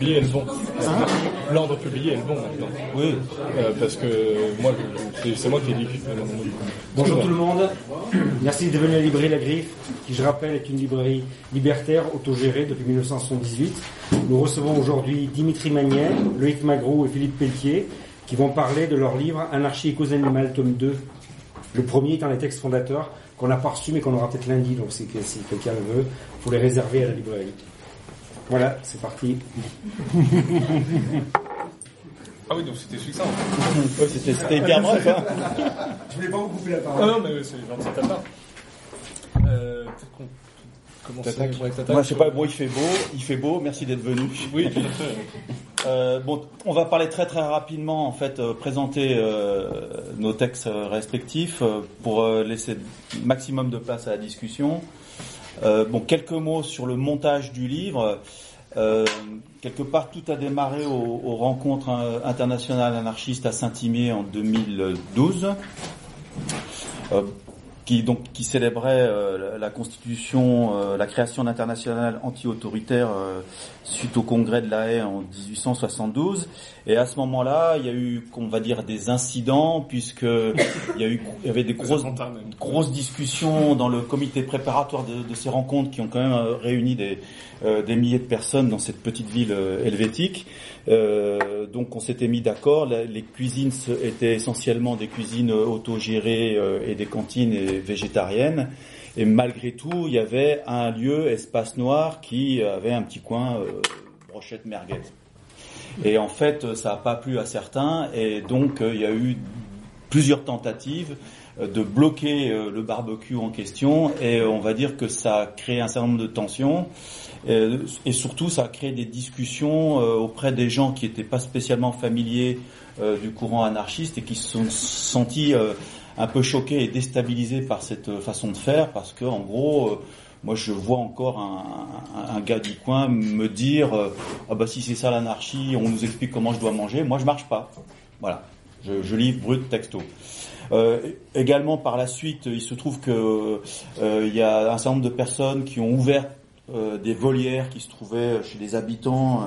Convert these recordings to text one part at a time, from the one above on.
publié est le bon. L'ordre publié est le bon maintenant. Oui. Euh, parce que moi, c'est- moi qui ai dit. Bonjour tout le monde, merci de venir à la librairie La Griffe, qui je rappelle est une librairie libertaire autogérée depuis 1978. Nous recevons aujourd'hui Dimitri Magnet, Loïc Magro et Philippe Pelletier, qui vont parler de leur livre Anarchie et cause animale, tome 2. Le premier étant les textes fondateurs qu'on n'a pas reçus mais qu'on aura peut-être lundi, donc si, si quelqu'un le veut, il faut les réserver à la librairie. Voilà, c'est parti. Ah oui, donc c'était succinct. Ouais, c'était c'était hyper bref. Hein. Je voulais pas vous couper la Ah non, mais c'est gentil de ta part. Euh, peut-être qu'on commence. Moi, je sais pas, bon, il fait beau, il fait beau, merci d'être venu. Oui, tout à fait. Euh, bon, on va parler très très rapidement, en fait, euh, présenter euh, nos textes restrictifs euh, pour euh, laisser maximum de place à la discussion. Euh, bon, quelques mots sur le montage du livre. Euh, quelque part, tout a démarré aux, rencontres euh, internationales anarchistes à Saint-Imier en 2012. Euh, qui donc qui célébrait la- constitution, la création d'internationale anti-autoritaire suite au congrès de la Haye en 1872. Et à ce moment-là, il y a eu, qu'on va dire, des incidents puisque il y a eu, il y avait des grosses discussions dans le comité préparatoire de, de ces rencontres qui ont quand même euh, réuni des, euh, des milliers de personnes dans cette petite ville euh, helvétique. Euh, donc on s'était mis d'accord. Les cuisines étaient essentiellement des cuisines autogérées euh, et des cantines et végétariennes. Et malgré tout, il y avait un lieu, Espace Noir, qui avait un petit coin brochette merguez. Et en fait, ça n'a pas plu à certains, et donc euh, il y a eu plusieurs tentatives euh, de bloquer euh, le barbecue en question, et euh, on va dire que ça a créé un certain nombre de tensions, euh, et surtout ça a créé des discussions euh, auprès des gens qui n'étaient pas spécialement familiers euh, du courant anarchiste et qui se sont sentis euh, un peu choqués et déstabilisés par cette euh, façon de faire, parce que en gros, euh, moi je vois encore un, gars du coin me dire euh, ah bah si c'est ça l'anarchie, on nous explique comment je dois manger, moi je marche pas. Voilà, je, je lis brut texto. Euh, également par la suite, il se trouve que euh, y a un certain nombre de personnes qui ont ouvert euh, des volières qui se trouvaient chez des habitants. Euh,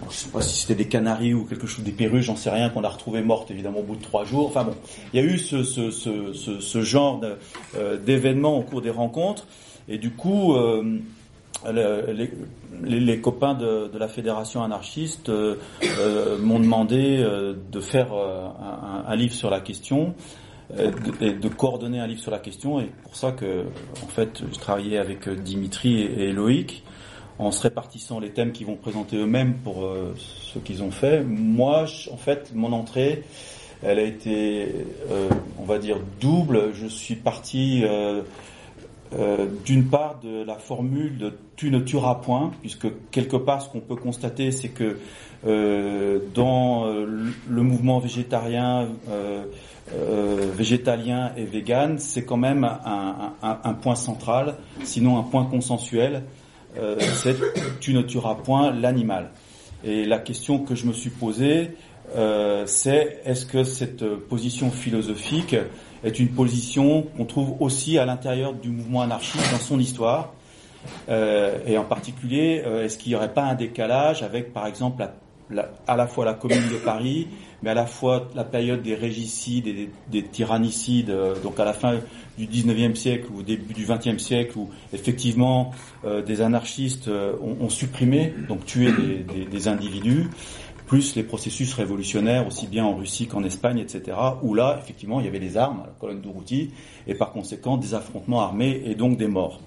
bon, je sais pas si c'était des canaris ou quelque chose, des perruches, j'en sais rien, qu'on a retrouvé mortes évidemment au bout de trois jours. Enfin bon, il y a eu ce, ce, ce, ce, genre d'événements au cours des rencontres. Et du coup, euh, le- les, les- les copains de, de la fédération anarchiste euh, euh, m'ont demandé euh, de faire euh, un, un livre sur la question euh, de- et de coordonner un livre sur la question. Et pour ça que, en fait, je travaillais avec Dimitri et, et Loïc en se répartissant les thèmes qu'ils vont présenter eux-mêmes pour euh, ce qu'ils ont fait. Moi, je- en fait, mon entrée, elle a été, euh, on va dire, double. Je suis parti euh, euh, d'une part de la formule de tu ne tueras point, puisque quelque part ce qu'on peut constater, c'est que euh, dans euh, le mouvement végétarien, euh, euh, végétalien et vegan, c'est quand même un, un- point central, sinon un point consensuel, c'est tu ne tueras point l'animal. Et la question que je me suis posée, c'est est-ce que cette position philosophique est une position qu'on trouve aussi à l'intérieur du mouvement anarchiste dans son histoire. Euh, et en particulier, euh, est-ce qu'il n'y aurait pas un décalage avec, par exemple, à la fois la Commune de Paris, mais à la fois la période des régicides et des, des tyrannicides, euh, donc à la fin du 19e siècle ou au début du 20e siècle, où effectivement euh, des anarchistes ont, supprimé, donc tué des individus, plus les processus révolutionnaires, aussi bien en Russie qu'en Espagne, etc., où là, effectivement, il y avait les armes, la colonne d'Urruti, et par conséquent des affrontements armés et donc des morts.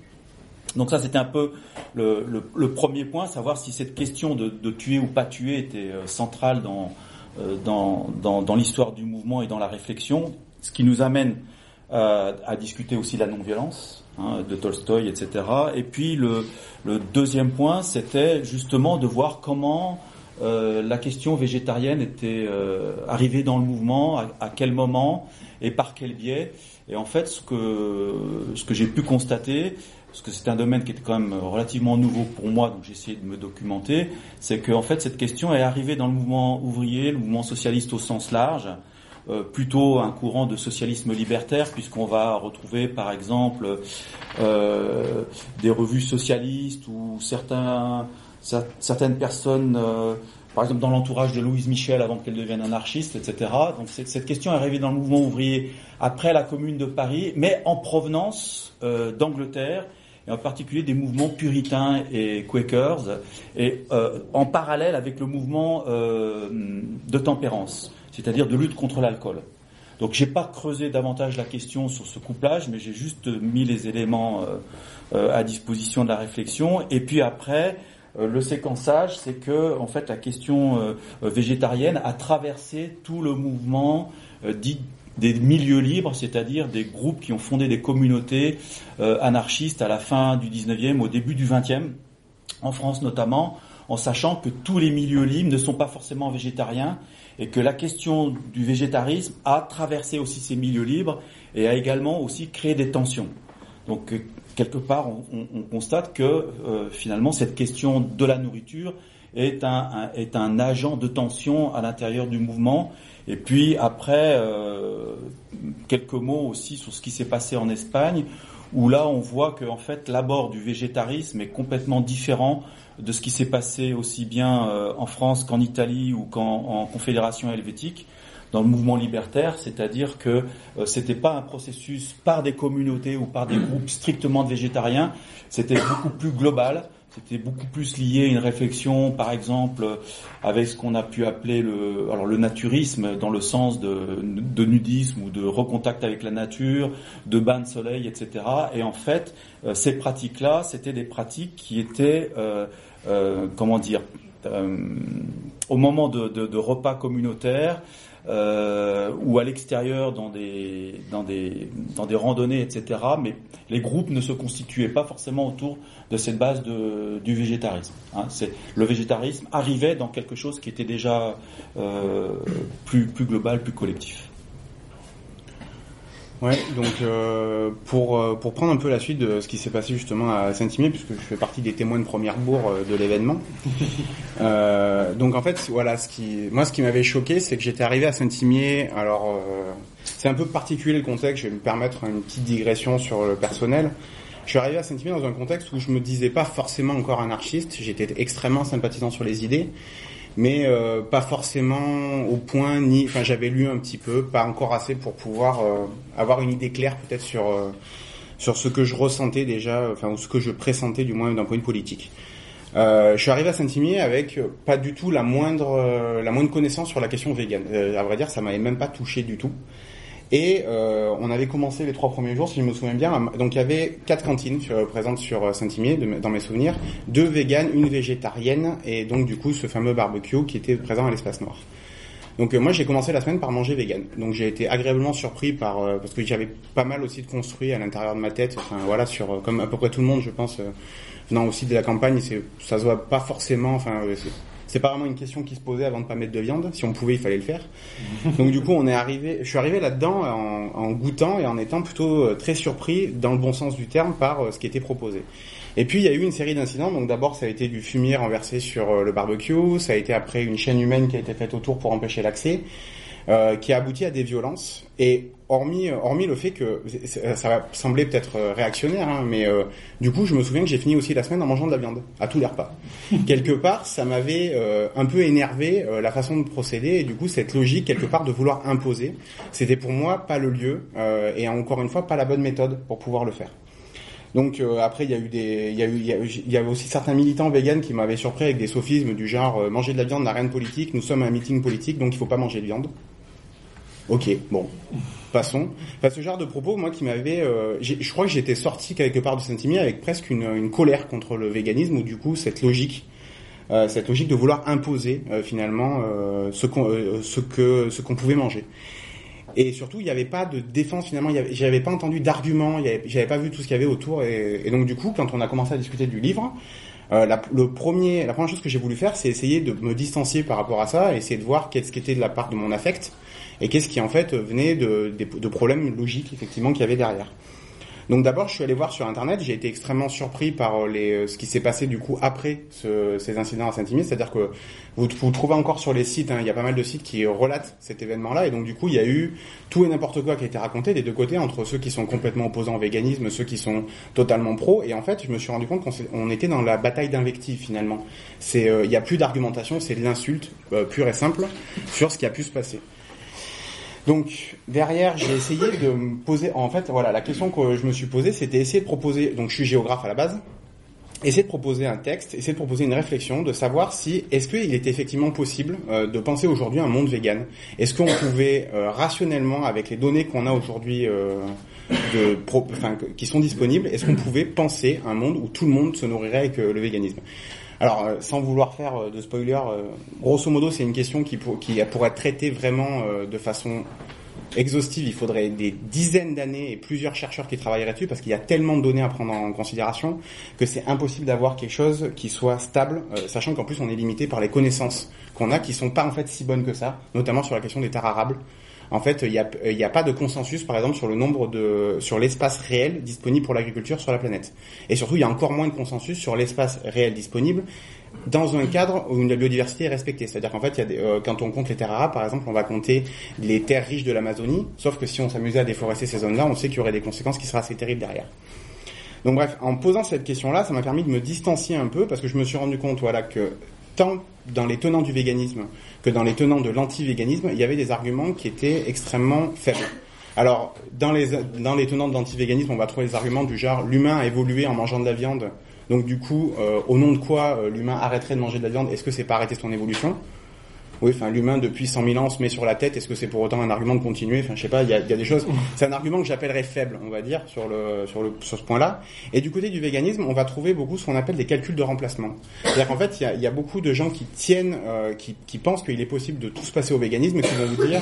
Donc ça, c'était un peu le, premier point, savoir si cette question de, de tuer ou pas tuer était euh, centrale dans, euh, dans, dans, dans l'histoire du mouvement et dans la réflexion, ce qui nous amène euh, à discuter aussi la non-violence hein, de Tolstoï, etc. Et puis le deuxième point, c'était justement de voir comment euh, la question végétarienne était euh, arrivée dans le mouvement, à, quel moment et par quel biais. Et en fait, ce que, ce que j'ai pu constater, parce que c'est un domaine qui était quand même relativement nouveau pour moi, donc j'ai essayé de me documenter, c'est que en fait cette question est arrivée dans le mouvement ouvrier, le mouvement socialiste au sens large, euh, plutôt un courant de socialisme libertaire, puisqu'on va retrouver par exemple euh, des revues socialistes ou certains certaines personnes, euh, par exemple dans l'entourage de Louise Michel avant qu'elle devienne anarchiste, etc. Donc cette question est arrivée dans le mouvement ouvrier après la Commune de Paris, mais en provenance euh, d'Angleterre et en particulier des mouvements puritains et quakers, et euh, en parallèle avec le mouvement de tempérance, c'est-à-dire de lutte contre l'alcool. Donc j'ai pas creusé davantage la question sur ce couplage, mais j'ai juste mis les éléments à disposition de la réflexion. Et puis après, le séquençage, c'est que en fait la question euh, végétarienne a traversé tout le mouvement euh, des milieux libres, c'est-à-dire des groupes qui ont fondé des communautés anarchistes à la fin du 19e, au début du 20e, en France notamment, en sachant que tous les milieux libres ne sont pas forcément végétariens et que la question du végétarisme a traversé aussi ces milieux libres et a également aussi créé des tensions. Donc quelque part, on, constate que euh, finalement, cette question de la nourriture est un, est un agent de tension à l'intérieur du mouvement. Et puis après, euh, quelques mots aussi sur ce qui s'est passé en Espagne, où là, on voit que en fait, l'abord du végétarisme est complètement différent de ce qui s'est passé aussi bien euh, en France qu'en Italie ou qu'en Confédération helvétique dans le mouvement libertaire, c'est-à-dire que euh, c'était pas un processus par des communautés ou par des groupes strictement de végétariens, c'était beaucoup plus global, c'était beaucoup plus lié à une réflexion, par exemple, avec ce qu'on a pu appeler le, alors le naturisme dans le sens de, de nudisme ou de recontact avec la nature, de bain de soleil, etc. Et en fait, euh, ces pratiques-là, c'était des pratiques qui étaient, euh, euh comment dire, euh, au moment de, de, de repas communautaires, euh, ou à l'extérieur dans des, dans, des, dans des randonnées, etc. Mais les groupes ne se constituaient pas forcément autour de cette base du végétarisme. Hein. Le végétarisme arrivait dans quelque chose qui était déjà euh, plus, plus global, plus collectif. Ouais, donc euh, pour euh, pour prendre un peu la suite de ce qui s'est passé justement à Saint-Imier, puisque je fais partie des témoins de première bourre euh, de l'événement. Euh, donc en fait, voilà, ce qui moi ce qui m'avait choqué, c'est que j'étais arrivé à Saint-Imier. Alors euh, c'est un peu particulier le contexte. Je vais me permettre une petite digression sur le personnel. Je suis arrivé à Saint-Imier dans un contexte où je me disais pas forcément encore anarchiste. J'étais extrêmement sympathisant sur les idées mais euh, pas forcément au point ni enfin j'avais lu un petit peu pas encore assez pour pouvoir euh, avoir une idée claire peut-être sur euh, sur ce que je ressentais déjà enfin ou ce que je pressentais du moins d'un point de vue politique. Je suis arrivé à Saint-Imier avec pas du tout la moindre la moindre connaissance sur la question végane. À vrai dire ça m'avait même pas touché du tout et euh, on avait commencé les trois premiers jours, si je me souviens bien. Donc il y avait quatre cantines sur, présentes sur euh, Saint-Imier, dans mes souvenirs, deux véganes, une végétarienne, et donc du coup ce fameux barbecue qui était présent à l'espace noir. Donc euh, moi j'ai commencé la semaine par manger vegan. Donc j'ai été agréablement surpris par euh, parce que j'avais pas mal aussi de construit à l'intérieur de ma tête. Enfin voilà sur comme à peu près tout le monde je pense venant aussi de la campagne, c'est ça se voit pas forcément. Enfin c'est pas vraiment une question qui se posait avant de pas mettre de viande. Si on pouvait, il fallait le faire. Donc du coup, on est arrivé. Je suis arrivé là-dedans en, en, goûtant et en étant plutôt euh, très surpris, dans le bon sens du terme, par euh, ce qui était proposé. Et puis il y a eu une série d'incidents. Donc d'abord, ça a été du fumier renversé sur euh, le barbecue. Ça a été après une chaîne humaine qui a été faite autour pour empêcher l'accès. Euh, qui a abouti à des violences. Et hormis, hormis le fait que ça va sembler peut-être euh, réactionnaire, hein, mais euh, du coup, je me souviens que j'ai fini aussi la semaine en mangeant de la viande à tous les repas. quelque part, ça m'avait un peu énervé la façon de procéder et du coup, cette logique quelque part de vouloir imposer, c'était pour moi pas le lieu et encore une fois pas la bonne méthode pour pouvoir le faire. Donc après il y a eu des il y a eu il y, avait aussi certains militants véganes qui m'avaient surpris avec des sophismes du genre manger de la viande n'a rien de politique, nous sommes un meeting politique donc il faut pas manger de viande. Ok, bon, passons. Ce genre de propos, moi, qui m'avait, euh, je crois que j'étais sorti quelque part de Saint-Imier avec presque une, colère contre le véganisme, ou du coup cette logique, euh, cette logique de vouloir imposer euh, finalement ce qu'on, que, ce qu'on pouvait manger. Et surtout, il n'y avait pas de défense finalement. J'avais pas entendu d'arguments. J'avais pas vu tout ce qu'il y avait autour. Et, donc du coup, quand on a commencé à discuter du livre, la, le premier, la première chose que j'ai voulu faire, c'est essayer de me distancier par rapport à ça, essayer de voir qu'est-ce qui était de la part de mon affect et qu'est-ce qui en fait venait de, de, de problèmes logiques effectivement qu'il y avait derrière. Donc d'abord, je suis allé voir sur internet, j'ai été extrêmement surpris par les, ce qui s'est passé du coup après ce, ces incidents à Saint-Imier, c'est-à-dire que vous, vous trouvez encore sur les sites, hein, il y a pas mal de sites qui relatent cet événement-là, et donc du coup, il y a eu tout et n'importe quoi qui a été raconté des deux côtés, entre ceux qui sont complètement opposants au véganisme, ceux qui sont totalement pro, et en fait, je me suis rendu compte qu'on était dans la bataille d'invective finalement. C'est, il n'y a plus d'argumentation, c'est de l'insulte pure et simple sur ce qui a pu se passer. Donc derrière, j'ai essayé de me poser. En fait, voilà, la question que je me suis posée, c'était essayer de proposer. Donc je suis géographe à la base. Essayer de proposer un texte, essayer de proposer une réflexion, de savoir si est-ce qu'il était effectivement possible euh, de penser aujourd'hui un monde vegan? Est-ce qu'on pouvait euh, rationnellement, avec les données qu'on a aujourd'hui, euh, qui sont disponibles, est-ce qu'on pouvait penser un monde où tout le monde se nourrirait avec le véganisme? Alors, euh, sans vouloir faire euh, de spoiler, euh, grosso modo, c'est une question qui, pour, qui pourrait être traitée vraiment de façon exhaustive. Il faudrait des dizaines d'années et plusieurs chercheurs qui travailleraient dessus parce qu'il y a tellement de données à prendre en considération que c'est impossible d'avoir quelque chose qui soit stable, sachant qu'en plus on est limité par les connaissances qu'on a qui sont pas en fait si bonnes que ça, notamment sur la question des terres arables. En fait, il n'y a, y a pas de consensus, par exemple, sur le nombre de, sur l'espace réel disponible pour l'agriculture sur la planète. Et surtout, il y a encore moins de consensus sur l'espace réel disponible dans un cadre où la biodiversité est respectée. C'est-à-dire qu'en fait, y a des, euh, quand on compte les terres arables, par exemple, on va compter les terres riches de l'Amazonie, sauf que si on s'amusait à déforester ces zones-là, on sait qu'il y aurait des conséquences qui seraient assez terribles derrière. Donc bref, en posant cette question-là, ça m'a permis de me distancier un peu parce que je me suis rendu compte, voilà, que tant dans les tenants du véganisme que dans les tenants de l'anti-véganisme, il y avait des arguments qui étaient extrêmement faibles. Alors, dans les, tenants de l'anti-véganisme, on va trouver des arguments du genre l'humain a évolué en mangeant de la viande, donc du coup, euh, au nom de quoi euh, l'humain arrêterait de manger de la viande? Est-ce que c'est pas arrêter son évolution? Oui, enfin, l'humain depuis 100 000 ans se met sur la tête. Est-ce que c'est pour autant un argument de continuer? Enfin, je sais pas. Il y a, des choses. C'est un argument que j'appellerais faible, on va dire, sur le sur le sur ce point-là. Et du côté du véganisme, on va trouver beaucoup ce qu'on appelle des calculs de remplacement. C'est-à-dire qu'en fait, il y a, beaucoup de gens qui tiennent, euh, qui, qui pensent qu'il est possible de tout se passer au véganisme et qui vont vous dire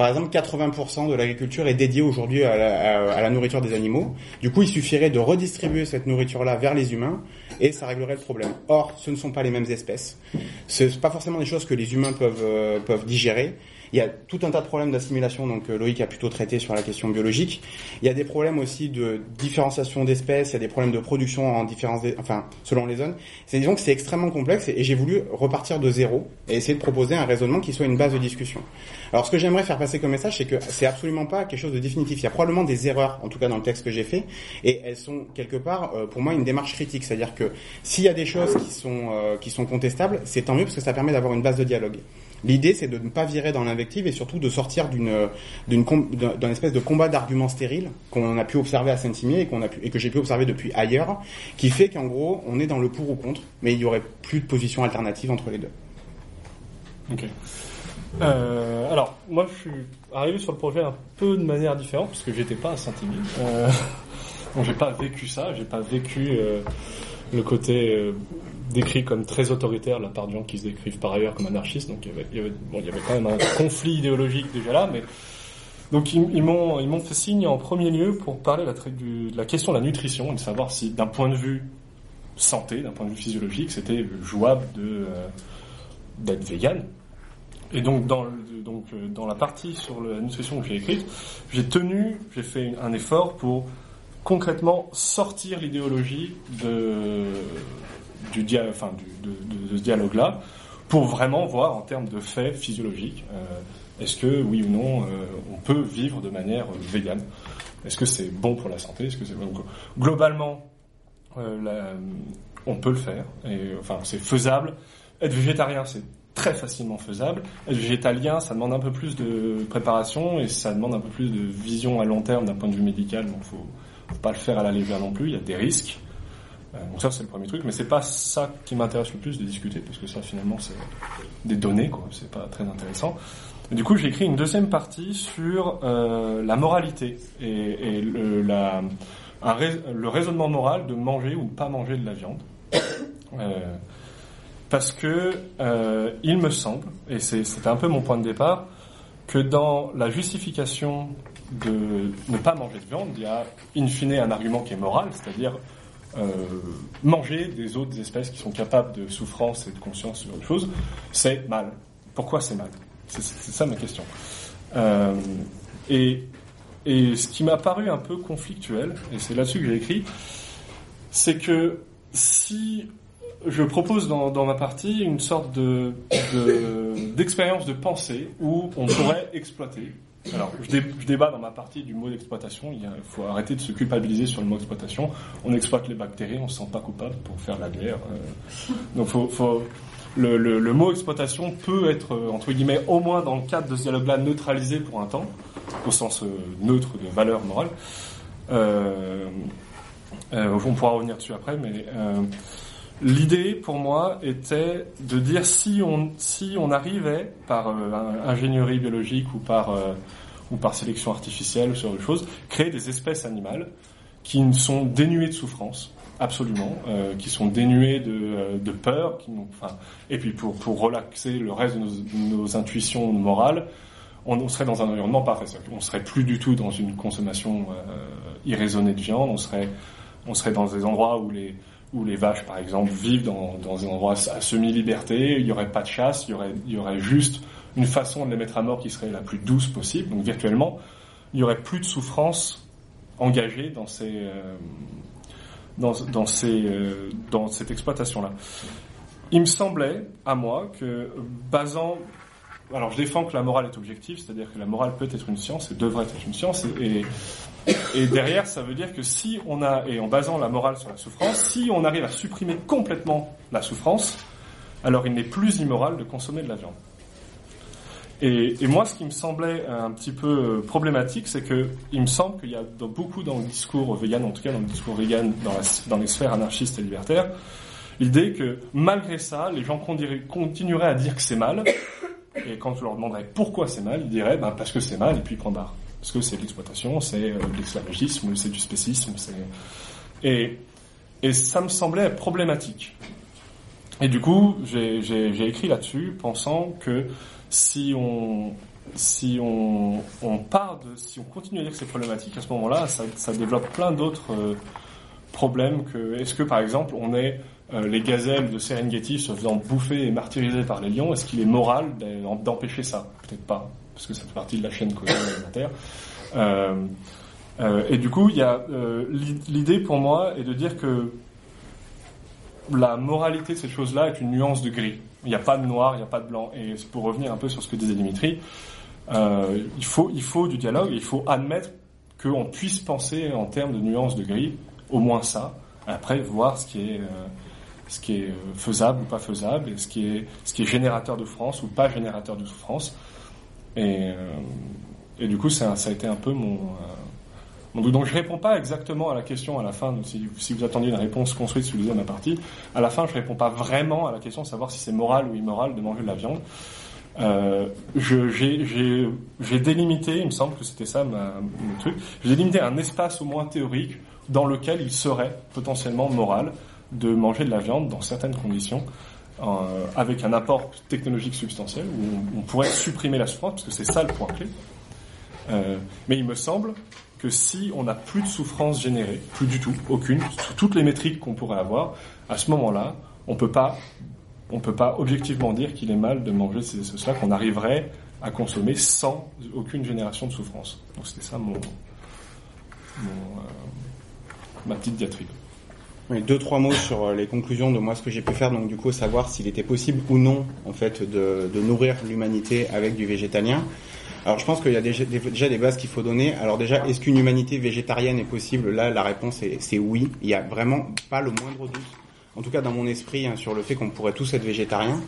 par exemple, 80% de l'agriculture est dédiée aujourd'hui à, la nourriture des animaux. Du coup, il suffirait de redistribuer cette nourriture-là vers les humains et ça réglerait le problème. Or, ce ne sont pas les mêmes espèces. Ce sont pas forcément des choses que les humains peuvent, euh, peuvent digérer. Il y a tout un tas de problèmes d'assimilation, donc euh, Loïc a plutôt traité sur la question biologique. Il y a des problèmes aussi de différenciation d'espèces, il y a des problèmes de production en différence, enfin selon les zones. C'est disons que c'est extrêmement complexe et, j'ai voulu repartir de zéro et essayer de proposer un raisonnement qui soit une base de discussion. Alors ce que j'aimerais faire passer comme message, c'est que c'est absolument pas quelque chose de définitif. Il y a probablement des erreurs, en tout cas dans le texte que j'ai fait, et elles sont quelque part euh, pour moi une démarche critique. C'est-à-dire que s'il y a des choses qui sont euh, qui sont contestables, c'est tant mieux parce que ça permet d'avoir une base de dialogue. L'idée, c'est de ne pas virer dans l'invective et surtout de sortir d'une d'une d'un espèce de combat d'arguments stériles qu'on a pu observer à Saint-Imier et qu'on a pu et que j'ai pu observer depuis ailleurs, qui fait qu'en gros, on est dans le pour ou contre, mais il y aurait plus de position alternative entre les deux. Ok. Euh, alors, moi, je suis arrivé sur le projet un peu de manière différente parce que j'étais pas à Saint-Imier. Euh, donc, j'ai pas vécu ça, j'ai pas vécu euh, le côté décrit comme très autoritaire de la part de gens qui se décrivent par ailleurs comme anarchistes. Donc il y avait, bon, y avait quand même un conflit idéologique déjà là, mais donc ils, m'ont fait signe en premier lieu pour parler de la, question de la nutrition et de savoir si d'un point de vue santé, d'un point de vue physiologique, c'était jouable d'être vegan. Et donc dans donc euh, dans la partie sur la que j'ai écrite, j'ai tenu, j'ai fait un effort pour concrètement sortir l'idéologie de du, dia enfin, du de, de, ce dialogue-là pour vraiment voir en termes de faits physiologiques euh, est-ce que oui ou non euh, on peut vivre de manière végane? Est-ce que c'est bon pour la santé? Est-ce que c'est bon globalement euh, la, on peut le faire. Et enfin c'est faisable. Être végétarien c'est très facilement faisable. Végétalien, ça demande un peu plus de préparation et ça demande un peu plus de vision à long terme d'un point de vue médical. Donc faut, faut pas le faire à la légère non plus. Il y a des risques. Euh, donc ça c'est le premier truc, mais c'est pas ça qui m'intéresse le plus de discuter parce que ça finalement c'est des données quoi, c'est pas très intéressant. Et du coup j'ai écrit une deuxième partie sur euh, la moralité et, le, raisonnement moral de manger ou pas manger de la viande. Euh, parce que euh, il me semble, et c'était un peu mon point de départ, que dans la justification de ne pas manger de viande, il y a in fine un argument qui est moral, c'est-à-dire euh, manger des autres espèces qui sont capables de souffrance et de conscience sur autre chose, c'est mal. Pourquoi c'est mal? C'est ça ma question. Euh, et ce qui m'a paru un peu conflictuel, et c'est là-dessus que j'ai écrit, c'est que si je propose dans, ma partie une sorte de, d'expérience de, pensée où on pourrait exploiter. Alors, je, débat dans ma partie du mot d'exploitation. Il, faut arrêter de se culpabiliser sur le mot exploitation. On exploite les bactéries, on se sent pas coupable pour faire la guerre. Euh. donc, le, mot exploitation peut être entre guillemets au moins dans le cadre de ce dialogue-là neutralisé pour un temps, au sens euh, neutre de valeur morale. Euh, euh, on pourra revenir dessus après, mais euh, L'idée pour moi était de dire si on si on arrivait par euh, ingénierie biologique ou par euh, ou par sélection artificielle ou sur des choses créer des espèces animales qui ne sont dénuées de souffrance absolument euh, qui sont dénuées de, de peur qui enfin et puis pour pour relaxer le reste de nos, de nos intuitions morales on, on, serait dans un environnement parfait. On serait plus du tout dans une consommation irraisonnée de viande on serait on serait dans des endroits où les où les vaches, par exemple, vivent dans, dans un endroit à semi-liberté, il n'y aurait pas de chasse, il y aurait, il y aurait juste une façon de les mettre à mort qui serait la plus douce possible. Donc virtuellement, il n'y aurait plus de souffrance engagée dans ces, euh, dans, dans, ces, euh, dans cette exploitation-là. Il me semblait, à moi, que basant alors je défends que la morale est objective, c'est-à-dire que la morale peut être une science et devrait être une science, et, et derrière, ça veut dire que si on a, et en basant la morale sur la souffrance, si on arrive à supprimer complètement la souffrance, alors il n'est plus immoral de consommer de la viande. Et, et, moi, ce qui me semblait un petit peu problématique, c'est que il me semble qu'il y a beaucoup dans le discours vegan, en tout cas dans le discours vegan, dans, les sphères anarchistes et libertaires, l'idée que malgré ça, les gens continueraient à dire que c'est mal, et quand je leur demanderais pourquoi c'est mal, ils diraient ben, parce que c'est mal, et puis point barre. Parce que c'est l'exploitation, c'est euh, de l'esclavagisme, c'est du spécisme. Et, et ça me semblait problématique. Et du coup, j'ai écrit là-dessus, pensant que si on, si on, part de, si on continue à dire que c'est problématique, à ce moment-là, ça, ça développe plein d'autres euh, problèmes que, est-ce que par exemple, on est euh, les gazelles de Serengeti se faisant bouffer et martyriser par les lions, est-ce qu'il est moral d'empêcher ça? Peut-être pas, parce que ça fait partie de la chaîne alimentaire. Euh, euh, et du coup, euh, l'idée pour moi est de dire que la moralité de ces choses-là est une nuance de gris. Il n'y a pas de noir, il n'y a pas de blanc. Et pour revenir un peu sur ce que disait Dimitri, euh, il faut du dialogue, il faut admettre qu'on puisse penser en termes de nuances de gris, au moins ça. Après, voir ce qui est est faisable ou pas faisable, et ce qui est générateur de souffrance ou pas générateur de souffrance. Et, euh, et du coup, ça, a été un peu mon, euh, mon Donc je réponds pas exactement à la question à la fin, si, vous attendiez une réponse construite sur le ma partie, à la fin je réponds pas vraiment à la question de savoir si c'est moral ou immoral de manger de la viande. Euh, j'ai délimité, il me semble que c'était ça mon truc, j'ai délimité un espace au moins théorique dans lequel il serait potentiellement moral de manger de la viande dans certaines conditions, avec un apport technologique substantiel, où on, pourrait supprimer la souffrance, parce que c'est ça le point clé. Euh, mais il me semble que si on n'a plus de souffrance générée, plus du tout, aucune, sous toutes les métriques qu'on pourrait avoir, à ce moment-là, on peut pas, on peut pas objectivement dire qu'il est mal de manger ces cela qu'on arriverait à consommer sans aucune génération de souffrance. Donc c'était ça mon euh, ma petite diatribe deux trois mots sur euh, les conclusions de moi ce que j'ai pu faire donc du coup savoir s'il était possible ou non en fait de, de nourrir l'humanité avec du végétalien. Alors je pense qu'il y a déjà, déjà des bases qu'il faut donner. Alors déjà, est-ce qu'une humanité végétarienne est possible? Là, la réponse est, oui. Il n'y a vraiment pas le moindre doute, en tout cas dans mon esprit, hein, sur le fait qu'on pourrait tous être végétariens.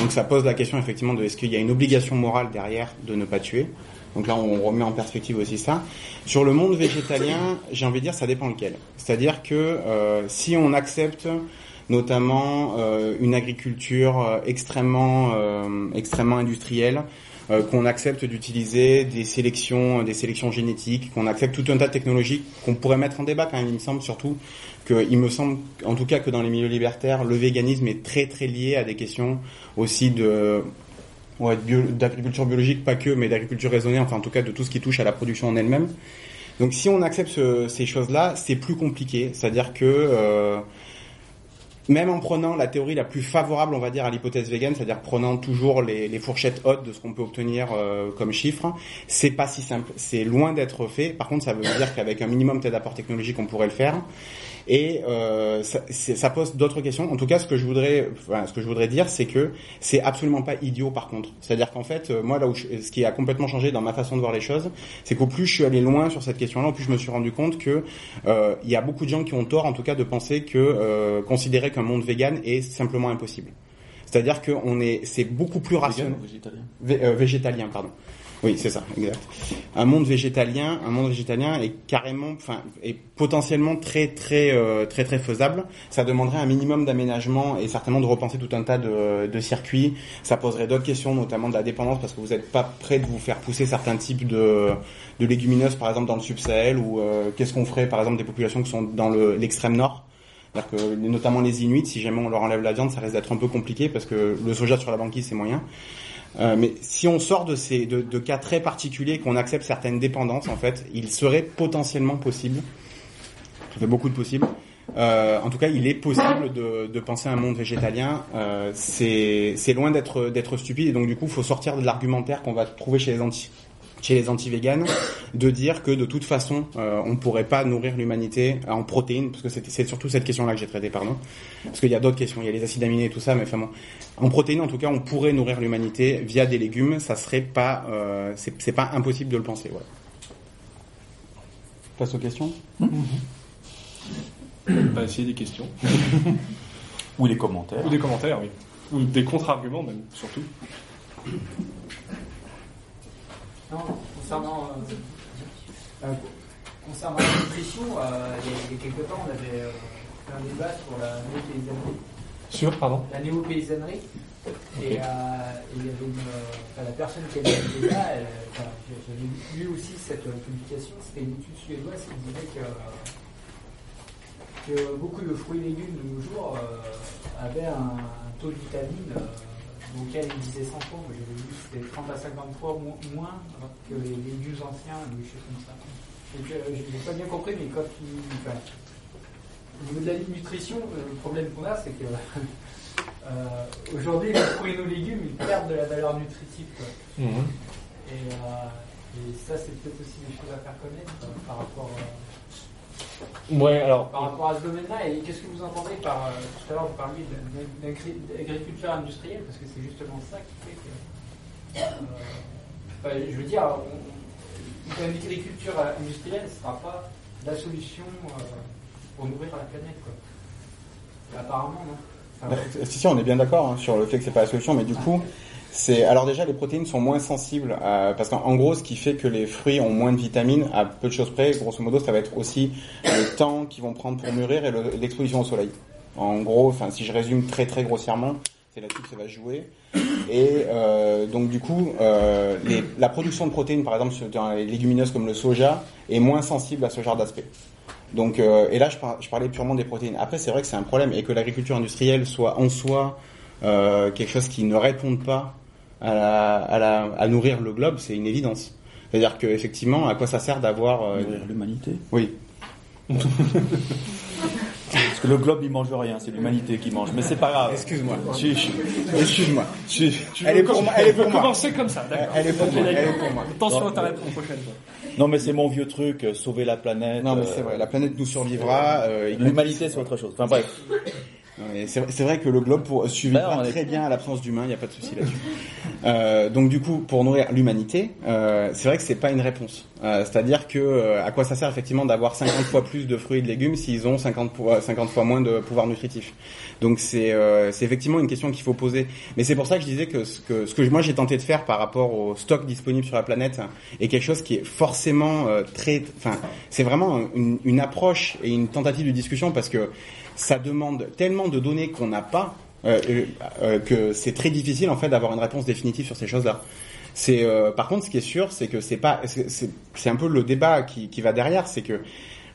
Donc ça pose la question effectivement de est-ce qu'il y a une obligation morale derrière de ne pas tuer? Donc là, on remet en perspective aussi ça. Sur le monde végétalien, j'ai envie de dire, ça dépend lequel. C'est-à-dire que euh, si on accepte notamment euh, une agriculture euh, extrêmement, euh, extrêmement industrielle, euh, qu'on accepte d'utiliser des sélections, des sélections génétiques, qu'on accepte tout un tas de technologies qu'on pourrait mettre en débat quand même. Il me semble surtout que, il me semble, en tout cas que dans les milieux libertaires, le véganisme est très très lié à des questions aussi de ouais, d'agriculture biologique, pas que, mais d'agriculture raisonnée, enfin en tout cas de tout ce qui touche à la production en elle-même. Donc si on accepte ce, ces choses-là, c'est plus compliqué. C'est-à-dire que euh, même en prenant la théorie la plus favorable, on va dire, à l'hypothèse vegan, c'est-à-dire prenant toujours les, les, fourchettes hautes de ce qu'on peut obtenir euh, comme chiffre, c'est pas si simple. C'est loin d'être fait. Par contre, ça veut dire qu'avec un minimum d'apport technologique, on pourrait le faire et euh, ça, ça, pose d'autres questions. En tout cas, ce que je voudrais, enfin, ce que je voudrais dire, c'est que c'est absolument pas idiot par contre. C'est-à-dire qu'en fait, euh, moi là où ce qui a complètement changé dans ma façon de voir les choses, c'est qu'au plus je suis allé loin sur cette question-là, au plus je me suis rendu compte que euh, il y a beaucoup de gens qui ont tort, en tout cas, de penser que euh, considérer qu'un monde vegan est simplement impossible. C'est-à-dire que on est, c'est beaucoup plus rationnel. Végétalien? Euh, végétalien, pardon. Oui, c'est ça, exact. Un monde végétalien, un monde végétalien est carrément, enfin, est potentiellement très, très, euh, très, très faisable. Ça demanderait un minimum d'aménagement et certainement de repenser tout un tas de, de circuits. Ça poserait d'autres questions, notamment de la dépendance, parce que vous n'êtes pas prêt de vous faire pousser certains types de, de légumineuses, par exemple dans le sub-Sahel, ou euh, qu'est-ce qu'on ferait, par exemple, des populations qui sont dans l'extrême nord? Que notamment les Inuits, si jamais on leur enlève la viande, ça risque d'être un peu compliqué parce que le soja sur la banquise c'est moyen. Euh, mais si on sort de ces de, cas très particuliers, qu'on accepte certaines dépendances, en fait, il serait potentiellement possible, ça fait beaucoup de possibles. Euh, en tout cas, il est possible de, penser à un monde végétalien. Euh, c'est loin d'être d'être stupide et donc du coup, il faut sortir de l'argumentaire qu'on va trouver chez les anti chez les anti-véganes, de dire que de toute façon, euh, on pourrait pas nourrir l'humanité en protéines, parce que c'est surtout cette question-là que j'ai traitée, pardon. Parce qu'il y a d'autres questions, il y a les acides aminés et tout ça, mais enfin bon. En protéines, en tout cas, on pourrait nourrir l'humanité via des légumes, ça serait pas, euh, c'est pas impossible de le penser, voilà. Passe aux questions On va essayer des questions. Ou des commentaires. Ou des commentaires, oui. Ou des contre-arguments même, surtout. Non, concernant, euh, euh, concernant la nutrition, euh, il, y a, quelques temps, on avait fait un débat sur la néo-paysannerie. Sur, pardon La néo-paysannerie. Et, il y avait une, enfin, la personne qui avait le débat, elle, enfin, j'avais lu aussi cette publication, c'était une étude suédoise qui disait que, que beaucoup de fruits et légumes de nos jours avaient un, un, taux de vitamine auquel il disait 100 fois, j'avais vu c'était 30 à 50 fois moins que les légumes anciens, des choses comme ça. Donc euh, je n'ai pas bien compris, mais quand il, enfin, au niveau de la nutrition, le problème qu'on a, c'est que euh, aujourd'hui, les fruits et nos légumes, ils perdent de la valeur nutritive. Mmh. Et, euh, et, ça, c'est peut-être aussi des choses à faire connaître euh, par rapport Ouais, alors. Par rapport à ce domaine-là, et qu'est-ce que vous entendez par. Euh, tout à l'heure, vous parliez d'agriculture industrielle, parce que c'est justement ça qui fait que. Euh, enfin, je veux dire, on, une agriculture industrielle ne sera pas la solution euh, pour nourrir la planète, quoi. Apparemment, non. Enfin, si, si, on est bien d'accord hein, sur le fait que c'est pas la solution, mais du coup, alors déjà les protéines sont moins sensibles à, parce qu'en gros ce qui fait que les fruits ont moins de vitamines à peu de choses près grosso modo ça va être aussi le temps qu'ils vont prendre pour mûrir et l'exposition au soleil. En gros, enfin si je résume très très grossièrement, c'est là-dessus que ça va jouer. Et euh, donc du coup, euh, la production de protéines, par exemple dans les légumineuses comme le soja, est moins sensible à ce genre d'aspect. Donc euh, et là je, par, je, parlais purement des protéines. Après c'est vrai que c'est un problème et que l'agriculture industrielle soit en soi quelque chose qui ne réponde pas à, la, à, la, à nourrir le globe, c'est une évidence. C'est-à-dire que effectivement, à quoi ça sert d'avoir euh... l'humanité Oui. Parce que le globe il mange rien, c'est l'humanité qui mange. Mais c'est pas grave. Excuse-moi. Excuse-moi. Elle est pour moi. Elle est pour moi. commencer comme ça. Elle est pour moi. Elle est pour moi. Attention à ta réponse prochaine. Non mais c'est mon vieux truc, sauver la planète. Non mais c'est vrai, la planète nous survivra. Euh, L'humanité c'est autre chose. Enfin bref. C'est vrai que le globe pour, ben, très bien à l'absence d'humains, il n'y a pas de souci là-dessus. euh, donc du coup, pour nourrir l'humanité, euh, c'est vrai que c'est pas une réponse. Euh, C'est-à-dire que euh, à quoi ça sert effectivement d'avoir 50 fois plus de fruits et de légumes s'ils ont 50, 50 fois moins de pouvoir nutritif. Donc c'est euh, effectivement une question qu'il faut poser. Mais c'est pour ça que je disais que ce que, ce que moi j'ai tenté de faire par rapport au stock disponible sur la planète est quelque chose qui est forcément euh, très, enfin, c'est vraiment une, une approche et une tentative de discussion parce que ça demande tellement de données qu'on n'a pas euh, euh, que c'est très difficile en fait d'avoir une réponse définitive sur ces choses-là. C'est euh, par contre ce qui est sûr, c'est que c'est pas c'est un peu le débat qui, qui va derrière, c'est que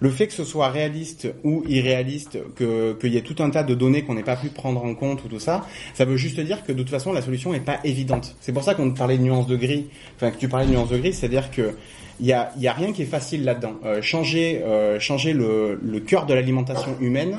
le fait que ce soit réaliste ou irréaliste, que qu'il y ait tout un tas de données qu'on n'ait pas pu prendre en compte ou tout ça, ça veut juste dire que de toute façon la solution n'est pas évidente. C'est pour ça qu'on parlait de nuances de gris, enfin que tu parlais de nuances de gris, c'est-à-dire que il y a, y a rien qui est facile là-dedans. Euh, changer euh, changer le, le cœur de l'alimentation humaine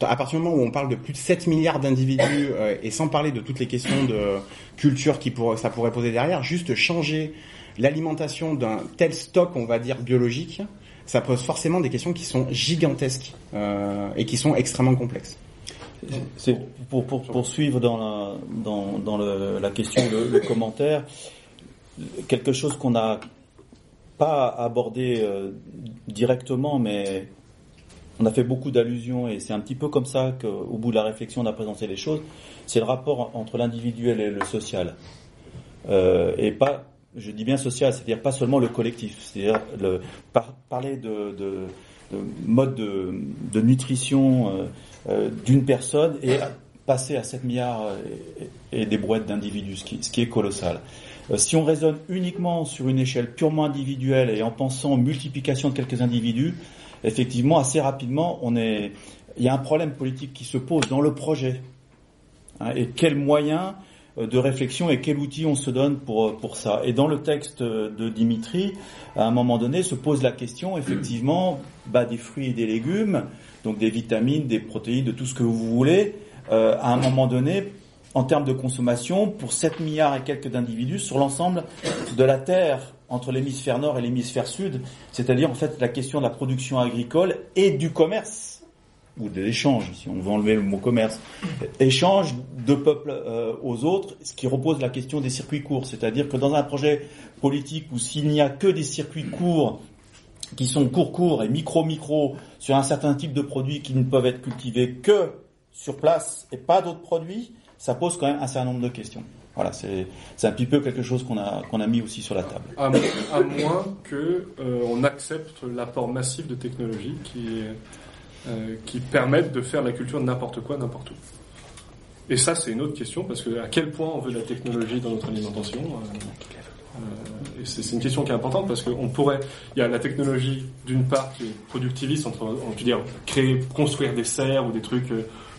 à partir du moment où on parle de plus de 7 milliards d'individus euh, et sans parler de toutes les questions de culture qui ça pourrait poser derrière, juste changer l'alimentation d'un tel stock, on va dire biologique, ça pose forcément des questions qui sont gigantesques euh, et qui sont extrêmement complexes. C'est pour, pour poursuivre dans la, dans, la question, le, le, commentaire, quelque chose qu'on n'a pas abordé euh, directement, mais on a fait beaucoup d'allusions et c'est un petit peu comme ça qu'au bout de la réflexion on a présenté les choses. C'est le rapport entre l'individuel et le social, euh, et pas, je dis bien social, c'est-à-dire pas seulement le collectif, c'est-à-dire le, par, parler de, de, de, mode de, de nutrition. Euh, euh, d'une personne et passer à 7 milliards et, et des brouettes d'individus, ce qui, ce qui, est colossal. Euh, si on raisonne uniquement sur une échelle purement individuelle et en pensant multiplication de quelques individus, effectivement, assez rapidement, on est, il y a un problème politique qui se pose dans le projet. Hein, et quels moyens euh, de réflexion et quel outil on se donne pour, pour ça. Et dans le texte de Dimitri, à un moment donné, se pose la question, effectivement, bah, des fruits et des légumes, donc des vitamines, des protéines, de tout ce que vous voulez, euh, à un moment donné, en termes de consommation, pour 7 milliards et quelques d'individus sur l'ensemble de la Terre, entre l'hémisphère nord et l'hémisphère sud, c'est-à-dire en fait la question de la production agricole et du commerce, ou de l'échange, si on veut enlever le mot commerce, échange de peuples euh, aux autres, ce qui repose la question des circuits courts, c'est-à-dire que dans un projet politique où s'il n'y a que des circuits courts qui sont court-court et micro-micro sur un certain type de produits qui ne peuvent être cultivés que sur place et pas d'autres produits, ça pose quand même un certain nombre de questions. Voilà, c'est un petit peu quelque chose qu'on a qu'on a mis aussi sur la table. À, moins que euh, accepte l'apport massif de technologies qui euh, qui permettent de faire la culture n'importe quoi n'importe où. Et ça, c'est une autre question parce que à quel point on veut la technologie dans notre alimentation. Euh, c'est une question qui est importante parce qu'on pourrait, il y a la technologie d'une part qui est productiviste, entre, on peut dire créer, construire des serres ou des trucs,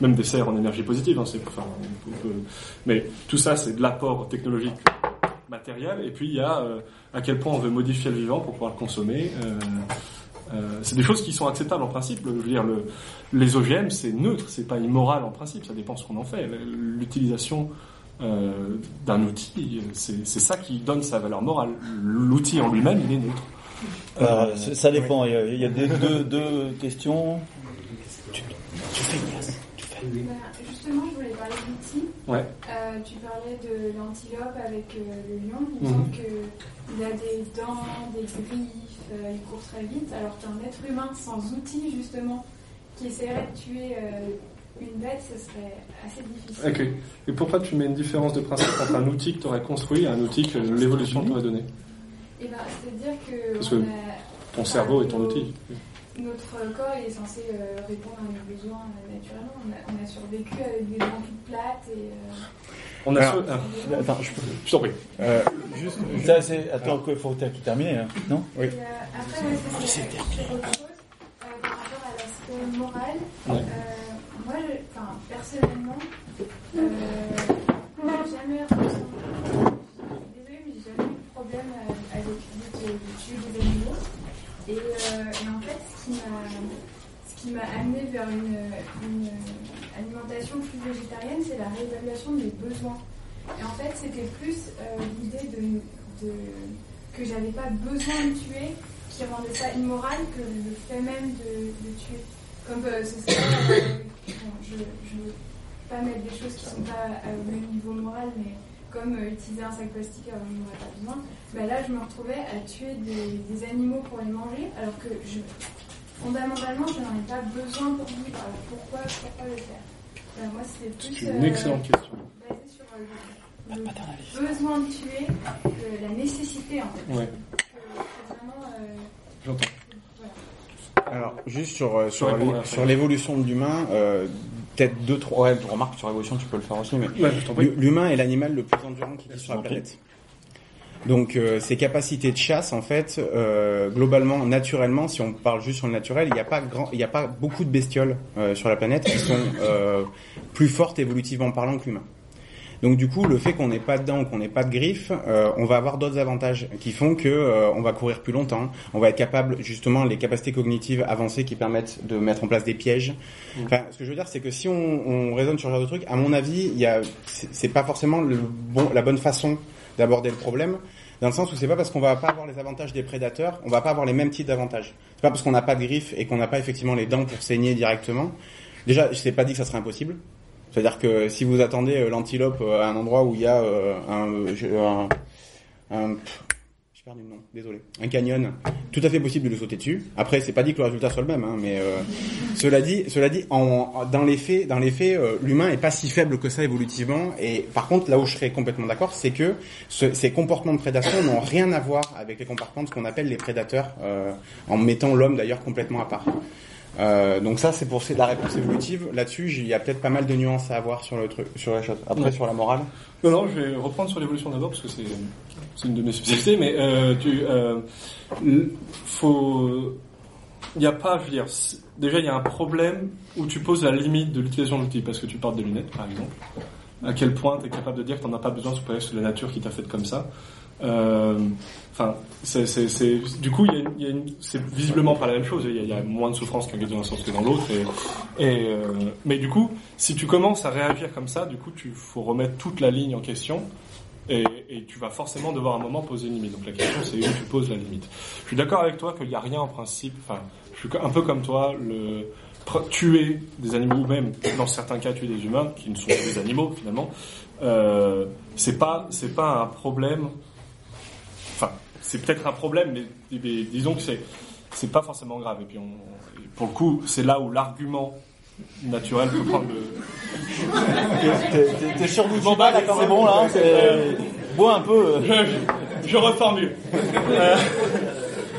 même des serres en énergie positive. Hein, c'est, enfin, mais tout ça, c'est de l'apport technologique matériel. Et puis il y a euh, à quel point on veut modifier le vivant pour pouvoir le consommer. Euh, c'est des choses qui sont acceptables en principe. Je veux dire, le, les OGM, c'est neutre, c'est pas immoral en principe. Ça dépend ce qu'on en fait. L'utilisation euh, d'un outil, c'est ça qui donne sa valeur morale. L'outil en lui-même, il est neutre. Euh, ça dépend. Il y a, il y a des, deux, deux, questions. Tu, tu fais Bah, justement, je voulais parler d'outils. Ouais. Euh, tu parlais de l'antilope avec euh, le lion. Il me semble qu'il a des dents, des griffes, euh, il court très vite. Alors qu'un être humain sans outils, justement, qui essaierait de tuer une bête, ce serait assez difficile. Et pourquoi tu mets une différence de principe entre un outil que tu aurais construit et un outil que l'évolution t'aurait donné Eh ben, c'est-à-dire que, Parce que on a, ton cerveau est ton outil. Notre corps il est censé euh, répondre à nos besoins euh, naturellement. On a, on a, survécu avec des dents toutes plates et. Euh, on a Alors, sur... ah, Attends, je, je t'en prie. Euh, juste, ça, c'est, attends, il faut que tu termines, hein, non Oui. Et, euh, après, ouais, c'est c'est autre chose. Euh, par rapport à l'aspect moral, Ouais. euh, moi, je, enfin, personnellement, euh, j'ai jamais ressenti. Désolée, mais j'ai jamais eu de problème avec l'idée de, de tuer des animaux. Et, euh, et en fait, ce qui m'a, amené vers une, alimentation plus végétarienne, c'est la réévaluation de mes besoins. Et en fait, c'était plus euh, l'idée de, que j'avais pas besoin de tuer qui rendait ça immoral que le fait même de, tuer. Comme euh, ce serait, euh, bon, je ne veux pas mettre des choses qui sont pas au même niveau moral, mais comme utiliser un sac plastique alors aurais pas besoin, bah là je me retrouvais à tuer des, des animaux pour les manger, alors que je, fondamentalement je n'en ai pas besoin pour vivre. Alors pourquoi, pourquoi le faire? Bah, Moi c'était plus C'est une excellente question. basé sur euh, le, le besoin de tuer, que la nécessité en fait. Ouais, euh, j'entends. voilà. Alors, juste sur, euh, sur, Ouais, bon, l'é- après. sur l'évolution de l'humain, euh, peut-être deux, trois, ouais, remarques sur l'évolution, tu peux le faire aussi, mais Ouais, l'humain est l'animal le plus endurant qui existe sur la prie. Donc, euh, ses capacités de chasse, en fait, euh, globalement, naturellement, si on parle juste sur le naturel, il n'y a pas grand, il n'y a pas beaucoup de bestioles euh, sur la planète qui sont euh, plus fortes évolutivement parlant que l'humain. Donc du coup, le fait qu'on n'ait pas de dents, qu'on n'ait pas de griffes, euh, on va avoir d'autres avantages qui font que euh, on va courir plus longtemps, on va être capable justement les capacités cognitives avancées qui permettent de mettre en place des pièges. Enfin, ce que je veux dire, c'est que si on, on raisonne sur ce genre de truc, à mon avis, il y a, c'est c'est pas forcément le bon, la bonne façon d'aborder le problème. Dans le sens où c'est pas parce qu'on va pas avoir les avantages des prédateurs, on va pas avoir les mêmes types d'avantages. C'est pas parce qu'on n'a pas de griffes et qu'on n'a pas effectivement les dents pour saigner directement. Déjà, je sais pas dit que ça serait impossible. C'est-à-dire que si vous attendez euh, l'antilope euh, à un endroit où il y a euh, un, un, un- désolé, un canyon, tout à fait possible de le sauter dessus. Après, c'est pas dit que le résultat soit le même, hein, mais euh, cela dit, cela dit, dans les faits, dans les faits, euh, l'humain est pas si faible que ça évolutivement. Et par contre, là où je serais complètement d'accord, c'est que ce- ces comportements de prédation n'ont rien à voir avec les comportements de ce qu'on appelle les prédateurs, euh, en mettant l'homme d'ailleurs complètement à part. Euh, donc ça, c'est pour la réponse évolutive. Là-dessus, il y a peut-être pas mal de nuances à avoir sur le truc, sur la chose. Après, Ouais. sur la morale. Non, non, je vais reprendre sur l'évolution d'abord parce que c'est une de mes spécialités, mais euh, tu, euh, faut, il n'y a pas, je veux dire, déjà il y a un problème où tu poses la limite de l'utilisation de l'outil parce que tu portes des lunettes, par exemple. À quel point tu es capable de dire que tu n'en as pas besoin, c'est la nature qui t'a fait comme ça. Euh, Enfin, c'est, du coup, il y a, a c'est visiblement pas la même chose. Il y a, moins de souffrance qu'un gars dans sens que dans l'autre. Et, et, euh, mais du coup, si tu commences à réagir comme ça, du coup, tu faut remettre toute la ligne en question. Et, et tu vas forcément devoir à un moment poser une limite. Donc la question, c'est où tu poses la limite. Je suis d'accord avec toi qu'il n'y a rien en principe. Enfin, je suis un peu comme toi. Le tuer des animaux, ou même dans certains cas tuer des humains qui ne sont que des animaux finalement, euh, c'est pas c'est pas un problème. Enfin, c'est peut-être un problème, mais, mais disons que c'est c'est pas forcément grave. Et puis on, et pour le coup, c'est là où l'argument naturel peut prendre le, T'es- sûr du Bon, débat, bah, d'accord, c'est bon là c'est- Bois un peu. euh. je, je reformule. Euh,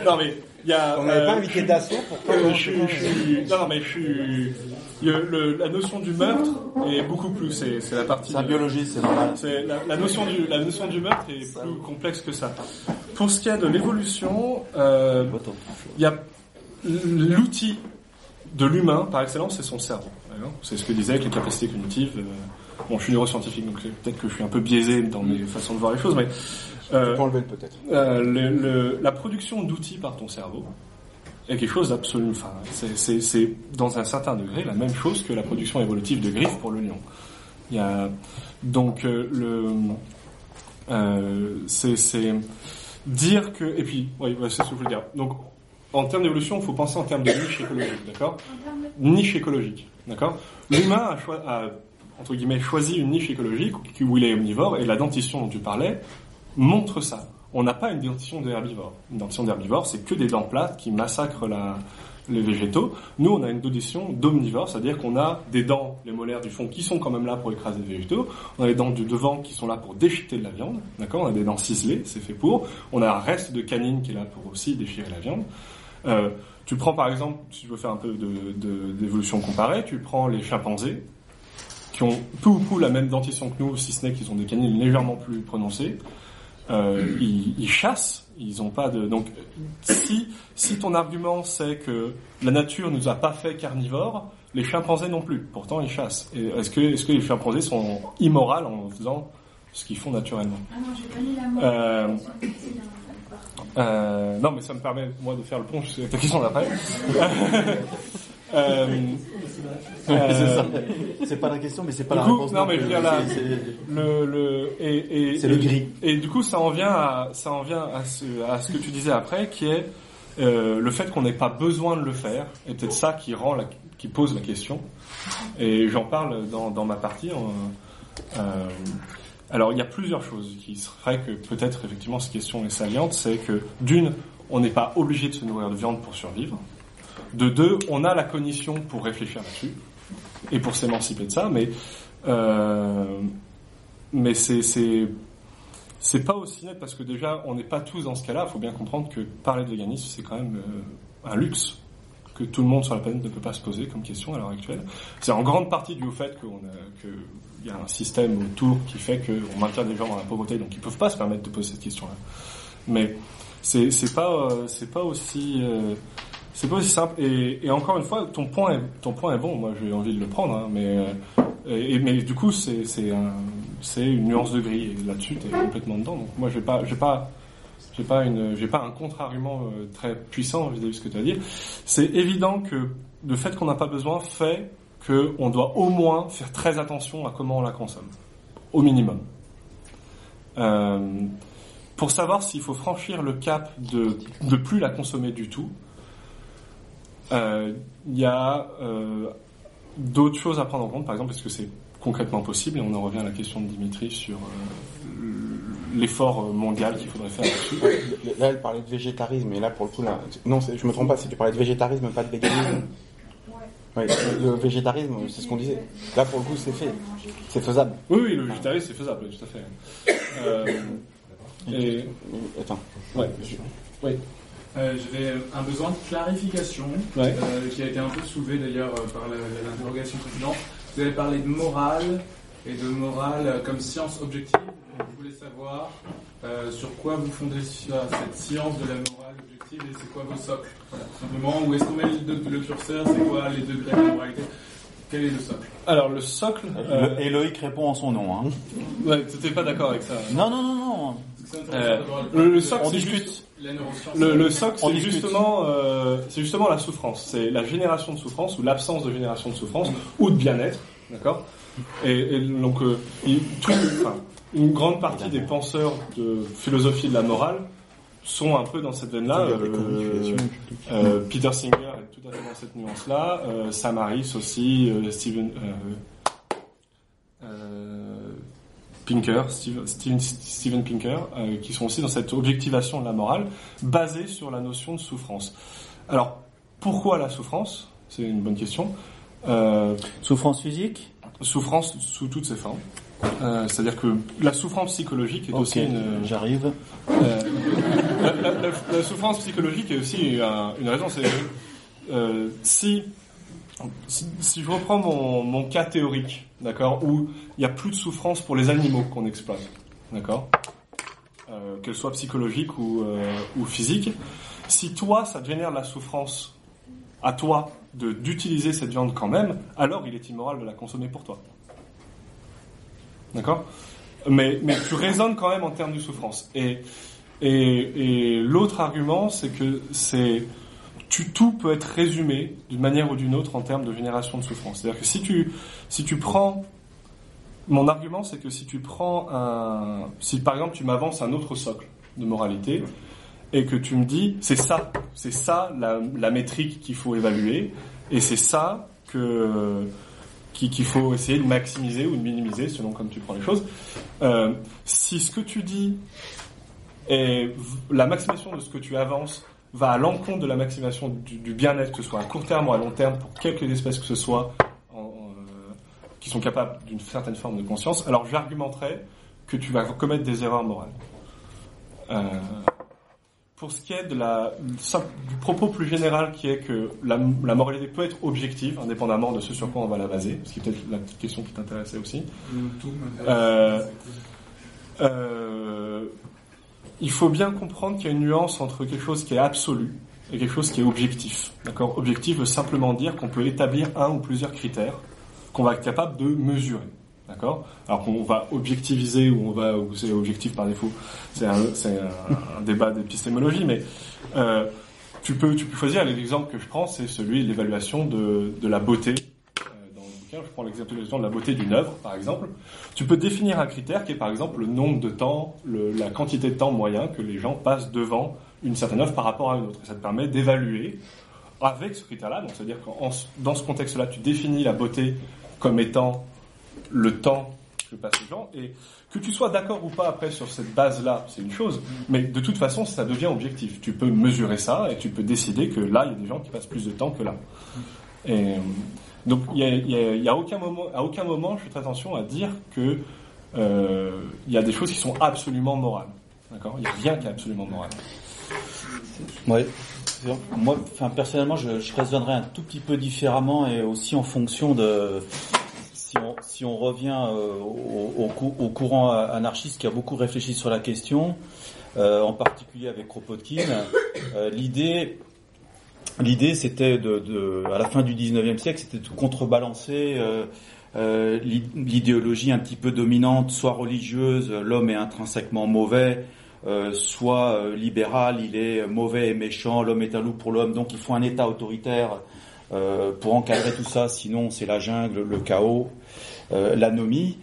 non mais il y a. On n'avait euh, pas invité Dassault pour euh, je, non mais je suis. Le- le- la notion du meurtre est beaucoup plus. C'est c'est la partie. C'est biologiste, c'est normal. c'est la, la notion du la notion du meurtre est plus complexe que ça. Pour ce qui est de l'évolution, euh, il y a l'outil de l'humain par excellence, c'est son cerveau. C'est ce que disait avec les capacités cognitives. euh, bon, je suis neuroscientifique, donc peut-être que je suis un peu biaisé dans mes façons de voir les choses, mais euh, Tu peux enlever le peut-être. euh, le- le- la production d'outils par ton cerveau est quelque chose d'absolu. Enfin, c'est- c'est c'est, dans un certain degré la même chose que la production évolutive de griffes pour le lion. Il y a donc euh, le euh, c'est c'est dire que et puis oui, c'est ce que je voulais dire. Donc en termes d'évolution, il faut penser en termes de niche écologique, d'accord? Niche écologique, d'accord? L'humain a, a, entre guillemets choisi une niche écologique où il est omnivore et la dentition dont tu parlais montre ça. On n'a pas une dentition d'herbivore. Une dentition d'herbivore, c'est que des dents plates qui massacrent la, les végétaux. Nous, on a une dentition d'omnivore, c'est-à-dire qu'on a des dents, les molaires du fond, qui sont quand même là pour écraser les végétaux. On a les dents du devant qui sont là pour déchiqueter de la viande, d'accord? On a des dents ciselées, c'est fait pour. On a un reste de canine qui est là pour aussi déchirer la viande. Euh, tu prends par exemple, si tu veux faire un peu de- de- d'évolution comparée, tu prends les chimpanzés, qui ont peu ou prou la même dentition que nous, si ce n'est qu'ils ont des canines légèrement plus prononcées. Euh, ils, ils chassent, ils ont pas de. Donc, si si ton argument c'est que la nature nous a pas fait carnivores, les chimpanzés non plus. Pourtant, ils chassent. Est-ce que est-ce que les chimpanzés sont immoraux en faisant ce qu'ils font naturellement? Ah non, j'ai pas mis la mort. Euh, Euh, non, mais ça me permet, moi, de faire le pont ta question d'après. euh, C'est euh. C'est pas la question, mais c'est pas du la coup, réponse. non, mais plus. je veux dire, là- le, le, et, et, C'est le et- gris. Et du coup, ça en vient à, ça en vient à ce, à ce que tu disais après, qui est euh, le fait qu'on n'ait pas besoin de le faire, et peut-être ça qui rend, la, qui pose la question. Et j'en parle dans, dans ma partie. en- euh, alors, il y a plusieurs choses qui feraient que peut-être effectivement cette question est saliente. C'est que d'une, on n'est pas obligé de se nourrir de viande pour survivre. De deux, on a la cognition pour réfléchir là-dessus et pour s'émanciper de ça, mais euh, mais c'est c'est pas aussi net parce que déjà on n'est pas tous dans ce cas-là. Il faut bien comprendre que parler de véganisme c'est quand même euh, un luxe que tout le monde sur la planète ne peut pas se poser comme question à l'heure actuelle. C'est en grande partie dû au fait qu'on a que il y a un système autour qui fait qu'on maintient des gens dans la pauvreté, donc ils peuvent pas se permettre de poser cette question-là. Mais c'est c'est pas euh, c'est pas aussi euh, c'est pas aussi simple. Et, encore une fois, ton point est ton point est bon. Moi, j'ai envie de le prendre, hein, mais euh, mais du coup, c'est c'est un c'est une nuance de gris. Et là-dessus, tu es complètement dedans. Donc moi, je vais pas, j'ai pas, j'ai pas j'ai pas un contre-argument euh, très puissant vis-à-vis de ce que tu as dit. C'est évident que le fait qu'on n'a pas besoin fait qu'on doit au moins faire très attention à comment on la consomme, au minimum. Euh, pour savoir s'il faut franchir le cap de de plus la consommer du tout, il y a euh, d'autres choses à prendre en compte, par exemple, est-ce que c'est concrètement possible, et on en revient à la question de Dimitri sur euh, l'effort euh, mondial qu'il faudrait faire là-dessus. Là, elle parlait de végétarisme, et là, pour le coup, là, non, je me trompe pas, si tu parlais de végétarisme, pas de véganisme. Ouais. Oui, le végétarisme, c'est ce qu'on disait. Là, pour le coup, c'est fait. C'est faisable. Oui, oui, le végétarisme, c'est faisable, tout à fait. Euh, et, Attends. ouais, oui. Euh, J'avais un besoin de clarification Ouais. euh, qui a été un peu soulevé d'ailleurs euh, par l'interrogation précédente. Vous avez parlé de morale et de morale comme science objective. Je voulais savoir euh, sur quoi vous fondez cette science de la morale objective et c'est quoi vos socles? Voilà, simplement. Où est-ce qu'on met le, le curseur? C'est quoi les degrés de moralité? Quel est le socle Alors, le socle... euh, Le- Eloïc répond en son nom. Hein. ouais, t'étais pas d'accord avec ça. Non, non, non, non. Euh, le, le socle, On c'est discute. juste... la neuroscience. Le, le socle, On c'est discute. justement, euh, c'est justement la souffrance. C'est la génération de souffrance ou l'absence de génération de souffrance ou de bien-être, d'accord? Et, et donc, euh, il- tout- enfin, une grande partie des penseurs de philosophie de la morale sont un peu dans cette veine-là. Euh, euh, Peter Singer est tout à fait dans cette nuance-là. Euh, Sam Harris aussi. euh, Steven Pinker, Steve- Steven, Steven Pinker, qui sont aussi dans cette objectivation de la morale basée sur la notion de souffrance. Alors, pourquoi la souffrance? C'est une bonne question. Souffrance physique? Souffrance sous toutes ses formes. C'est-à-dire que la souffrance psychologique est aussi une, j'arrive. La, souffrance psychologique est aussi un- une raison. C'est euh, si, si je reprends mon, mon cas théorique, d'accord, où il n'y a plus de souffrance pour les animaux qu'on exploite, d'accord, euh, qu'elle soit psychologique ou, euh, ou physique. Si toi, ça te génère la souffrance à toi de d'utiliser cette viande quand même, alors il est immoral de la consommer pour toi. D'accord? Mais, mais tu raisonnes quand même en termes de souffrance. Et, et, l'autre argument, c'est que c'est tout peut être résumé d'une manière ou d'une autre en termes de génération de souffrance. C'est-à-dire que si tu, si tu prends... Mon argument, c'est que si tu prends un... Si par exemple tu m'avances un autre socle de moralité, et que tu me dis, c'est ça, c'est ça la, la métrique qu'il faut évaluer, et c'est ça que qui- qu'il faut essayer de maximiser ou de minimiser selon comme tu prends les choses. Euh, si ce que tu dis est la maximisation de ce que tu avances va à l'encontre de la maximisation du, du bien-être, que ce soit à court terme ou à long terme, pour quelques espèces que ce soit, en- en, euh, qui sont capables d'une certaine forme de conscience, alors j'argumenterais que tu vas commettre des erreurs morales. Euh, pour ce qui est de la, du propos plus général qui est que la, la moralité peut être objective, indépendamment de ce sur quoi on va la baser, ce qui est peut-être la petite question qui t'intéressait aussi. Tout. Euh, euh, il faut bien comprendre qu'il y a une nuance entre quelque chose qui est absolu et quelque chose qui est objectif. D'accord? Objectif veut simplement dire qu'on peut établir un ou plusieurs critères qu'on va être capable de mesurer. D'accord? Alors qu'on va objectiviser ou on va c'est objectif par défaut. C'est un, débat d'épistémologie, mais euh, tu peux tu peux choisir. L'exemple que je prends, c'est celui de l'évaluation de la beauté. Je prends l'exemple de la beauté d'une œuvre, par exemple. Tu peux définir un critère qui est par exemple le nombre de temps, la quantité de temps moyen que les gens passent devant une certaine œuvre par rapport à une autre. Et ça te permet d'évaluer avec ce critère-là. Donc, c'est-à-dire que dans ce contexte-là, tu définis la beauté comme étant le temps que passent les gens et que tu sois d'accord ou pas après sur cette base-là, c'est une chose. Mais de toute façon, ça devient objectif. Tu peux mesurer ça et tu peux décider que là, il y a des gens qui passent plus de temps que là. Et donc, il y a, a- a aucun moment, à aucun moment, je fais très attention à dire que euh, il y a des choses qui sont absolument morales. D'accord? Il n'y a rien qui est absolument moral. Ouais. Moi, enfin, personnellement, je, je raisonnerais un tout petit peu différemment et aussi en fonction de si on, si on revient euh, au, au courant anarchiste qui a beaucoup réfléchi sur la question, euh, en particulier avec Kropotkin, euh, l'idée L'idée, c'était de, de, à la fin du 19e siècle, c'était de contrebalancer euh, euh, l'idéologie un petit peu dominante, soit religieuse, l'homme est intrinsèquement mauvais, euh, soit libéral, il est mauvais et méchant, l'homme est un loup pour l'homme, donc il faut un État autoritaire pour encadrer tout ça, sinon c'est la jungle, le chaos, l'anomie.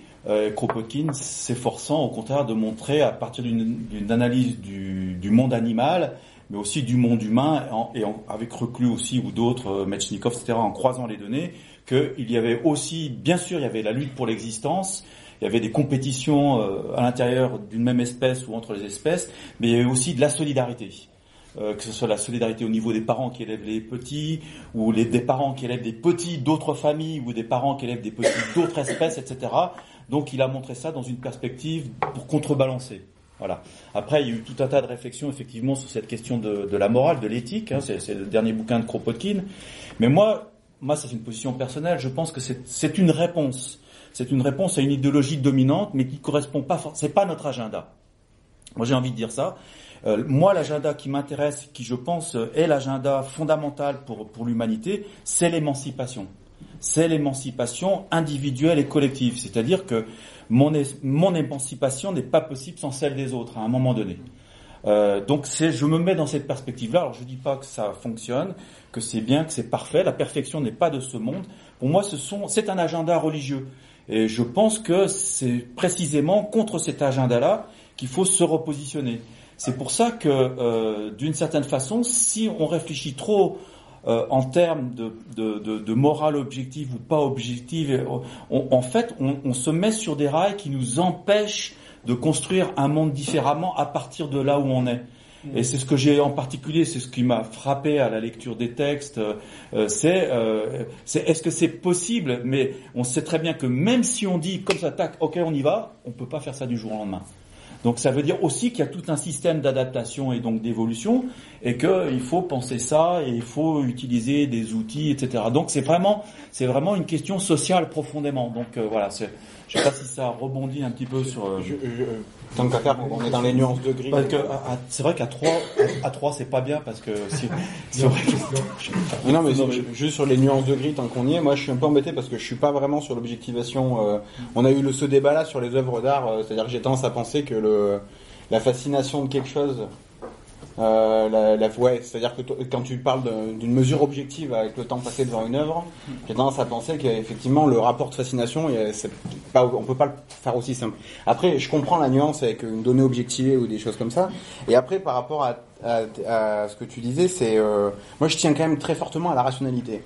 Kropotkin s'efforçant au contraire de montrer à partir d'une analyse du, du, monde animal, mais aussi du monde humain, et avec Reclus aussi ou d'autres, Metchnikov, etc., en croisant les données, qu'il y avait aussi, bien sûr, il y avait la lutte pour l'existence, il y avait des compétitions euh, à l'intérieur d'une même espèce ou entre les espèces, mais il y avait aussi de la solidarité. Euh, que ce soit la solidarité au niveau des parents qui élèvent les petits, ou les, des parents qui élèvent des petits d'autres familles, ou des parents qui élèvent des petits d'autres espèces, etc. Donc il a montré ça dans une perspective pour contrebalancer. Voilà. Après, il y a eu tout un tas de réflexions effectivement sur cette question de, la morale, de l'éthique. Hein, c'est le dernier bouquin de Kropotkin. Mais moi, moi, c'est une position personnelle. Je pense que c'est une réponse c'est une réponse à une idéologie dominante, mais qui correspond pas. C'est pas notre agenda. Moi, j'ai envie de dire ça. Euh, moi, l'agenda qui m'intéresse, qui je pense est l'agenda fondamental pour pour l'humanité, c'est l'émancipation. C'est l'émancipation individuelle et collective. C'est-à-dire que mon, mon émancipation n'est pas possible sans celle des autres à un moment donné. Euh, donc je me mets dans cette perspective-là. Alors je dis pas que ça fonctionne, que c'est bien, que c'est parfait. La perfection n'est pas de ce monde. Pour moi, ce sont, c'est un agenda religieux. Et je pense que c'est précisément contre cet agenda-là qu'il faut se repositionner. C'est pour ça que, euh, d'une certaine façon, si on réfléchit trop euh, en termes de, de, de, de, morale objective ou pas objective, en fait, on, on, se met sur des rails qui nous empêchent de construire un monde différemment à partir de là où on est. Et c'est ce que j'ai en particulier, c'est ce qui m'a frappé à la lecture des textes, euh, euh, c'est est-ce que c'est possible? Mais on sait très bien que même si on dit comme ça, tac, ok, on y va, on peut pas faire ça du jour au lendemain. Donc ça veut dire aussi qu'il y a tout un système d'adaptation et donc d'évolution et qu'il faut penser ça et il faut utiliser des outils, etc. Donc c'est vraiment, c'est vraiment une question sociale profondément. Donc euh, voilà, je sais pas si ça rebondit un petit peu sur. Euh, tant qu'à faire, on est dans les nuances de gris. c'est vrai qu'à 3, à 3 c'est pas bien parce que c'est vrai que... Non mais juste sur les nuances de gris tant qu'on y est, moi je suis un peu embêté parce que je suis pas vraiment sur l'objectivation. Euh, on a eu le ce débat là sur les œuvres d'art, euh, c'est-à-dire que j'ai tendance à penser que le la fascination de quelque chose euh, la, la, ouais, c'est-à-dire que quand tu parles d'une mesure objective avec le temps passé devant une œuvre, j'ai tendance à penser qu'effectivement le rapport de fascination, pas, on peut pas le faire aussi simple. Après, je comprends la nuance avec une donnée objectivée ou des choses comme ça. Et après, par rapport à, à, ce que tu disais, c'est euh, moi je tiens quand même très fortement à la rationalité.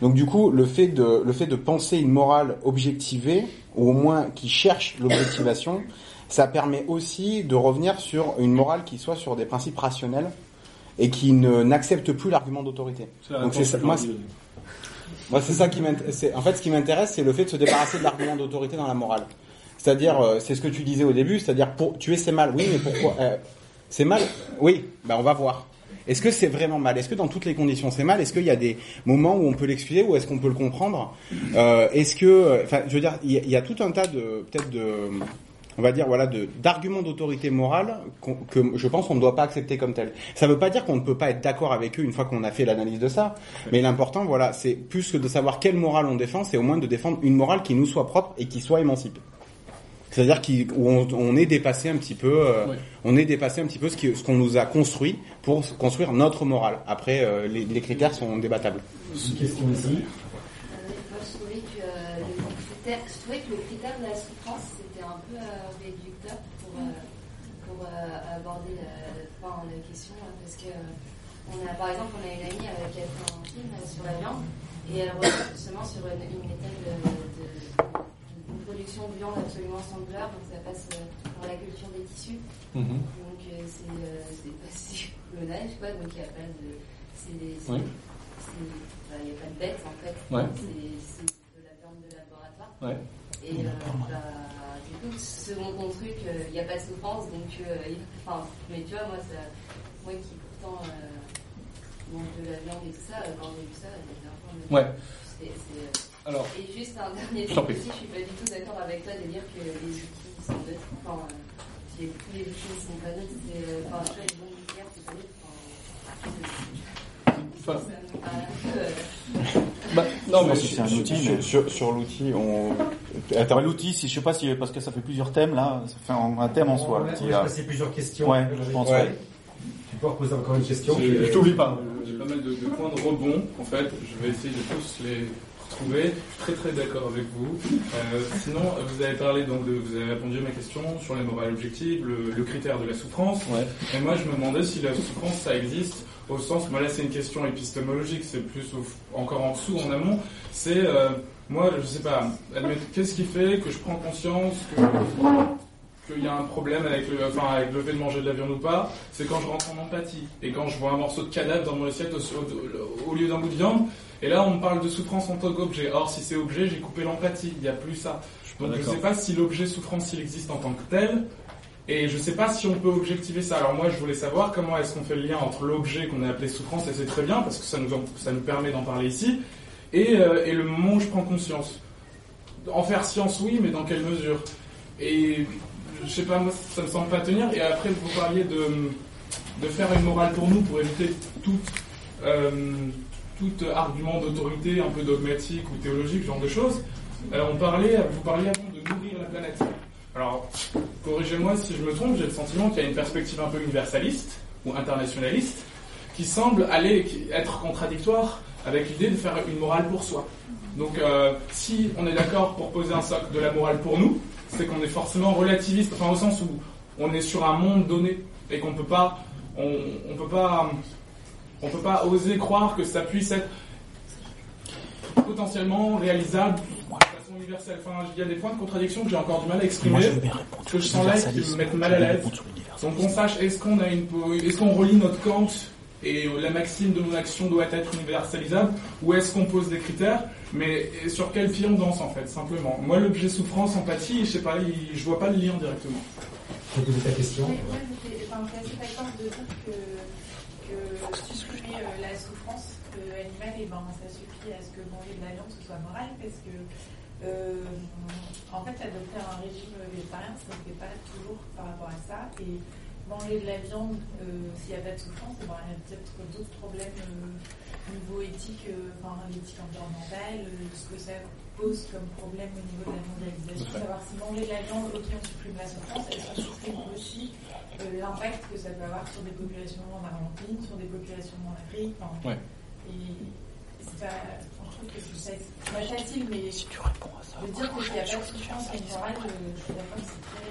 Donc du coup, le fait de le fait de penser une morale objectivée ou au moins qui cherche l'objectivation ça permet aussi de revenir sur une morale qui soit sur des principes rationnels et qui n'accepte plus l'argument d'autorité. Donc c'est moi, moi c'est ça qui m'intéresse. En fait, ce qui m'intéresse, c'est le fait de se débarrasser de l'argument d'autorité dans la morale. C'est-à-dire, euh, c'est ce que tu disais au début, c'est-à-dire pour tuer c'est mal. Oui, mais pourquoi euh, C'est mal? Oui, ben on va voir. Est-ce que c'est vraiment mal? Est-ce que dans toutes les conditions c'est mal? Est-ce qu'il y a des moments où on peut l'excuser ou est-ce qu'on peut le comprendre? Euh, Est-ce que, enfin, je veux dire, il y, y, a tout un tas de peut-être de on va dire voilà d'arguments d'autorité morale que je pense qu'on ne doit pas accepter comme tel. Ça ne veut pas dire qu'on ne peut pas être d'accord avec eux une fois qu'on a fait l'analyse de ça, mais l'important voilà c'est plus que de savoir quelle morale on défend, c'est au moins de défendre une morale qui nous soit propre et qui soit émancipée. C'est-à-dire qu'on on est dépassé un petit peu, euh, on est dépassé un petit peu ce qu'on ce qu'on nous a construit pour construire notre morale. Après, euh, les, les, critères sont débattables. Une question ici. Euh, je trouvais que, je trouvais que le critère de la souffrance un peu euh, réducteur pour, euh, euh, aborder la, enfin, la question hein, parce que on a, par exemple, on a une amie qui a fait un film sur la viande et elle revient justement sur une, une méthode de, de, de, production de viande absolument sans douleur, donc ça passe par la culture des tissus. Mm-hmm. Donc c'est pas si clonage, quoi, donc il n'y a pas de. C'est il n'y a pas de bête en fait. Ouais. C'est de la viande de laboratoire. Ouais. Et euh, bah, selon ton truc, il euh, n'y a pas de souffrance, donc, euh, enfin, mais tu vois, moi, ça, moi qui pourtant euh, mange de la viande et tout ça, quand j'ai vu ça, j'ai un peu. Ouais. C'est, Alors, et juste un dernier truc aussi, je suis pas du tout d'accord avec toi de dire que les outils sont neutres. Enfin, les outils ne sont pas neutres. C'est, enfin, tu vois, les bons nucléaires, c'est pas neutre. Enfin, Enfin, bah, Non, mais c'est un Sur- outil, sur, mais... sur, sur l'outil, on. Attends, l'outil, si je sais pas si parce que ça fait plusieurs thèmes là, ça fait un, un thème en soi. On là. passer plusieurs questions. Ouais, je pense. Ouais. ouais. Tu peux reposer encore une question. Je t'oublie pas. J'ai pas mal de, de points de rebond, en fait. Je vais essayer de tous les retrouver. Je suis très très d'accord avec vous. Euh, sinon, vous avez parlé, donc, de, vous avez répondu à ma question sur les morales objectives, le, le critère de la souffrance. Ouais. Et moi, je me demandais si la souffrance, ça existe, au sens, moi là, c'est une question épistémologique, c'est plus au- encore en dessous, en amont. C'est, euh, moi, je sais pas, qu'est-ce qui fait que je prends conscience que qu'il y a un problème avec le, enfin, avec le fait de manger de la viande ou pas, c'est quand je rentre en empathie. Et quand je vois un morceau de cadavre dans mon assiette au, au- au lieu d'un bout de viande, et là on me parle de souffrance en tant qu'objet. Or, si c'est objet, j'ai coupé l'empathie, il n'y a plus ça. Donc je d'accord. sais pas si l'objet souffrance, il existe en tant que tel, et je sais pas si on peut objectiver ça. Alors moi, je voulais savoir comment est-ce qu'on fait le lien entre l'objet qu'on a appelé souffrance, et c'est très bien, parce que ça nous, ça nous permet d'en parler ici, et, euh, et le moment où je prends conscience. En faire science, oui, mais dans quelle mesure? Et je sais pas, moi, ça me semble pas tenir. Et après, vous parliez de, de faire une morale pour nous, pour éviter tout, euh, tout argument d'autorité un peu dogmatique ou théologique, ce genre de choses. Alors, on parlait, vous parliez avant de nourrir la planète. Alors, corrigez-moi si je me trompe, j'ai le sentiment qu'il y a une perspective un peu universaliste ou internationaliste qui semble aller être contradictoire avec l'idée de faire une morale pour soi. Donc, euh, si on est d'accord pour poser un socle de la morale pour nous, c'est qu'on est forcément relativiste, enfin au sens où on est sur un monde donné et qu'on peut pas, on peut pas, on peut pas oser croire que ça puisse être potentiellement réalisable Enfin, il y a des points de contradiction que j'ai encore du mal à exprimer, que je sens là et qui me mettent mal à l'aise. Donc on sache est-ce qu'on a une, po- est-ce qu'on relie notre Kant et la maxime de mon action doit être universalisable, ou est-ce qu'on pose des critères, mais sur quel pied on danse en fait, simplement? Moi, l'objet souffrance, empathie, je sais pas, il- je vois pas le lien directement. Tu peux poser ta question? Mais moi, j'étais enfin, j'étais assez d'accord de dire que, que supprimer euh, la souffrance euh, animale, et ben, ça suffit à ce que manger de la viande ce soit moral, parce que euh, en fait, adopter un régime végétarien, ça ne fait pas toujours par rapport à ça. Et manger de la viande, euh, s'il n'y a pas de souffrance, eh ben, il y a peut-être d'autres problèmes euh, niveau éthique, enfin l'éthique environnementale, ce que ça pose comme problème au niveau de la mondialisation, savoir si manger de la viande, ok, on supprime la souffrance, est-ce qu'on supprime aussi euh, l'impact que ça peut avoir sur des populations en Argentine, sur des populations en Afrique. enfin, Ouais. Et c'est pas, trouve que c'est c'est pas facile, mais si tu réponds à ça, de dire que s'il n'y a pas de souffrance euh, je suis d'accord que c'est très.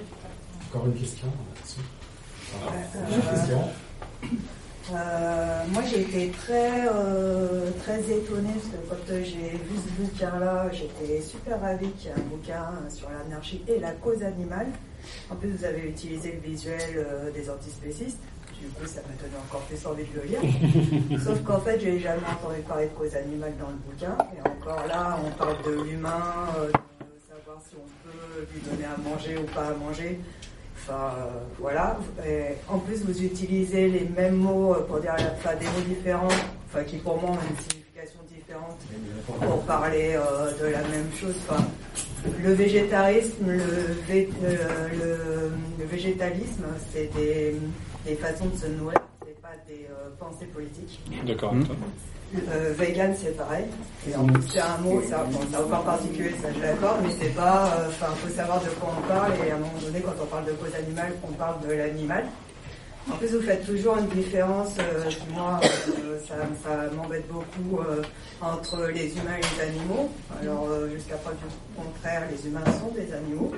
Encore une question là-dessus. Euh, Une question. Euh, moi, j'ai été très, euh, très étonnée parce que quand euh, j'ai vu ce bouquin-là, j'étais super ravie qu'il y ait un bouquin sur l'anarchie et la cause animale. En plus, vous avez utilisé le visuel euh, des antispécistes. Du coup, ça m'a donné encore plus envie de le lire. Sauf qu'en fait, j'ai jamais entendu parler de cause animale dans le bouquin. Et encore là, on parle de l'humain, euh, de savoir si on peut lui donner à manger ou pas à manger. Enfin, euh, voilà. Et en plus, vous utilisez les mêmes mots euh, pour dire enfin, des mots différents, enfin, qui pour moi ont une signification différente pour parler euh, de la même chose. Enfin, le végétarisme, le, vé- le- le végétalisme, c'est des, des façons de se nourrir, c'est pas des euh, pensées politiques. D'accord. Euh, vegan, c'est pareil. C'est un mot, ça, bon, ça aucun particulier, ça je l'accorde, mais c'est pas. euh, Enfin, faut savoir de quoi on parle, et à un moment donné, quand on parle de cause animale, on parle de l'animal. En plus, vous faites toujours une différence, euh, moi, euh, ça, ça m'embête beaucoup, euh, entre les humains et les animaux. Alors, euh, jusqu'à preuve du contraire, les humains sont des animaux.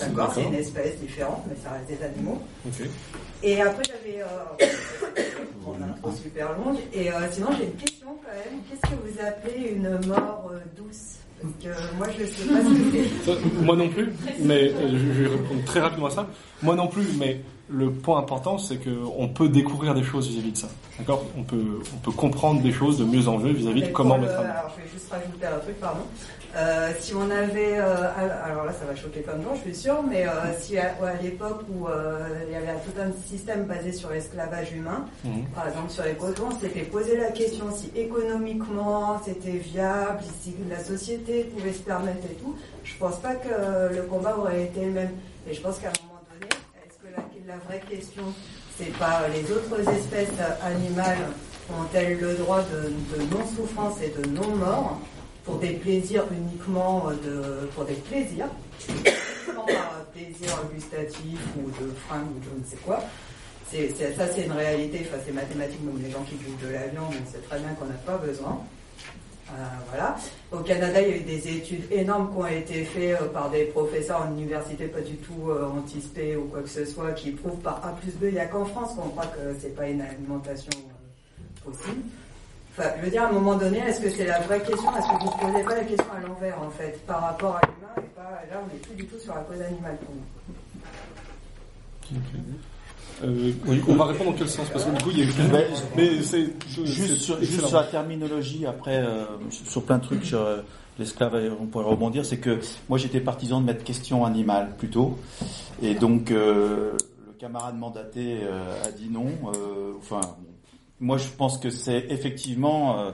D'accord, c'est une espèce différente, mais ça reste des animaux. Ok. Et après, j'avais. Euh, a trop super longue. Et euh, sinon, j'ai une question quand même. Qu'est-ce que vous appelez une mort euh, douce? Parce que moi, je ne sais pas ce que c'est. Moi non plus, mais euh, je je vais répondre très rapidement à ça. Moi non plus, mais le point important, c'est qu'on peut découvrir des choses vis-à-vis de ça. D'accord? On peut, on peut comprendre des choses de mieux en mieux vis-à-vis de comment mettre mort. Alors, je vais juste rajouter un truc, pardon. Euh, si on avait, euh, alors là ça va choquer plein de gens, je suis sûre, mais euh, si à, à l'époque où euh, il y avait tout un système basé sur l'esclavage humain, Mhm. par exemple sur les colons, on s'était posé la question si économiquement c'était viable, si la société pouvait se permettre et tout. Je pense pas que le combat aurait été le même. Et je pense qu'à un moment donné, est-ce que la, vraie question, c'est pas les autres espèces animales ont-elles le droit de, de non-souffrance et de non-mort pour des plaisirs uniquement de, pour des plaisirs, pas par plaisir gustatif ou de fringue ou je ne sais quoi. Ça, c'est une réalité, enfin, c'est mathématique, donc les gens qui bouffent de la viande, on sait très bien qu'on n'a pas besoin. Euh, voilà. Au Canada, il y a eu des études énormes qui ont été faites euh, par des professeurs en université, pas du tout euh, anti-spé ou quoi que ce soit, qui prouvent par A plus B. Il n'y a qu'en France qu'on croit que c'est pas une alimentation possible. Enfin, je veux dire, à un moment donné, est-ce que c'est la vraie question? Est-ce que vous ne posez pas la question à l'envers, en fait, par rapport à l'humain et pas, là, on n'est plus du tout sur la cause animale pour nous. Euh, on va répondre dans quel sens? Parce que du coup, il y a Ben, Mais c'est Juste sur, juste sur la terminologie, après, euh, sur plein de trucs sur euh, l'esclavage, on pourrait rebondir, c'est que moi j'étais partisan de mettre question animale plutôt, et donc le camarade mandaté a dit non. enfin, moi je pense que c'est effectivement,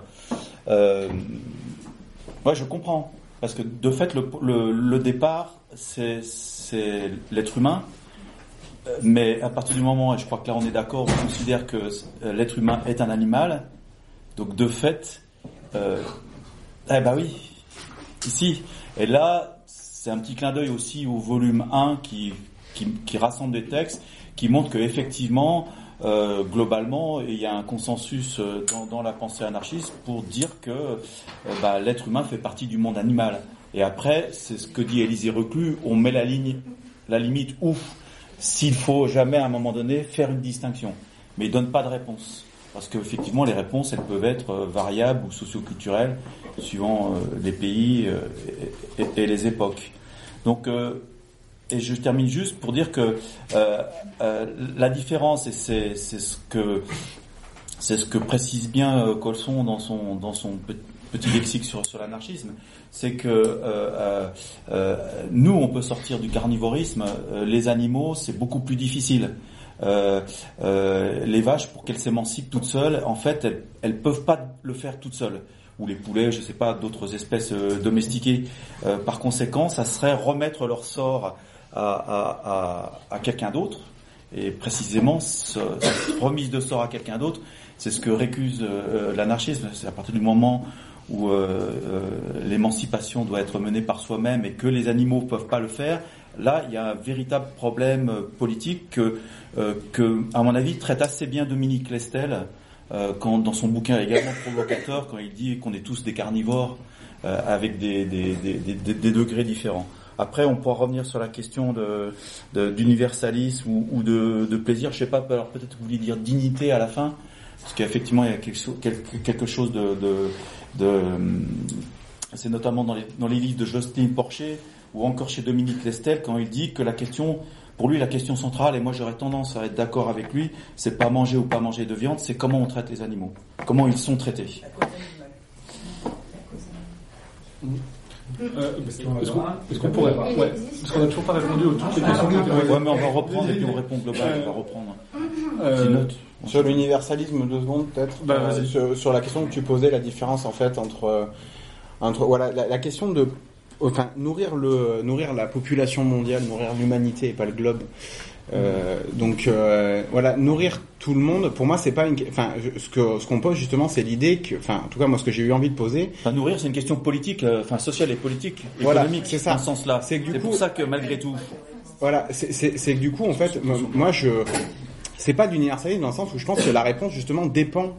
moi je comprends, parce que de fait le, le, le départ c'est c'est l'être humain. Mais à partir du moment, et je crois que là on est d'accord, on considère que euh, l'être humain est un animal, donc de fait, euh, eh ben oui, ici. Et là, c'est un petit clin d'œil aussi au volume 1 qui, qui, rassemble des textes, qui montre que effectivement, euh, globalement, il y a un consensus euh, dans, la pensée anarchiste pour dire que euh, bah, l'être humain fait partie du monde animal. Et après, c'est ce que dit Élisée Reclus, on met la ligne, la limite où s'il faut jamais à un moment donné faire une distinction. Mais il donne pas de réponse. Parce qu'effectivement, les réponses, elles peuvent être euh, variables ou socioculturelles, suivant euh, les pays euh, et, les époques. Donc, et je termine juste pour dire que euh, euh, la différence, et c'est ce que c'est ce que précise bien Colson dans son dans son petit lexique sur l'anarchisme, c'est que euh, euh, euh, nous on peut sortir du carnivorisme, les animaux c'est beaucoup plus difficile. Les vaches pour qu'elles s'émancipent toutes seules, en fait elles elles peuvent pas le faire toutes seules ou les poulets, je sais pas, d'autres espèces domestiquées. Par conséquent, ça serait remettre leur sort à, à, à, quelqu'un d'autre. Et précisément, ce, cette remise de sort à quelqu'un d'autre, c'est ce que récuse l'anarchisme. C'est à partir du moment où euh, euh, l'émancipation doit être menée par soi-même et que les animaux peuvent pas le faire, là, il y a un véritable problème euh, politique que, à mon avis, traite assez bien Dominique Lestel quand, dans son bouquin également provocateur, quand il dit qu'on est tous des carnivores avec des, des, des, des, degrés différents. Après, on pourra revenir sur la question de d'universalisme ou, de, de plaisir. Je sais pas, alors peut-être que vous vouliez dire dignité à la fin, parce qu'effectivement, il y a quelque, chose- de, de hum, c'est notamment dans les, dans les livres de Jocelyne Porcher ou encore chez Dominique Lestel quand il dit que la question, pour lui, la question centrale, et moi j'aurais tendance à être d'accord avec lui, c'est pas manger ou pas manger de viande, c'est comment on traite les animaux, comment ils sont traités. Euh, Est-ce qu'on est-ce qu'on pourrait ouais, Parce qu'on n'a toujours pas répondu aux toutes les questions étaient Ouais, mais on va reprendre et puis on répond global, on va reprendre. Euh, Petite note. Sur l'universalisme, deux secondes peut-être. Bah, Euh, sur, sur la question que tu posais, la différence en fait entre euh, entre voilà la, la question de enfin nourrir le nourrir la population mondiale, nourrir l'humanité et pas le globe. Euh, donc euh, voilà, nourrir tout le monde. Pour moi, c'est pas une. Enfin, ce que ce qu'on pose justement, c'est l'idée que, enfin, en tout cas moi, ce que j'ai eu envie de poser, Enfin, nourrir, c'est une question politique, euh, enfin sociale et politique, Voilà, économique, c'est ça. dans ce sens-là. C'est pour ça que malgré tout, Voilà, c'est- que du coup, en fait, moi, je, c'est pas d'universalisme dans le sens où je pense que la réponse justement dépend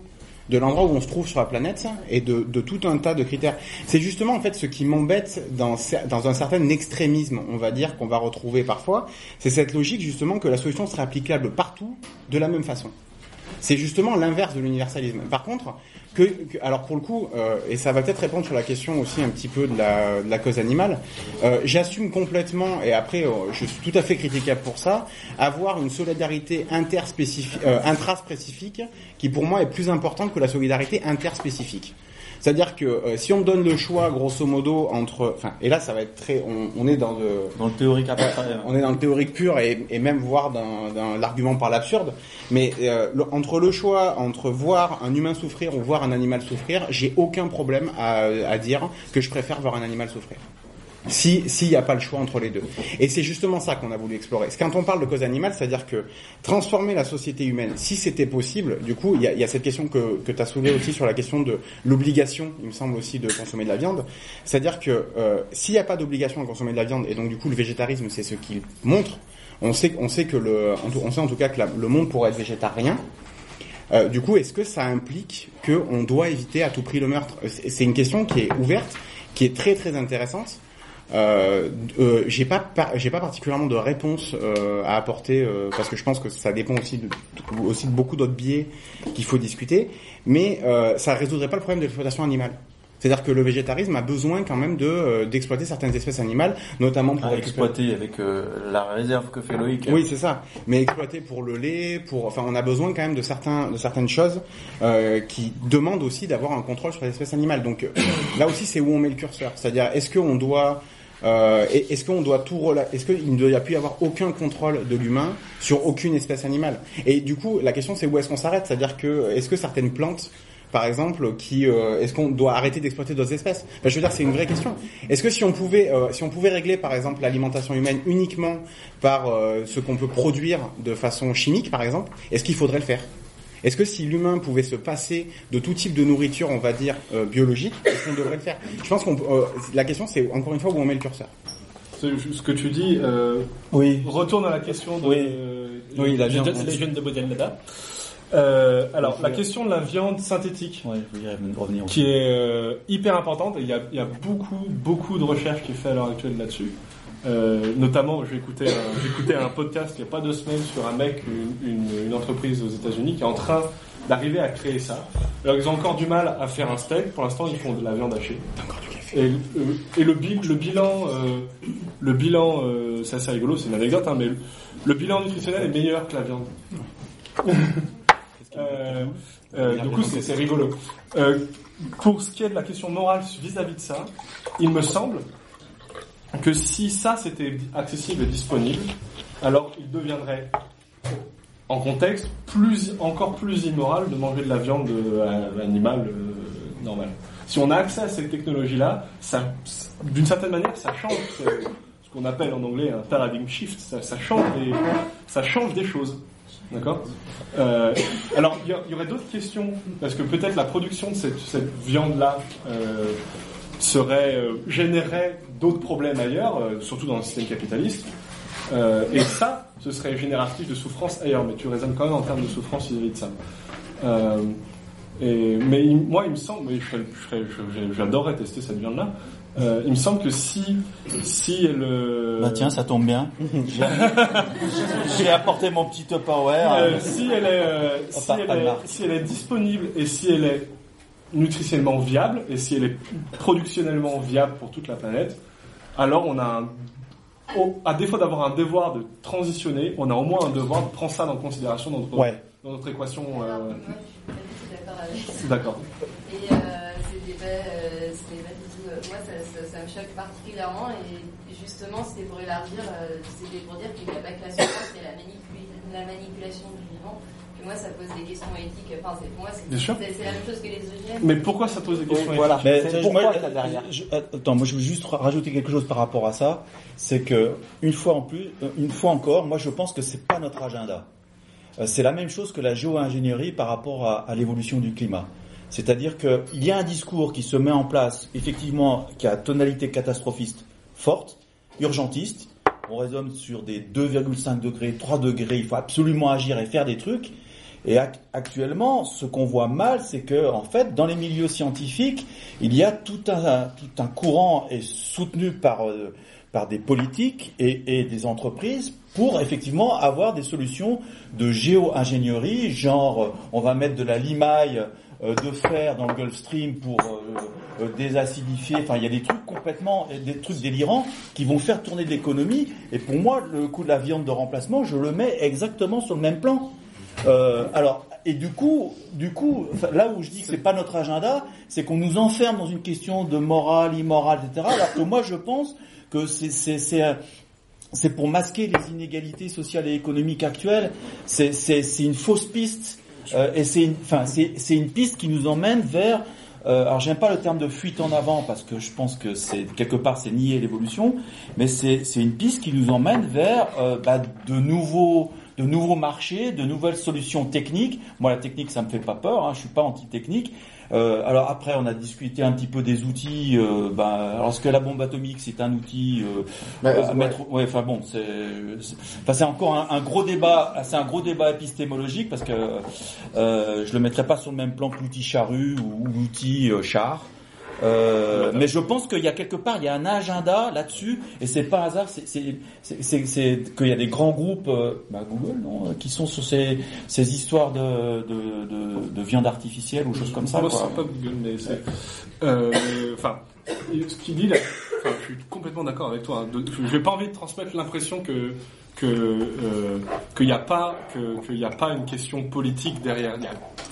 de l'endroit où on se trouve sur la planète et de, de tout un tas de critères. C'est justement en fait ce qui m'embête dans, dans un certain extrémisme, on va dire, qu'on va retrouver parfois, c'est cette logique justement que la solution serait applicable partout de la même façon. C'est justement l'inverse de l'universalisme. Par contre, alors pour le coup, euh, et ça va peut-être répondre sur la question aussi un petit peu de la, cause animale, euh, j'assume complètement, et après euh, je suis tout à fait critiquable pour ça, avoir une solidarité interspécifique, intraspécifique qui pour moi est plus importante que la solidarité interspécifique. C'est-à-dire que euh, si on me donne le choix, grosso modo, entre, enfin, et là ça va être très, on, on est dans le, dans le théorique après, on est dans le théorique pur et, et même voire dans, dans l'argument par l'absurde. Mais euh, le- entre le choix entre voir un humain souffrir ou voir un animal souffrir, j'ai aucun problème à, à dire que je préfère voir un animal souffrir. Si s'il n'y a pas le choix entre les deux. Et c'est justement ça qu'on a voulu explorer. Quand on parle de cause animale, c'est-à-dire que transformer la société humaine, si c'était possible, du coup, il y a, y a cette question que, que tu as soulevée aussi sur la question de l'obligation, il me semble aussi, de consommer de la viande. C'est-à-dire que euh, s'il n'y a pas d'obligation de consommer de la viande, et donc du coup le végétarisme, c'est ce qu'il montre, on sait, on sait que le, on sait en tout cas que le monde pourrait être végétarien. Euh, du coup, est-ce que ça implique qu'on doit éviter à tout prix le meurtre? C'est une question qui est ouverte, qui est très très intéressante. Euh, euh, j'ai pas j'ai pas particulièrement de réponse euh, à apporter euh, parce que je pense que ça dépend aussi de aussi de beaucoup d'autres biais qu'il faut discuter, mais euh, ça résoudrait pas le problème de l'exploitation animale. C'est-à-dire que le végétarisme a besoin quand même de euh, d'exploiter certaines espèces animales, notamment pour exploiter avec euh, la réserve que fait Loïc. oui, c'est ça. Mais exploiter pour le lait, pour, enfin, on a besoin quand même de certains, de certaines choses euh, qui demandent aussi d'avoir un contrôle sur les espèces animales. Donc là aussi, c'est où on met le curseur. C'est-à-dire, est-ce qu'on doit, euh, est-ce qu'on doit tout, rela- est-ce qu'il ne doit plus y avoir aucun contrôle de l'humain sur aucune espèce animale? Et du coup, la question, c'est où est-ce qu'on s'arrête? C'est-à-dire que, est-ce que certaines plantes par exemple, qui euh, est-ce qu'on doit arrêter d'exploiter d'autres espèces? Enfin, Je veux dire, c'est une vraie question. Est-ce que si on pouvait, euh, si on pouvait régler, par exemple, l'alimentation humaine uniquement par euh, ce qu'on peut produire de façon chimique, par exemple, est-ce qu'il faudrait le faire? Est-ce que si l'humain pouvait se passer de tout type de nourriture, on va dire euh, biologique, est-ce qu'on devrait le faire? Je pense qu'on, peut- euh, la question, c'est encore une fois où on met le curseur. C'est- Ce que tu dis euh, Oui. retourne à la question de Oui. euh, Oui, la de- viande. de- les jeunes de. Euh, alors, la question de la viande synthétique, Ouais, revenir qui est euh, hyper importante, et il y a, il y a beaucoup, beaucoup de recherches qui est fait à l'heure actuelle là-dessus. Euh, notamment, écouté, un- un podcast il y a pas deux semaines sur un mec, une, une- une entreprise aux États-Unis qui est en train d'arriver à créer ça. Alors, ils ont encore du mal à faire un steak. Pour l'instant, ils font de la viande hachée. Et, euh, et le, bi- le bilan, euh, le bilan, euh, c'est assez rigolo, c'est une anecdote, hein, mais le, le bilan nutritionnel est meilleur que la viande. Euh, du coup, c'est rigolo. Pour ce qui est de la question morale vis-à-vis de ça, il me semble que si ça c'était accessible et disponible, alors il deviendrait en contexte encore plus immoral de manger de la viande euh, animale euh, normale. Si on a accès à ces technologies-là, d'une certaine manière, ça change ce, ce qu'on appelle en anglais un paradigm shift. Ça, change des, choses. D'accord? Euh, Alors, il y, aurait d'autres questions, parce que peut-être la production de cette, viande-là euh, serait euh, générerait d'autres problèmes ailleurs, euh, surtout dans le système capitaliste. Euh, et ça, ce serait génératif de souffrance ailleurs, mais tu raisonnes quand même en termes de souffrance vis-à-vis de ça. Euh, et, mais il- moi, il me semble, mais j'adorerais tester cette viande-là. Euh, il me semble que si, si elle, euh, Bah tiens, ça tombe bien. J'ai apporté mon petit Tupperware. Si elle est, elle est, si elle est disponible et si elle est nutritionnellement viable et si elle est productionnellement viable pour toute la planète, alors on a un, au- à défaut d'avoir un devoir de transitionner, on a au moins un devoir de prendre ça dans considération dans notre, Ouais. dans notre équation. euh, Alors, moi, je suis pas du tout d'accord avec ça. D'accord. Et euh, c'était pas, euh, du tout. euh, moi, ça, ça, ça me choque particulièrement. Et justement, c'était pour élargir, euh, c'était pour dire qu'il n'y a pas que la souffrance, mais la, manipula- la manipulation du vivant. Moi, ça pose des questions éthiques. Enfin, c'est, pour moi, c'est, Bien sûr. c'est, c'est la même chose que les OGM. Mais pourquoi ça pose des questions voilà. Mais C'est je- pourquoi moi, qu'il y a derrière. je- attends, moi je veux juste ra- rajouter quelque chose par rapport à ça. C'est que une fois en plus, euh, une fois encore, moi je pense que c'est pas notre agenda. Euh, C'est la même chose que la géo-ingénierie par rapport à, à l'évolution du climat. C'est-à-dire qu'il y a un discours qui se met en place, effectivement, qui a tonalité catastrophiste forte, urgentiste. On raisonne sur des 2,5 degrés, 3 degrés. Il faut absolument agir et faire des trucs. Et ac- actuellement, ce qu'on voit mal, c'est que, en fait, dans les milieux scientifiques, il y a tout un, courant et soutenu par, euh, par des politiques et, des entreprises pour effectivement avoir des solutions de géo-ingénierie, genre euh, on va mettre de la limaille euh, de fer dans le Gulf Stream pour désacidifier. Enfin, il y a des trucs complètement, des trucs délirants qui vont faire tourner l'économie. Et pour moi, le coup de la viande de remplacement, je le mets exactement sur le même plan. Euh, alors, et du coup, du coup, là où je dis que c'est pas notre agenda, c'est qu'on nous enferme dans une question de morale, immorale, etc. Alors que moi, je pense que c'est c'est pour masquer les inégalités sociales et économiques actuelles. C'est une fausse piste euh, et c'est une enfin c'est une piste qui nous emmène vers euh, alors j'aime pas le terme de fuite en avant parce que je pense que c'est quelque part c'est nier l'évolution, mais c'est une piste qui nous emmène vers euh, bah, de nouveaux de nouveaux marchés, de nouvelles solutions techniques. Moi, la technique, ça me fait pas peur. Hein, je suis pas anti-technique. Euh, alors après, on a discuté un petit peu des outils. Euh, ben, alors est-ce que la bombe atomique, c'est un outil euh, Mais, à ouais. mettre Ouais, enfin bon, c'est, c'est- enfin c'est encore un, un gros débat. C'est un gros débat épistémologique parce que euh, je le mettrai pas sur le même plan que l'outil charrue ou, ou l'outil euh, char. Euh, mais je pense qu'il y a quelque part, il y a un agenda là-dessus, et c'est pas hasard, c'est, qu'il y a des grands groupes, euh, bah, Google, non, qui sont sur ces, ces histoires de, de, de, de viande artificielle ou choses comme ça. Moi, c'est pas Google, mais c'est. euh, Enfin, ce qu'il dit là, enfin, je suis complètement d'accord avec toi. hein. De- J'ai pas envie de transmettre l'impression que que euh, qu'il n'y a pas que qu'il a pas une question politique derrière.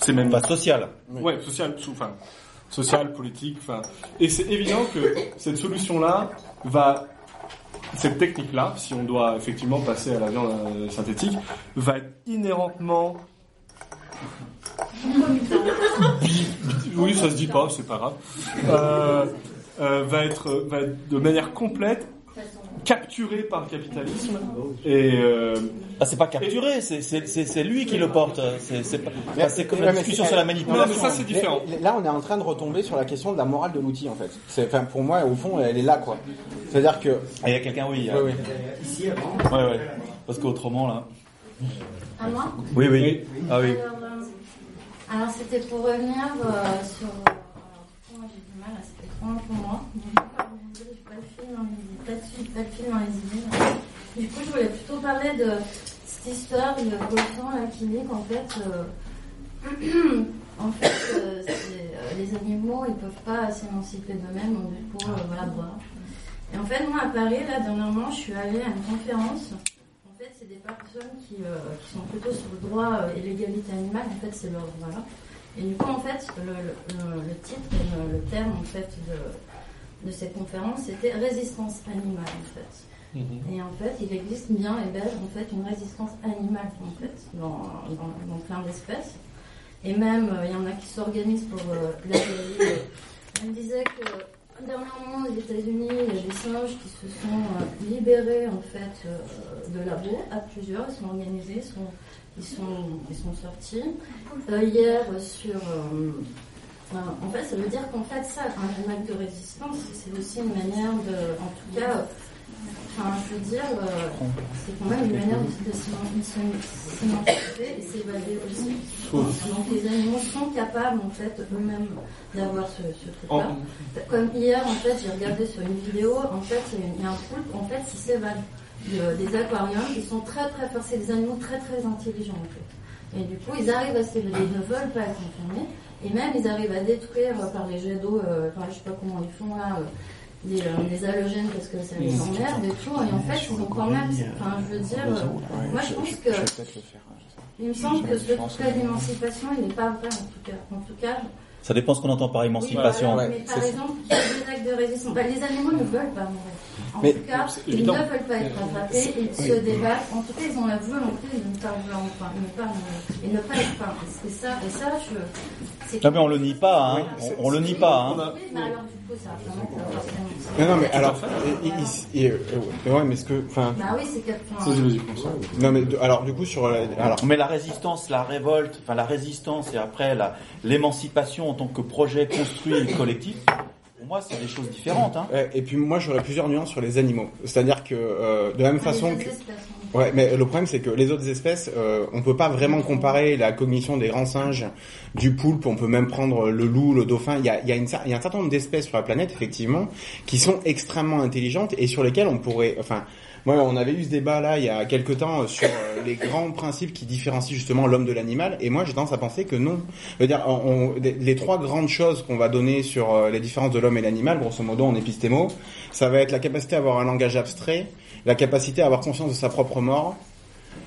C'est même Pas social. Ouais, social, enfin, social, politique, enfin, et c'est évident que cette solution-là va, cette technique-là, si on doit effectivement passer à la viande euh, synthétique, va être inhéremment, oui, ça se dit pas, c'est pas grave, euh, euh, va être de manière complète capturée par le capitalisme et euh, Ah, c'est pas capturé, c'est, c'est, c'est, c'est lui qui le porte. C'est, enfin, comme la discussion sur la non, manipulation. mais ça c'est différent. Mais Là, on est en train de retomber sur la question de la morale de l'outil, en fait. Enfin, pour moi, au fond, elle est là, quoi. C'est-à-dire que, Ah, il y a quelqu'un, oui. y a- ouais, ouais. Ici, avant. Ouais, ouais. Parce qu'autrement, là. À moi Oui, oui. Ah oui. Alors, euh, alors, c'était pour revenir euh, sur. euh, alors, moi j'ai du mal, c'était trop long pour moi. Pas le de fil- pas de fil dans les idées. Du coup, je voulais plutôt parler de cette histoire de Wolfgang là, qui dit qu'en fait, euh, en fait euh, les animaux ils peuvent pas s'émanciper d'eux-mêmes, donc du coup, euh, voilà, boire. Et en fait, moi à Paris, là, dernièrement, je suis allée à une conférence. En fait, c'est des personnes qui, euh, qui sont plutôt sur le droit et l'égalité animale. En fait, c'est leur voilà. Et du coup, en fait, le, le- le titre le, le terme en fait de, de cette conférence, c'était résistance animale en fait. Et en fait, il existe bien et belle en fait une résistance animale en fait dans, dans, dans plein d'espèces. Et même, euh, il y en a qui s'organisent pour euh, la guérir. Elle disait que dernièrement aux États-Unis, il y a des singes qui se sont euh, libérés en fait euh, de labo à plusieurs. Ils sont organisés, ils sont, ils sont, ils sont sortis. Euh, hier sur euh, euh, en fait, ça veut dire qu'en fait, ça, un acte de résistance, c'est aussi une manière de, en tout cas, enfin, je veux dire, euh, c'est quand même une manière de, de s'éman- s'émanciper et s'évader aussi. Donc les animaux sont capables, en fait, eux-mêmes d'avoir ce, ce truc-là. Comme hier, en fait, j'ai regardé sur une vidéo, en fait, il y a un poulpe, en fait, qui s'évade de- des aquariums, qui sont très très forts, c'est des animaux très très intelligents, en fait. Et du coup, ils arrivent à s'évader, ils ne veulent pas être enfermés, et même ils arrivent à détruire euh, par les jets d'eau, euh, enfin, je sais pas comment ils font là, des, euh, des halogènes parce que ça les emmerde et tout, et en fait, ils ont quand même, enfin, je veux dire, moi je pense que, pas. il me semble que ce truc-là d'émancipation, il n'est pas vrai, en tout cas. En tout cas, Ça dépend ce qu'on entend par oui, émancipation. voilà, mais par exemple, il y a des actes de résistance. Bah, les animaux ne veulent pas mourir. En Mais- tout cas, ils évident. ne veulent pas être attrapés, ils se débattent. En tout cas, ils ont la volonté de ne pas vouloir enfin, ne pas mourir. Et ne pas être faim. Et c'est ça, et ça, je. c'est- Non mais on le nie pas, hein. on, on le nie pas. Hein. Oui, mais alors, Non, non, mais alors, et- et- et- euh, ouais, mais ce que, enfin, Bah oui, c'est que. enfin, Vas-y, vas-y, François. non, mais alors, du coup, sur, la- alors, Mais la résistance, la révolte, enfin la résistance et après la- l'émancipation en tant que projet construit et collectif, pour moi c'est des choses différentes. Hein. ouais, et puis moi, j'aurais plusieurs nuances sur les animaux. C'est-à-dire que, euh, de la même les façon autres que, espèces, hein. Ouais, mais le problème c'est que les autres espèces, euh, on peut pas vraiment comparer la cognition des grands singes, du poulpe, on peut même prendre le loup, le dauphin. Il y a, il y a, une, cer- il y a un certain nombre d'espèces sur la planète effectivement qui sont extrêmement intelligentes et sur lesquelles on pourrait, enfin, moi on avait eu ce débat là il y a quelque temps euh, sur euh, les grands principes qui différencient justement l'homme de l'animal et moi j'ai tendance à penser que non. Je veux dire, on, on- les, trois grandes choses qu'on va donner sur euh, les différences de l'homme et l'animal, grosso modo en épistémo, ça va être la capacité à avoir un langage abstrait, la capacité à avoir conscience de sa propre mort.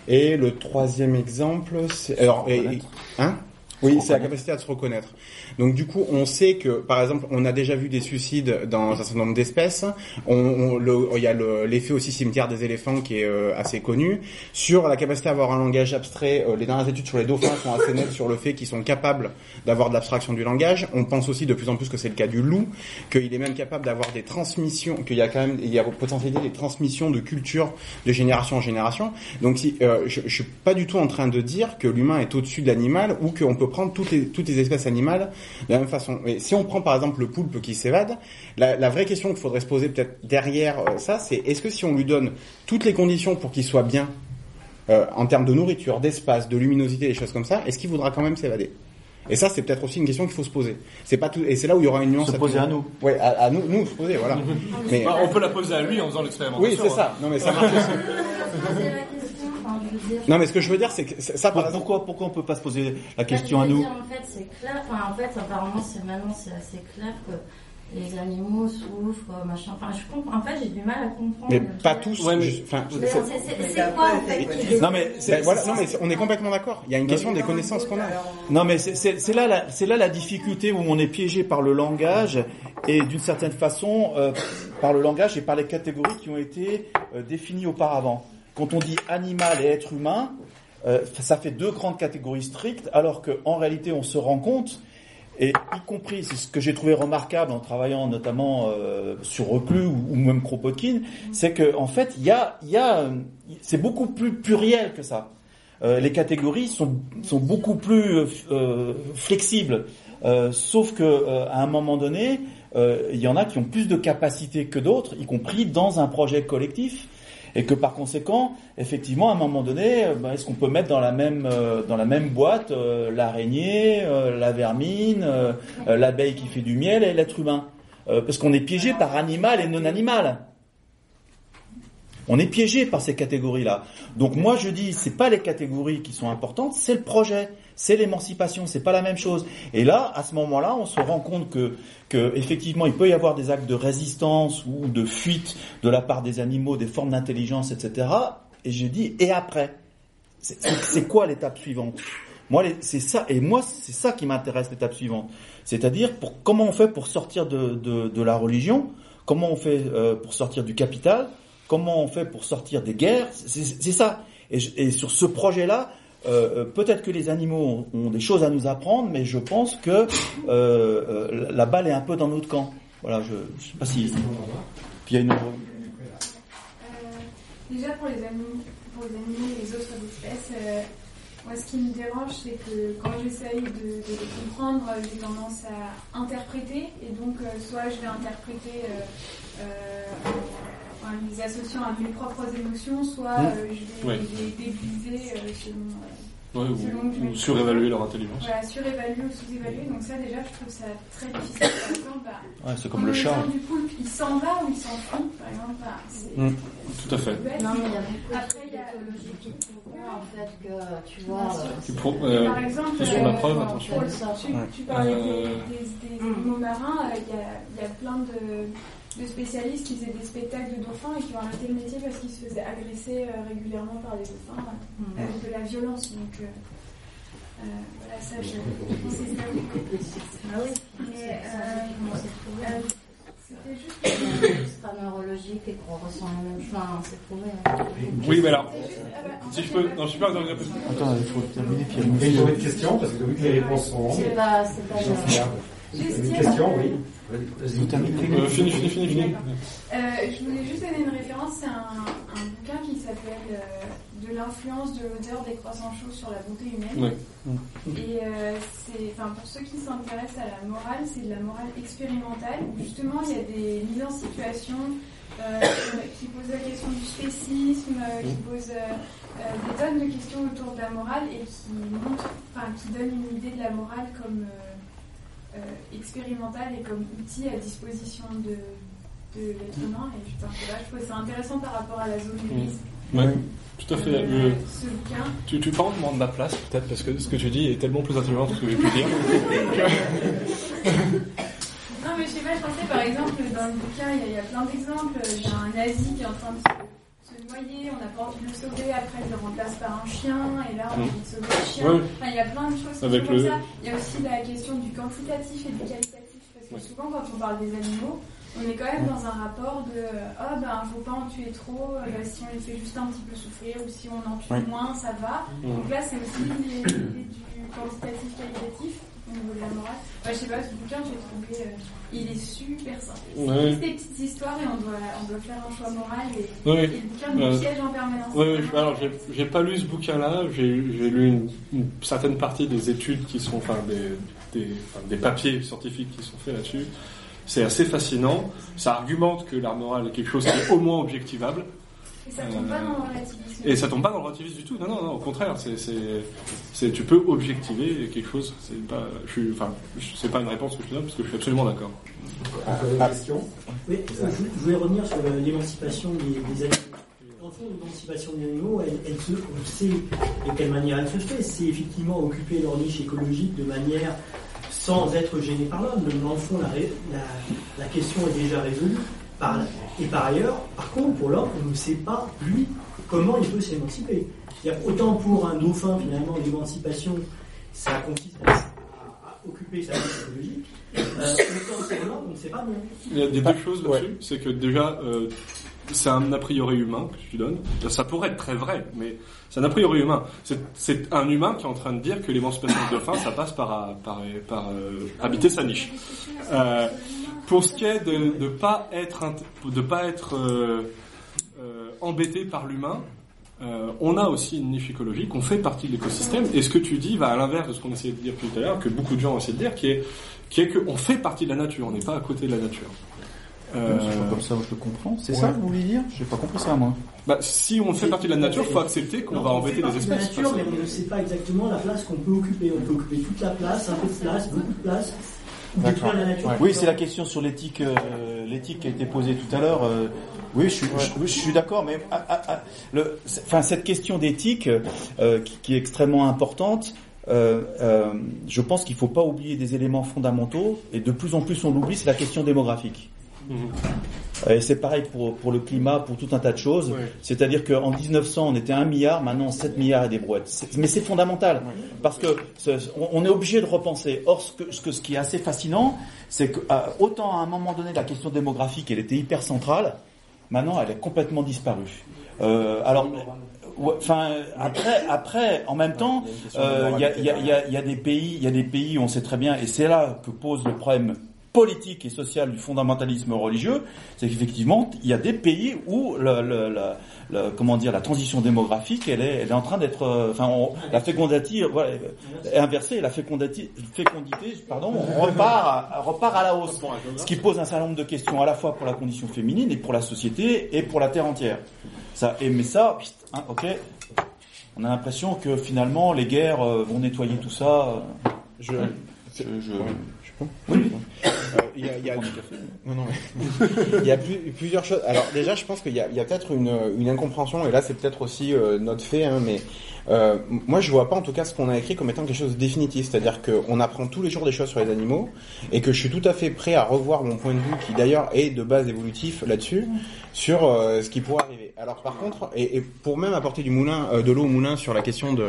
Et le troisième exemple, c'est alors, et- hein? Oui, c'est la capacité à se reconnaître. Donc du coup, on sait que, par exemple, on a déjà vu des suicides dans un certain nombre d'espèces. On, on- le- il y a le- l'effet aussi cimetière des éléphants qui est euh, assez connu. Sur la capacité à avoir un langage abstrait, euh, les dernières études sur les dauphins sont assez nettes sur le fait qu'ils sont capables d'avoir de l'abstraction du langage. On pense aussi de plus en plus que c'est le cas du loup, qu'il est même capable d'avoir des transmissions, qu'il y a quand même, il y a potentialité des transmissions de culture de génération en génération. Donc si, euh, je, je suis pas du tout en train de dire que l'humain est au-dessus de l'animal ou qu'on peut prendre toutes les, toutes les espèces animales de la même façon. Mais si on prend par exemple le poulpe qui s'évade, la, la vraie question qu'il faudrait se poser peut-être derrière euh, ça, c'est est-ce que si on lui donne toutes les conditions pour qu'il soit bien euh, en termes de nourriture, d'espace, de luminosité, des choses comme ça, est-ce qu'il voudra quand même s'évader? Et ça, c'est peut-être aussi une question qu'il faut se poser. C'est pas tout, et c'est là où il y aura une nuance. Se poser à nous. Ouais, à, à nous, nous se poser, voilà. Mais Bah, on peut la poser à lui en faisant l'expérimentation. oui, c'est ça. Non, mais ça marche aussi. Non, mais ce que je veux dire, c'est que ça, par exemple, pourquoi, pourquoi on peut pas se poser la question à nous dire, En fait, c'est clair. Enfin, en fait, apparemment, c'est maintenant, c'est assez clair que les animaux souffrent, machin. Enfin, je comprends. En fait, j'ai du mal à comprendre. mais pas tous. dire- je- Enfin, Mais c'est- quoi, en fait, Non mais Ben voilà, non mais on est complètement d'accord. Il y a une question des connaissances qu'on a. Non mais c'est là, la- c'est là la difficulté où on est piégé par le langage et d'une certaine façon euh, par le langage et par les catégories qui ont été euh, définies auparavant. Quand on dit animal et être humain, euh, ça fait deux grandes catégories strictes, alors qu'en réalité on se rend compte, et y compris, c'est ce que j'ai trouvé remarquable en travaillant notamment euh, sur Reclus ou, même Kropotkin, c'est que en fait il y a, y a, euh, c'est beaucoup plus pluriel que ça. Euh, les catégories sont, sont beaucoup plus euh, flexibles. Euh, sauf que euh, à un moment donné, euh, il y en a qui ont plus de capacité que d'autres, y compris dans un projet collectif, et que par conséquent, effectivement, à un moment donné, euh, ben, est-ce qu'on peut mettre dans la même euh, dans la même boîte euh, l'araignée, la vermine, l'abeille qui fait du miel et l'être humain? Parce qu'on est piégé par animal et non animal. On est piégé par ces catégories-là. Donc moi je dis, c'est pas les catégories qui sont importantes, c'est le projet, c'est l'émancipation, c'est pas la même chose. Et là, à ce moment-là, on se rend compte que, que effectivement, il peut y avoir des actes de résistance ou de fuite de la part des animaux, des formes d'intelligence, etc. Et je dis, et après, c'est quoi l'étape suivante? Moi, c'est ça, et moi, c'est ça qui m'intéresse l'étape suivante. C'est-à-dire, pour comment on fait pour sortir de, de, de la religion? Comment on fait euh, pour sortir du capital? Comment on fait pour sortir des guerres? C'est c'est ça. Et, je- et sur ce projet-là, euh, euh, peut-être que les animaux ont, des choses à nous apprendre, mais je pense que euh, la balle est un peu dans notre camp. Voilà, je, je sais pas si. Puis il y a une. Déjà pour les animaux, pour les animaux et les autres espèces, moi ce qui me dérange c'est que quand j'essaye de, les comprendre, j'ai tendance à interpréter et donc soit je vais interpréter euh, euh, les associant à mes propres émotions, soit Mmh. euh, je vais Ouais. les déguiser euh, selon. euh, Ouais, ou, surévaluer leur intelligence. Voilà, surévaluer ou sous-évaluer. Donc ça déjà je trouve ça très difficile. Par exemple, bah, Ouais, c'est comme le chat. du poulpe, il s'en va ou il s'enfuit, par exemple. bah, c'est- Mm. Tout à fait. Non, mais il y a beaucoup Après, il y a qui prouvent en fait que, tu vois, euh, Tu pro- euh, Par exemple, c'est sur la euh, preuve, attention. pour le- tu, tu parlais des, Euh, des, des animaux marins, euh, il y, a, il y a plein de, de spécialistes qui faisaient des spectacles de dauphins et qui ont arrêté le métier parce qu'ils se faisaient agresser euh, régulièrement par les dauphins euh, avec de la violence. Donc euh, euh, voilà, ça, je c'est ça. Ah oui, Mais, euh, c'était juste pas neurologique et qu'on ressent la même chose. Enfin, c'est prouvé. hein. Oui, mais alors, si je peux, non, je suis pas dans une Attends, il faut terminer. Puis il y a une question, parce que vu que les réponses sont C'est pas, c'est pas. Une question, oui. Euh, fini, fini, fini, fini. Euh, je voulais juste donner une référence, c'est un, un bouquin qui s'appelle euh, De l'influence de l'odeur des croissants chauds sur la bonté humaine. Ouais. Et euh, c'est, enfin, pour ceux qui s'intéressent à la morale, c'est de la morale expérimentale où justement il y a des mises en situation euh, qui posent la question du spécisme, euh, qui posent euh, euh, des tonnes de questions autour de la morale et qui montrent, enfin, qui donnent une idée de la morale comme euh, expérimentale et comme outil à disposition de, de l'être humain. Et putain, vrai, je trouve ça intéressant par rapport à la zone grise. Ouais, tout à fait. Euh, ce bouquin. tu, tu parles de ma place, peut-être, parce que ce que tu dis est tellement plus intelligent que ce que j'ai pu dire. Non, mais je sais pas, je pensais par exemple, dans le bouquin, il y a, il y a plein d'exemples. A un nazi qui est en train de se, noyer, on n'a pas envie de le sauver, après il le remplace par un chien, et là on a Mm. envie de sauver le chien. Ouais. Enfin, il y a plein de choses qui Avec sont comme le- ça. Il y a aussi la question du quantitatif et du qualitatif, parce que Ouais. souvent quand on parle des animaux, on est quand même dans un rapport de oh ben faut pas en tuer trop, euh, si on les fait juste un petit peu souffrir ou si on en tue Ouais. moins, ça va. Mm. Donc là c'est aussi l'idée l'idée du quantitatif qualitatif Ouais, je sais pas, ce bouquin j'ai trouvé euh, il est super simple. C'est Ouais. juste des petites histoires et on doit, on doit faire un choix moral et, et le bouquin nous Euh, piège en permanence. Oui, alors j'ai pas lu ce bouquin-là, j'ai lu une, une certaine partie des études qui sont, enfin des, des, des papiers scientifiques qui sont faits là-dessus. C'est assez fascinant. Ça argumente que l'art moral est quelque chose qui est au moins objectivable. Et ça tombe pas dans le relativisme. Et ça tombe pas dans le relativisme du tout. Non, non, non. Au contraire, c'est, c'est, c'est, tu peux objectiver quelque chose. C'est pas, je suis, enfin, c'est pas une réponse que je te donne parce que je suis absolument d'accord. Une question Oui, je, je voulais revenir sur l'émancipation des, des animaux. Le fond, l'émancipation des animaux, elle, elle se, on sait de quelle manière elle se fait. C'est effectivement occuper leur niche écologique de manière sans être gêné par l'homme. Mais Dans le fond, la, la question est déjà résolue. Par, et par ailleurs, par contre, pour l'homme, on ne sait pas, lui, comment il peut s'émanciper. C'est-à-dire, Autant pour un dauphin, finalement, l'émancipation, ça consiste à, à occuper sa niche écologique. Euh, autant pour l'homme, on ne sait pas bien. Il y a des deux choses là-dessus. C'est que déjà, euh, c'est un a priori humain que tu donnes. Ça pourrait être très vrai, mais c'est un a priori humain. C'est- un humain qui est en train de dire que l'émancipation du dauphin, ça passe par, par, par euh, habiter sa niche. Euh, pour ce qui est de ne pas être, de euh, euh, embêté par l'humain, euh, on a aussi une niche écologique, on fait partie de l'écosystème, et ce que tu dis va à l'inverse de ce qu'on essayait de dire tout à l'heure, que beaucoup de gens essaient de dire, qui est qu'on fait partie de la nature, on n'est pas à côté de la nature. Euh, pas comme ça que je le comprends. C'est ouais. ça que vous voulez dire? J'ai pas compris ça, moi. bah, si on fait partie de la nature, il faut accepter qu'on va on embêter fait des partie de la espèces. nature, mais on ne sait pas exactement la place qu'on peut occuper. On peut occuper toute la place, un peu de place, beaucoup de place. la nature. Oui, c'est la question sur l'éthique, euh, l'éthique qui a été posée tout à l'heure. euh, oui, je suis, je, oui, je suis d'accord, mais ah, ah, ah, le, enfin cette question d'éthique euh, qui, qui est extrêmement importante. euh, euh, je pense qu'il faut pas oublier des éléments fondamentaux et de plus en plus on l'oublie, c'est la question démographique. Mhm. Et c'est pareil pour, pour le climat, pour tout un tas de choses. Ouais. C'est-à-dire qu'en 1900, on était 1 milliard, maintenant 7 milliards et des brouettes. Mais c'est fondamental, parce que c'est- on- est obligé de repenser. Or, ce, que, ce, que- ce qui est assez fascinant, c'est que euh, autant à un moment donné, la question démographique, elle était hyper centrale, maintenant, elle est complètement disparue. Euh, alors, enfin, après, après, en même temps, euh, il y, a, il y, a, il y, a, il y a des pays, il y a des pays, où on sait très bien, et c'est là que pose le problème politique et social du fondamentalisme religieux, c'est qu'effectivement, il y a des pays où le, le, le- comment dire, la transition démographique, elle est, elle est en train d'être, euh, enfin, la fécondité, voilà, est inversée, la fécondité, fécondité, pardon, on repart, repart à la hausse, ce qui pose un certain nombre de questions à la fois pour la condition féminine et pour la société et pour la terre entière. Ça, et mais ça, hein, ok, on a l'impression que finalement les guerres euh, vont nettoyer tout ça. euh, Je, je, je- Euh, Il y a, y a- non, non, mais- il y a plus- plusieurs choses. Alors déjà, je pense qu'il y a, a peut-être une, une incompréhension, et là c'est peut-être aussi euh, notre fait, hein, mais euh, moi je vois pas en tout cas ce qu'on a écrit comme étant quelque chose de définitif, c'est-à-dire qu'on apprend tous les jours des choses sur les animaux, et que je suis tout à fait prêt à revoir mon point de vue, qui d'ailleurs est de base évolutif là-dessus, sur euh, ce qui pourrait arriver. Alors par contre, et, et pour même apporter du moulin, euh, de l'eau au moulin sur la question de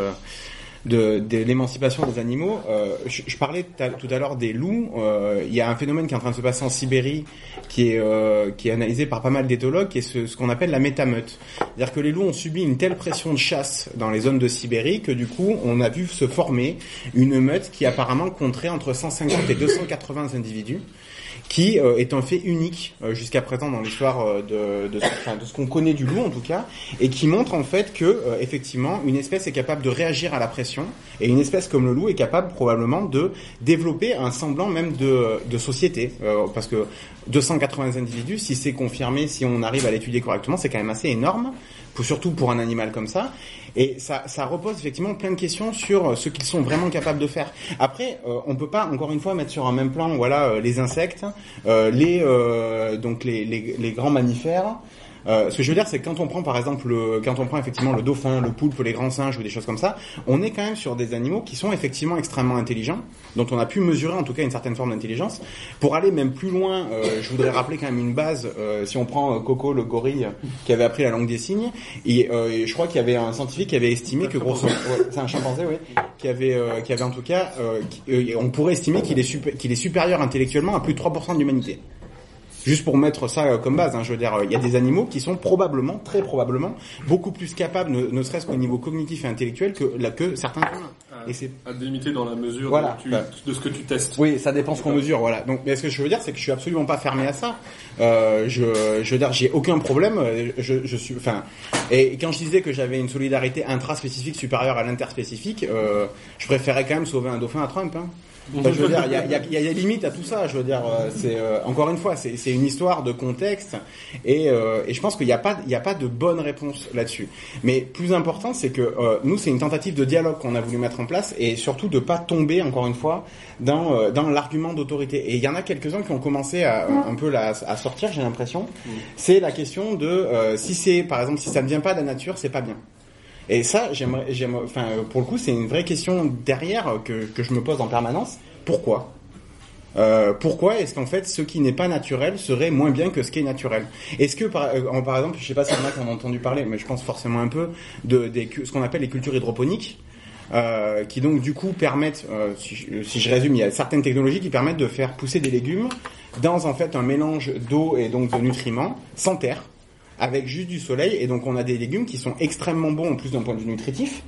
de, de l'émancipation des animaux. Euh, je, je parlais tout à- l'heure des loups. Euh, Il y a un phénomène qui est en train de se passer en Sibérie, qui est euh, qui est analysé par pas mal d'éthologues, qui est ce, ce qu'on appelle la métameute. C'est-à-dire que les loups ont subi une telle pression de chasse dans les zones de Sibérie que du coup, on a vu se former une meute qui apparemment compterait entre 150 et 280 individus qui euh, est un fait unique euh, jusqu'à présent dans l'histoire euh, de, de, ce- qu'on connaît du loup en tout cas, et qui montre en fait que effectivement une espèce est capable de réagir à la pression, et une espèce comme le loup est capable probablement de développer un semblant même de, de société, parce que 280 individus, si c'est confirmé, si on arrive à l'étudier correctement, c'est quand même assez énorme, surtout pour un animal comme ça. Et ça, repose effectivement plein de questions sur ce qu'ils sont vraiment capables de faire. Après, euh, on peut pas encore une fois mettre sur un même plan, voilà, euh, les insectes, euh, les euh, donc les grands mammifères. Euh, ce que je veux dire, c'est que quand on prend par exemple, le, quand on prend effectivement le dauphin, le poulpe, les grands singes ou des choses comme ça, on est quand même sur des animaux qui sont effectivement extrêmement intelligents, dont on a pu mesurer en tout cas une certaine forme d'intelligence. Pour aller même plus loin, euh, je voudrais rappeler quand même une base. euh, si on prend euh, Coco, le gorille, qui avait appris la langue des signes, et, euh, et je crois qu'il y avait un scientifique qui avait estimé que grosso, ouais, c'est un chimpanzé, oui, qui avait, euh, qui avait en tout cas, euh, euh, on pourrait estimer qu'il est, qu'il est supérieur intellectuellement à plus de 3% de l'humanité. Juste pour mettre ça euh, comme base, hein, je veux dire, euh, il y a des animaux qui sont probablement, très probablement, beaucoup plus capables, ne, ne serait-ce qu'au niveau cognitif et intellectuel, que, la- que certains humains. Et c'est À délimiter dans la mesure Voilà. de, tu- de ce que tu testes. oui, ça dépend ce qu'on mesure, voilà. Donc, mais ce que je veux dire, c'est que je suis absolument pas fermé à ça. Euh, je, je veux dire, j'ai aucun problème. euh, Je, je suis, enfin, et quand je disais que j'avais une solidarité intraspécifique supérieure à l'interspécifique, euh, je préférais quand même sauver un dauphin à Trump. Hein. Enfin, je veux dire, il y a, il y, a, il y a des limites à tout ça. Je veux dire, euh, c'est euh, encore une fois, c'est c'est une histoire de contexte, et, euh, et je pense qu'il n'y a pas, il y a pas de bonne réponse là-dessus. Mais plus important, c'est que euh, nous, c'est une tentative de dialogue qu'on a voulu mettre en place, et surtout de pas tomber encore une fois dans euh, dans l'argument d'autorité. Et il y en a quelques-uns qui ont commencé à un peu là, à sortir, j'ai l'impression. C'est la question de euh, si c'est, par exemple, si ça ne vient pas de la nature, c'est pas bien. Et ça, j'aimerais, enfin, pour le coup, c'est une vraie question derrière que, que je me pose en permanence. Pourquoi? Euh, Pourquoi est-ce qu'en fait, ce qui n'est pas naturel serait moins bien que ce qui est naturel? Est-ce que, par, euh, par exemple, je sais pas si en a en entendu parler, mais je pense forcément un peu de des, ce qu'on appelle les cultures hydroponiques. euh, qui donc du coup permettent, si, je, si je résume, il y a certaines technologies qui permettent de faire pousser des légumes dans en fait un mélange d'eau et donc de nutriments sans terre avec juste du soleil et donc on a des légumes qui sont extrêmement bons en plus d'un point de vue nutritif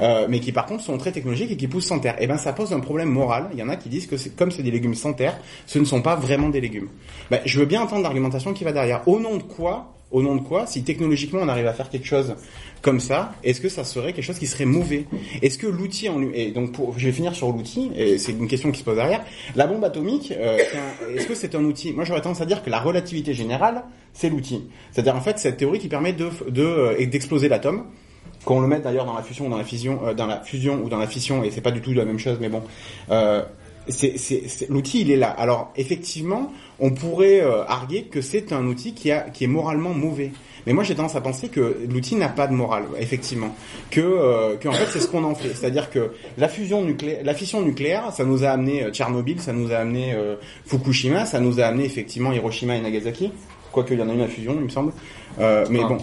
euh, mais qui par contre sont très technologiques et qui poussent sans terre. Et ben ça pose un problème moral. Il y en a qui disent que comme c'est des légumes sans terre, ce ne sont pas vraiment des légumes. Ben, je veux bien entendre l'argumentation qui va derrière. Au nom de quoi Au nom de quoi Si technologiquement on arrive à faire quelque chose comme ça, est-ce que ça serait quelque chose qui serait mauvais Est-ce que l'outil en lui et donc pour, je vais finir sur l'outil et c'est une question qui se pose derrière. La bombe atomique, euh, est-ce que c'est un outil? Moi j'aurais tendance à dire que la relativité générale c'est l'outil. C'est-à-dire en fait cette théorie qui permet de de euh, d'exploser l'atome qu'on le mette d'ailleurs dans la fusion ou dans la fusion, euh, dans la fusion ou dans la fission, et c'est pas du tout la même chose, mais bon, euh, c'est- l'outil il est là. Alors effectivement, on pourrait euh, arguer que c'est un outil qui a, qui est moralement mauvais. Mais moi j'ai tendance à penser que l'outil n'a pas de morale, effectivement. Que, euh, que en fait c'est ce qu'on en fait. C'est-à-dire que la fusion nucléaire, la fission nucléaire, ça nous a amené euh, Tchernobyl, ça nous a amené euh, Fukushima, ça nous a amené effectivement Hiroshima et Nagasaki. Quoique il y en a une à fusion, il me semble. Euh, mais Ah. bon.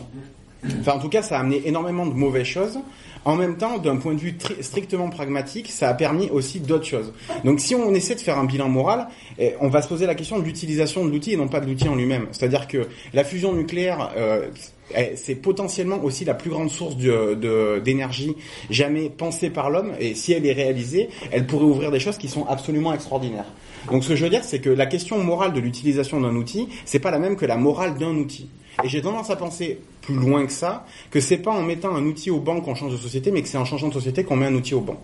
Enfin, en tout cas, ça a amené énormément de mauvaises choses. En même temps, d'un point de vue tri- strictement pragmatique, ça a permis aussi d'autres choses. Donc, si on essaie de faire un bilan moral, eh, on va se poser la question de l'utilisation de l'outil et non pas de l'outil en lui-même. C'est-à-dire que la fusion nucléaire, euh, eh, c'est potentiellement aussi la plus grande source d'énergie jamais pensée par l'homme. Et si elle est réalisée, elle pourrait ouvrir des choses qui sont absolument extraordinaires. Donc, ce que je veux dire, c'est que la question morale de l'utilisation d'un outil, c'est pas la même que la morale d'un outil. Et j'ai tendance à penser plus loin que ça, que c'est pas en mettant un outil au banc qu'on change de société, mais que c'est en changeant de société qu'on met un outil au banc.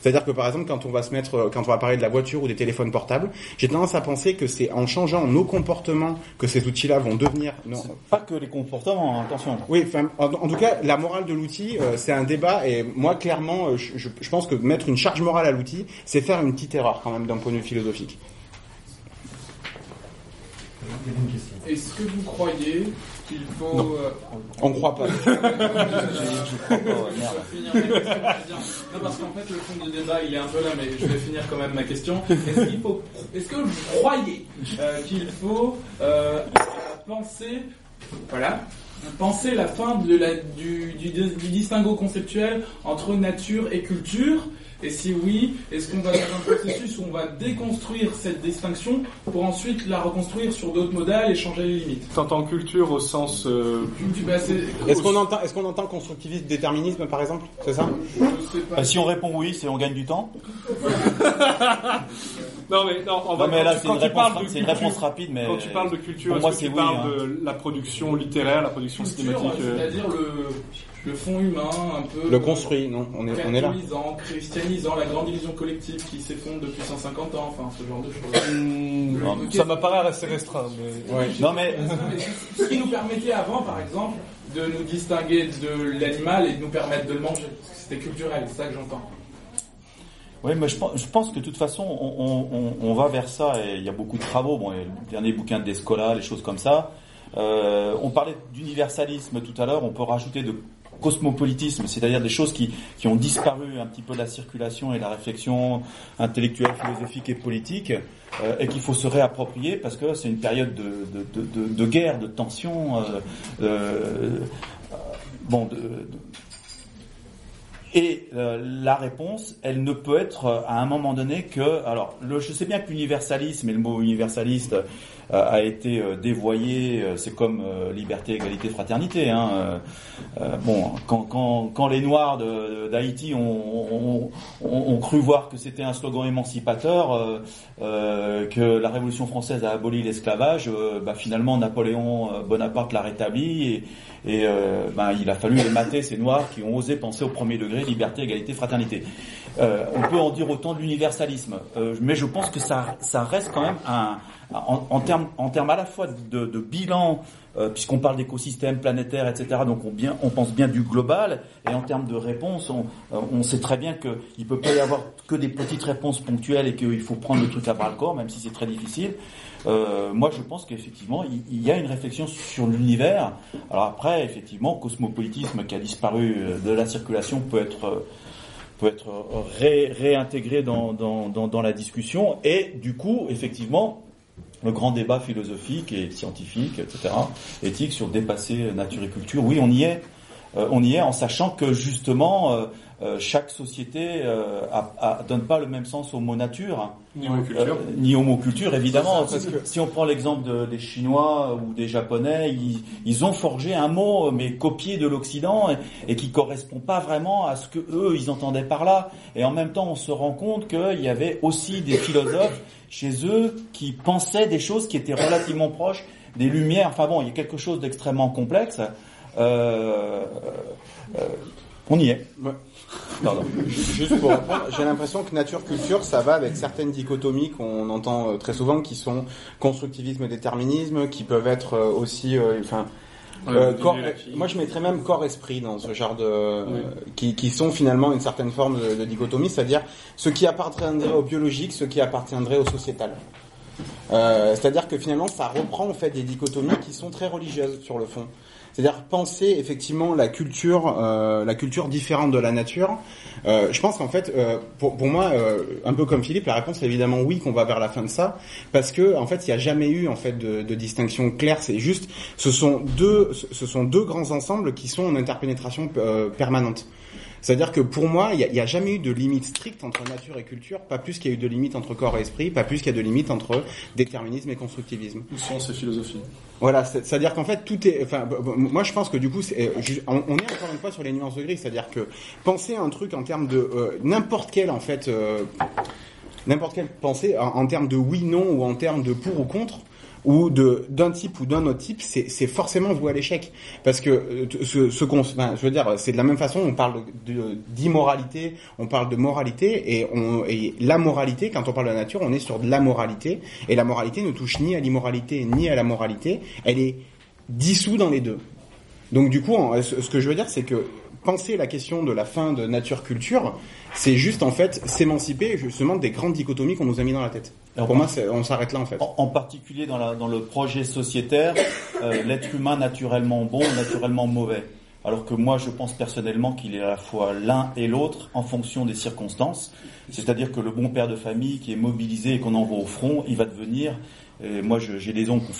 C'est-à-dire que par exemple, quand on va se mettre, euh, quand on va parler de la voiture ou des téléphones portables, j'ai tendance à penser que c'est en changeant nos comportements que ces outils-là vont devenir. Non, Pas que les comportements, hein, attention. oui, enfin, en, en tout cas, la morale de l'outil, euh, c'est un débat. Et moi, clairement, euh, je, je- je pense que mettre une charge morale à l'outil, c'est faire une petite erreur quand même d'un point de vue philosophique. Est-ce que vous croyez qu'il faut... Non. euh, On croit pas. Je je. Non, parce qu'en fait, le fond du débat, il est un peu là, mais je vais finir quand même ma question. Est-ce qu'il faut, est-ce que vous croyez euh, qu'il faut euh, penser, voilà, penser la fin de la, du, du, du distinguo conceptuel entre nature et culture et si oui, est-ce qu'on va dans un processus où on va déconstruire cette distinction pour ensuite la reconstruire sur d'autres modèles et changer les limites? T'entends culture au sens. euh, Bah, Est-ce qu'on entend, est-ce qu'on entend constructivisme, déterminisme, par exemple? C'est ça? Je sais pas. Bah, si on répond oui, c'est on gagne du temps. Non mais non, on Non, va mais là, quand tu- c'est une réponse parles ra- de c'est une culture- réponse rapide, mais Quand tu parles de culture, pour moi, est-ce que c'est tu oui, parles hein. de la production littéraire, la production Culture, cinématique euh, c'est-à-dire le, le fond humain, un peu. Le construit, non On est, on est là. Christianisant, la grande illusion collective qui s'effondre depuis 150 ans, enfin ce genre de choses. hmm, Non, Ça m'apparaît assez restreint. Mais... Ouais. Non mais Ce qui nous permettait avant, par exemple, de nous distinguer de l'animal et de nous permettre de le manger. Parce que C'était culturel, c'est ça que j'entends. Oui, mais je pense, que de toute façon, on, on- on- on va vers ça et il y a beaucoup de travaux. Bon, il y a le dernier bouquin de Descola, les choses comme ça. Euh, on parlait d'universalisme tout à l'heure, on peut rajouter de cosmopolitisme, c'est-à-dire des choses qui, qui ont disparu un petit peu de la circulation et de la réflexion intellectuelle, philosophique et politique, euh, et qu'il faut se réapproprier parce que c'est une période de, de, de, de, guerre, de tension. Euh, euh, bon, et euh, la réponse, elle ne peut être euh, à un moment donné que, alors, le, je sais bien que l'universalisme et le mot universaliste a été dévoyé, c'est comme liberté, égalité, fraternité. Hein, bon, quand, quand, les Noirs d'Haïti ont, ont, cru voir que c'était un slogan émancipateur, que la Révolution française a aboli l'esclavage, bah, finalement Napoléon Bonaparte l'a rétabli et, euh, ben, il a fallu les mater, ces noirs qui ont osé penser au premier degré liberté, égalité, fraternité. Euh, on peut en dire autant de l'universalisme, euh, mais je pense que ça, ça reste quand même un, en, en termes en à la fois de, de bilan, euh, puisqu'on parle d'écosystème planétaire, etc. Donc on, bien, on pense bien du global, et en termes de réponse, on, euh, on sait très bien qu'il ne peut pas y avoir que des petites réponses ponctuelles et qu'il faut prendre le truc à bras le corps, même si c'est très difficile. Euh, moi, je pense qu'effectivement, il, y a une réflexion sur l'univers. Alors après, effectivement, cosmopolitisme qui a disparu euh, de la circulation peut être euh, peut être ré, réintégré dans, la discussion. Et du coup, effectivement, le grand débat philosophique et scientifique, etc., éthique sur dépasser nature et culture, oui, on y est. on y est en sachant que justement, euh, chaque société euh, a, donne pas le même sens au mot nature. Ni au mot culture. Euh, ni au mot culture, évidemment. parce que si on prend l'exemple des Chinois ou des Japonais, ils, ils, ont forgé un mot, mais copié de l'Occident, et, et, qui correspond pas vraiment à ce que eux, ils entendaient par là. Et en même temps, on se rend compte qu'il y avait aussi des philosophes chez eux qui pensaient des choses qui étaient relativement proches des Lumières. Enfin bon, il y a quelque chose d'extrêmement complexe. Euh, euh, on y est. Pardon. Juste pour répondre, j'ai l'impression que nature-culture, ça va avec certaines dichotomies qu'on entend euh, très souvent, qui sont constructivisme-déterminisme, qui peuvent être euh, aussi, euh, enfin, euh, corps, moi je mettrais même corps-esprit dans ce genre de, qui, qui, sont finalement une certaine forme de, de dichotomie, c'est-à-dire ce qui appartiendrait au biologique, ce qui appartiendrait au sociétal. Euh, c'est-à-dire que finalement, ça reprend en fait des dichotomies qui sont très religieuses sur le fond. C'est-à-dire penser effectivement la culture, euh, la culture différente de la nature. Euh, je pense qu'en fait, euh, pour, pour, moi, euh, un peu comme Philippe, la réponse est évidemment oui qu'on va vers la fin de ça, parce que en fait, il n'y a jamais eu en fait de, de distinction claire. C'est juste, ce sont deux, ce sont deux grands ensembles qui sont en interpénétration euh, permanente. C'est-à-dire que pour moi, il n'y a, a, jamais eu de limite stricte entre nature et culture, pas plus qu'il y a eu de limite entre corps et esprit, pas plus qu'il y a de limite entre déterminisme et constructivisme. Science et philosophie. Voilà, c'est-à-dire qu'en fait tout est. Enfin, moi je pense que du coup, est, on, est encore une fois sur les nuances de gris, c'est-à-dire que penser un truc en termes de euh, n'importe quel en fait. Euh, n'importe quelle pensée en, en, termes de oui, non ou en termes de pour ou contre, ou de d'un type ou d'un autre type, c'est forcément voué à l'échec. Parce que euh, ce, ce qu'on, enfin, je veux dire, c'est de la même façon. On parle d'immoralité, on parle de moralité, et, on, et la moralité, quand on parle de la nature, on est sur de la moralité, et la moralité ne touche ni à l'immoralité ni à la moralité. Elle est dissous dans les deux. Donc du coup, ce que je veux dire, c'est que penser la question de la fin de nature-culture, c'est juste en fait s'émanciper justement des grandes dichotomies qu'on nous a mis dans la tête. Alors, Pour moi, on s'arrête là en fait. En, en particulier dans, la, dans, le projet sociétaire, euh, l'être humain naturellement bon, naturellement mauvais. Alors que moi, je pense personnellement qu'il est à la fois l'un et l'autre en fonction des circonstances. C'est-à-dire que le bon père de famille qui est mobilisé et qu'on envoie au front, il va devenir. Et moi, j'ai des oncles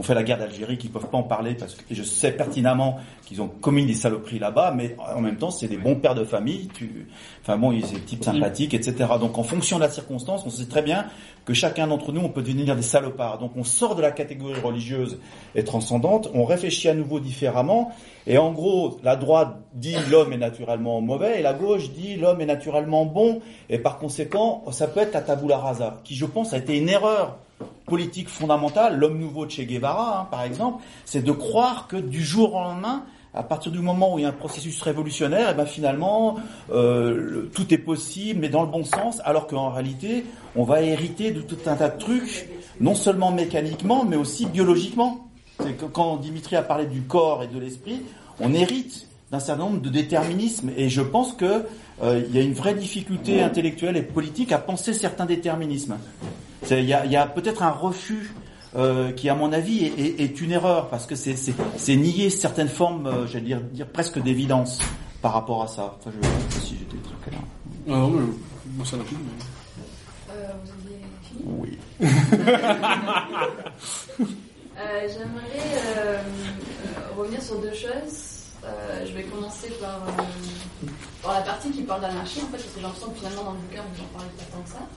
qu'on fait la guerre d'Algérie, qui peuvent pas en parler parce que je sais pertinemment qu'ils ont commis des saloperies là-bas, mais en même temps c'est des bons pères de famille. Tu, enfin bon, ils sont des types sympathiques, etc. Donc en fonction de la circonstance, on sait très bien que chacun d'entre nous, on peut devenir des salopards. Donc on sort de la catégorie religieuse et transcendante, on réfléchit à nouveau différemment, et en gros, la droite dit l'homme est naturellement mauvais, et la gauche dit l'homme est naturellement bon, et par conséquent, ça peut être la tabula rasa, qui je pense a été une erreur politique fondamentale, l'homme nouveau de Che Guevara, hein, par exemple, c'est de croire que du jour au lendemain, à partir du moment où il y a un processus révolutionnaire, et eh ben finalement euh, tout est possible, mais dans le bon sens, alors qu'en réalité, on va hériter de tout un tas de trucs, non seulement mécaniquement, mais aussi biologiquement. C'est que quand Dimitri a parlé du corps et de l'esprit, on hérite d'un certain nombre de déterminismes, et je pense que euh, il y a une vraie difficulté intellectuelle et politique à penser certains déterminismes. Il y a, a peut-être un refus euh, qui à mon avis est, est- est une erreur parce que c'est c'est- c'est nier certaines formes, euh, j'allais dire, dire presque d'évidence par rapport à ça. Enfin, je sais pas si j'étais très clair. Ah non, mais moi ça n'a plus. mais- Euh, vous aviez fini? Oui. Euh, J'aimerais euh, revenir sur deux choses. Euh, je vais commencer par, euh, par la partie qui parle d'anarchie, en fait, parce que j'ai l'impression que finalement dans le bouquin, vous en parlez pas tant que ça.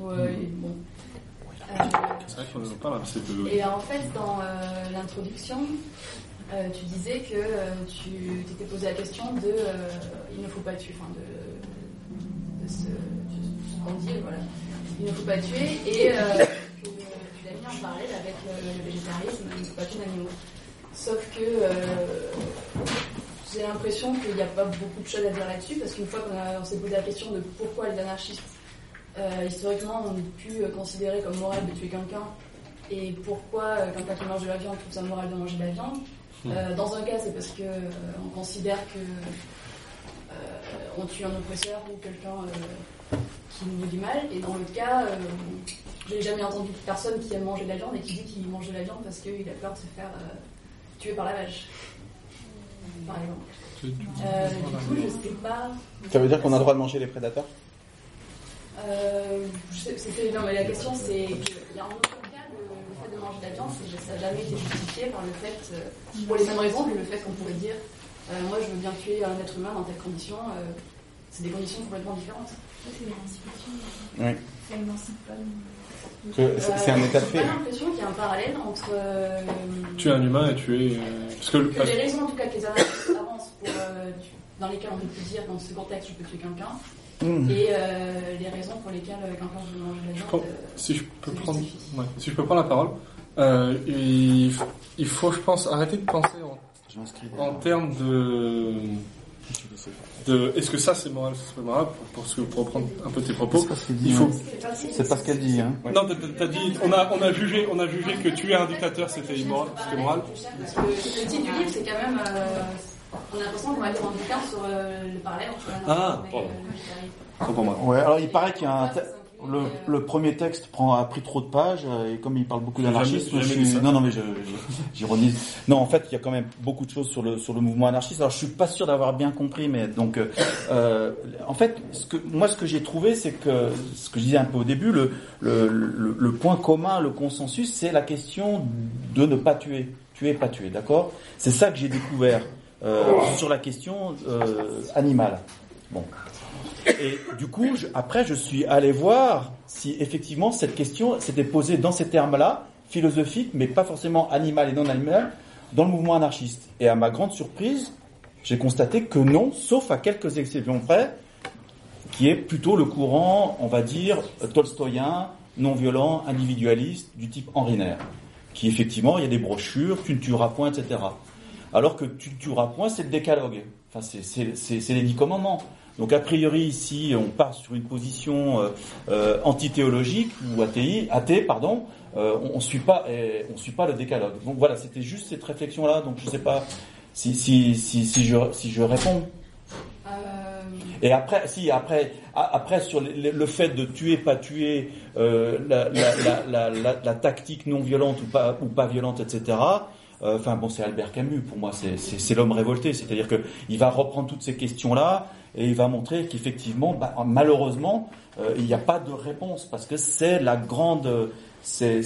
Euh, bon. Euh, C'est vrai qu'on en parle assez peu. et en fait, dans euh, l'introduction, euh, tu disais que euh, tu t'étais posé la question de euh, il ne faut pas tuer, enfin de, de ce, qu'on dit, voilà. Il ne faut pas tuer et euh, que tu l'as mis en parallèle avec euh, le végétarisme, il ne faut pas tuer d'animaux. Sauf que euh, j'ai l'impression qu'il n'y a pas beaucoup de choses à dire là-dessus parce qu'une fois qu'on s'est posé la question de pourquoi les anarchistes euh, historiquement, on a pu euh, considérer comme moral de tuer quelqu'un. Et pourquoi euh, quelqu'un mange de la viande trouve ça moral de manger de la viande Euh, Dans un cas, c'est parce que euh, on considère que euh, on tue un oppresseur ou quelqu'un qui nous veut du mal. Et dans l'autre cas, j'ai jamais entendu personne qui aime manger de la viande et qui dit qu'il mange de la viande parce qu'il a peur de se faire tuer par la vache, par exemple. Euh, du coup, je sais pas. Ça veut dire qu'on a le droit de manger les prédateurs? Euh, je sais- non, mais la question c'est qu'il y a un autre cas, le, le fait de manger de la viande, c'est que ça n'a jamais été justifié par le fait, euh, pour les mêmes raisons que le fait qu'on pourrait dire euh, moi je veux bien tuer un être humain dans telle condition, euh, c'est des conditions complètement différentes. C'est l'émancipation. Oui. Ça émancipe pas. Que C'est un état de J'ai fait. pas l'impression qu'il y a un parallèle entre euh, Tu es un humain et tu es. euh, Parce que, que les raisons en tout cas que les anarchistes avancent pour, euh, dans lesquelles on peut dire dans ce contexte je peux tuer quelqu'un Mhm. et euh, les raisons pour lesquelles euh, quelqu'un veut manger la Je viande. euh, si je peux prendre, ouais, si je peux prendre la parole, euh, il, faut, je pense, arrêter de penser en, en termes de, de, est-ce que ça c'est moral, c'est pas moral, pour, pour, ce- pour reprendre un peu tes propos. C'est pas ce il faut. hein. C'est pas ce qu'elle dit, hein. Non, t'as, dit, on a, on a jugé, on a jugé que tuer un dictateur c'était immoral, c'était moral. Parce que le titre du livre, c'est quand même. euh, on a l'impression qu'on va lire un bouquin sur euh, le parallèle entre Ah, pardon. moi. Ouais, alors il paraît qu'il y a un le, le premier texte prend a pris trop de pages euh, et comme il parle beaucoup d'anarchisme, suis non non mais j'ironise. Non, en fait, il y a quand même beaucoup de choses sur le sur le mouvement anarchiste. Alors je suis pas sûr d'avoir bien compris, mais donc euh, euh, en fait, ce que moi ce que j'ai trouvé, c'est que ce que je disais un peu au début, le le, le, le point commun, le consensus, c'est la question de ne pas tuer, tuer pas tuer, d'accord? C'est ça que j'ai découvert euh, sur la question euh, animale. Bon. Et du coup, je- après, je suis allé voir si effectivement cette question s'était posée dans ces termes-là, philosophiques, mais pas forcément animal et non animal, dans le mouvement anarchiste. Et à ma grande surprise, j'ai constaté que non, sauf à quelques exceptions près, qui est plutôt le courant, on va dire, tolstoïen, non violent, individualiste, du type Henri Nair. Qui effectivement, il y a des brochures, tu ne tueras point, etc. Alors que tu ne tueras point, c'est le décalogue. Enfin, c'est les dix commandements. Donc a priori ici, on part sur une position euh, euh, antithéologique ou athée, athée pardon. Euh, on, on suit pas, on suit pas le décalogue. Donc voilà, c'était juste cette réflexion-là. Donc je sais pas si si si, si je si je réponds. Euh, Et après, si après, après sur le, fait de tuer, pas tuer, euh, la, la, la, la, la- la tactique non violente ou pas ou pas violente, etc. euh, Enfin bon, c'est Albert Camus pour moi, c'est l'homme révolté, c'est-à-dire que il va reprendre toutes ces questions-là et il va montrer qu'effectivement, bah, malheureusement, euh, il n'y a pas de réponse parce que c'est la grande, c'est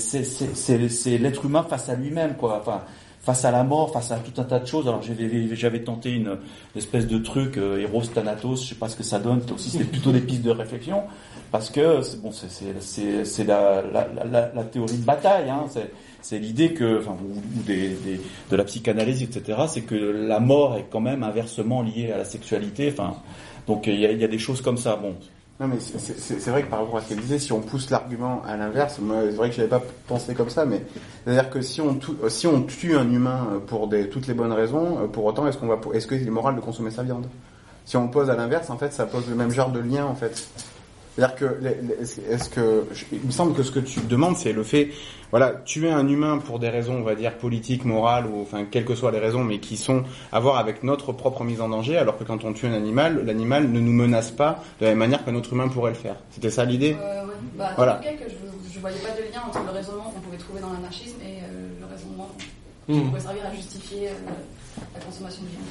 l'être humain face à lui-même, quoi. Enfin, face à la mort, face à tout un tas de choses. Alors j'avais tenté une espèce de truc euh, Thanatos, je sais pas ce que ça donne. Aussi c'était plutôt des pistes de réflexion parce que bon, c'est la, la théorie de bataille. Hein, c'est l'idée que, enfin, ou, de la psychanalyse, etc. C'est que la mort est quand même inversement liée à la sexualité. Enfin, donc il y a, des choses comme ça. Bon, Non mais c'est- vrai que par rapport à ce qu'elle disait, si on pousse l'argument à l'inverse, c'est vrai que je n'avais pas pensé comme ça, mais c'est-à-dire que si on, tue un humain euh, pour toutes les bonnes raisons, euh, pour autant est-ce qu'on va, est-ce qu'il est moral de consommer sa viande? Si on pose à l'inverse, en fait, ça pose le même genre de lien en fait. C'est-à-dire que est-ce que il me semble que ce que tu demandes, c'est le fait, voilà, tuer un humain pour des raisons, on va dire politiques, morales ou enfin quelles que soient les raisons, mais qui sont à voir avec notre propre mise en danger, alors que quand on tue un animal, l'animal ne nous menace pas de la même manière qu'un autre humain pourrait le faire. C'était ça l'idée euh, ouais. bah, Voilà. En tout cas, que je, je voyais pas de lien entre le raisonnement qu'on pouvait trouver dans l'anarchisme et euh, le raisonnement qui Hmm. pouvait servir à justifier euh, la consommation de viande.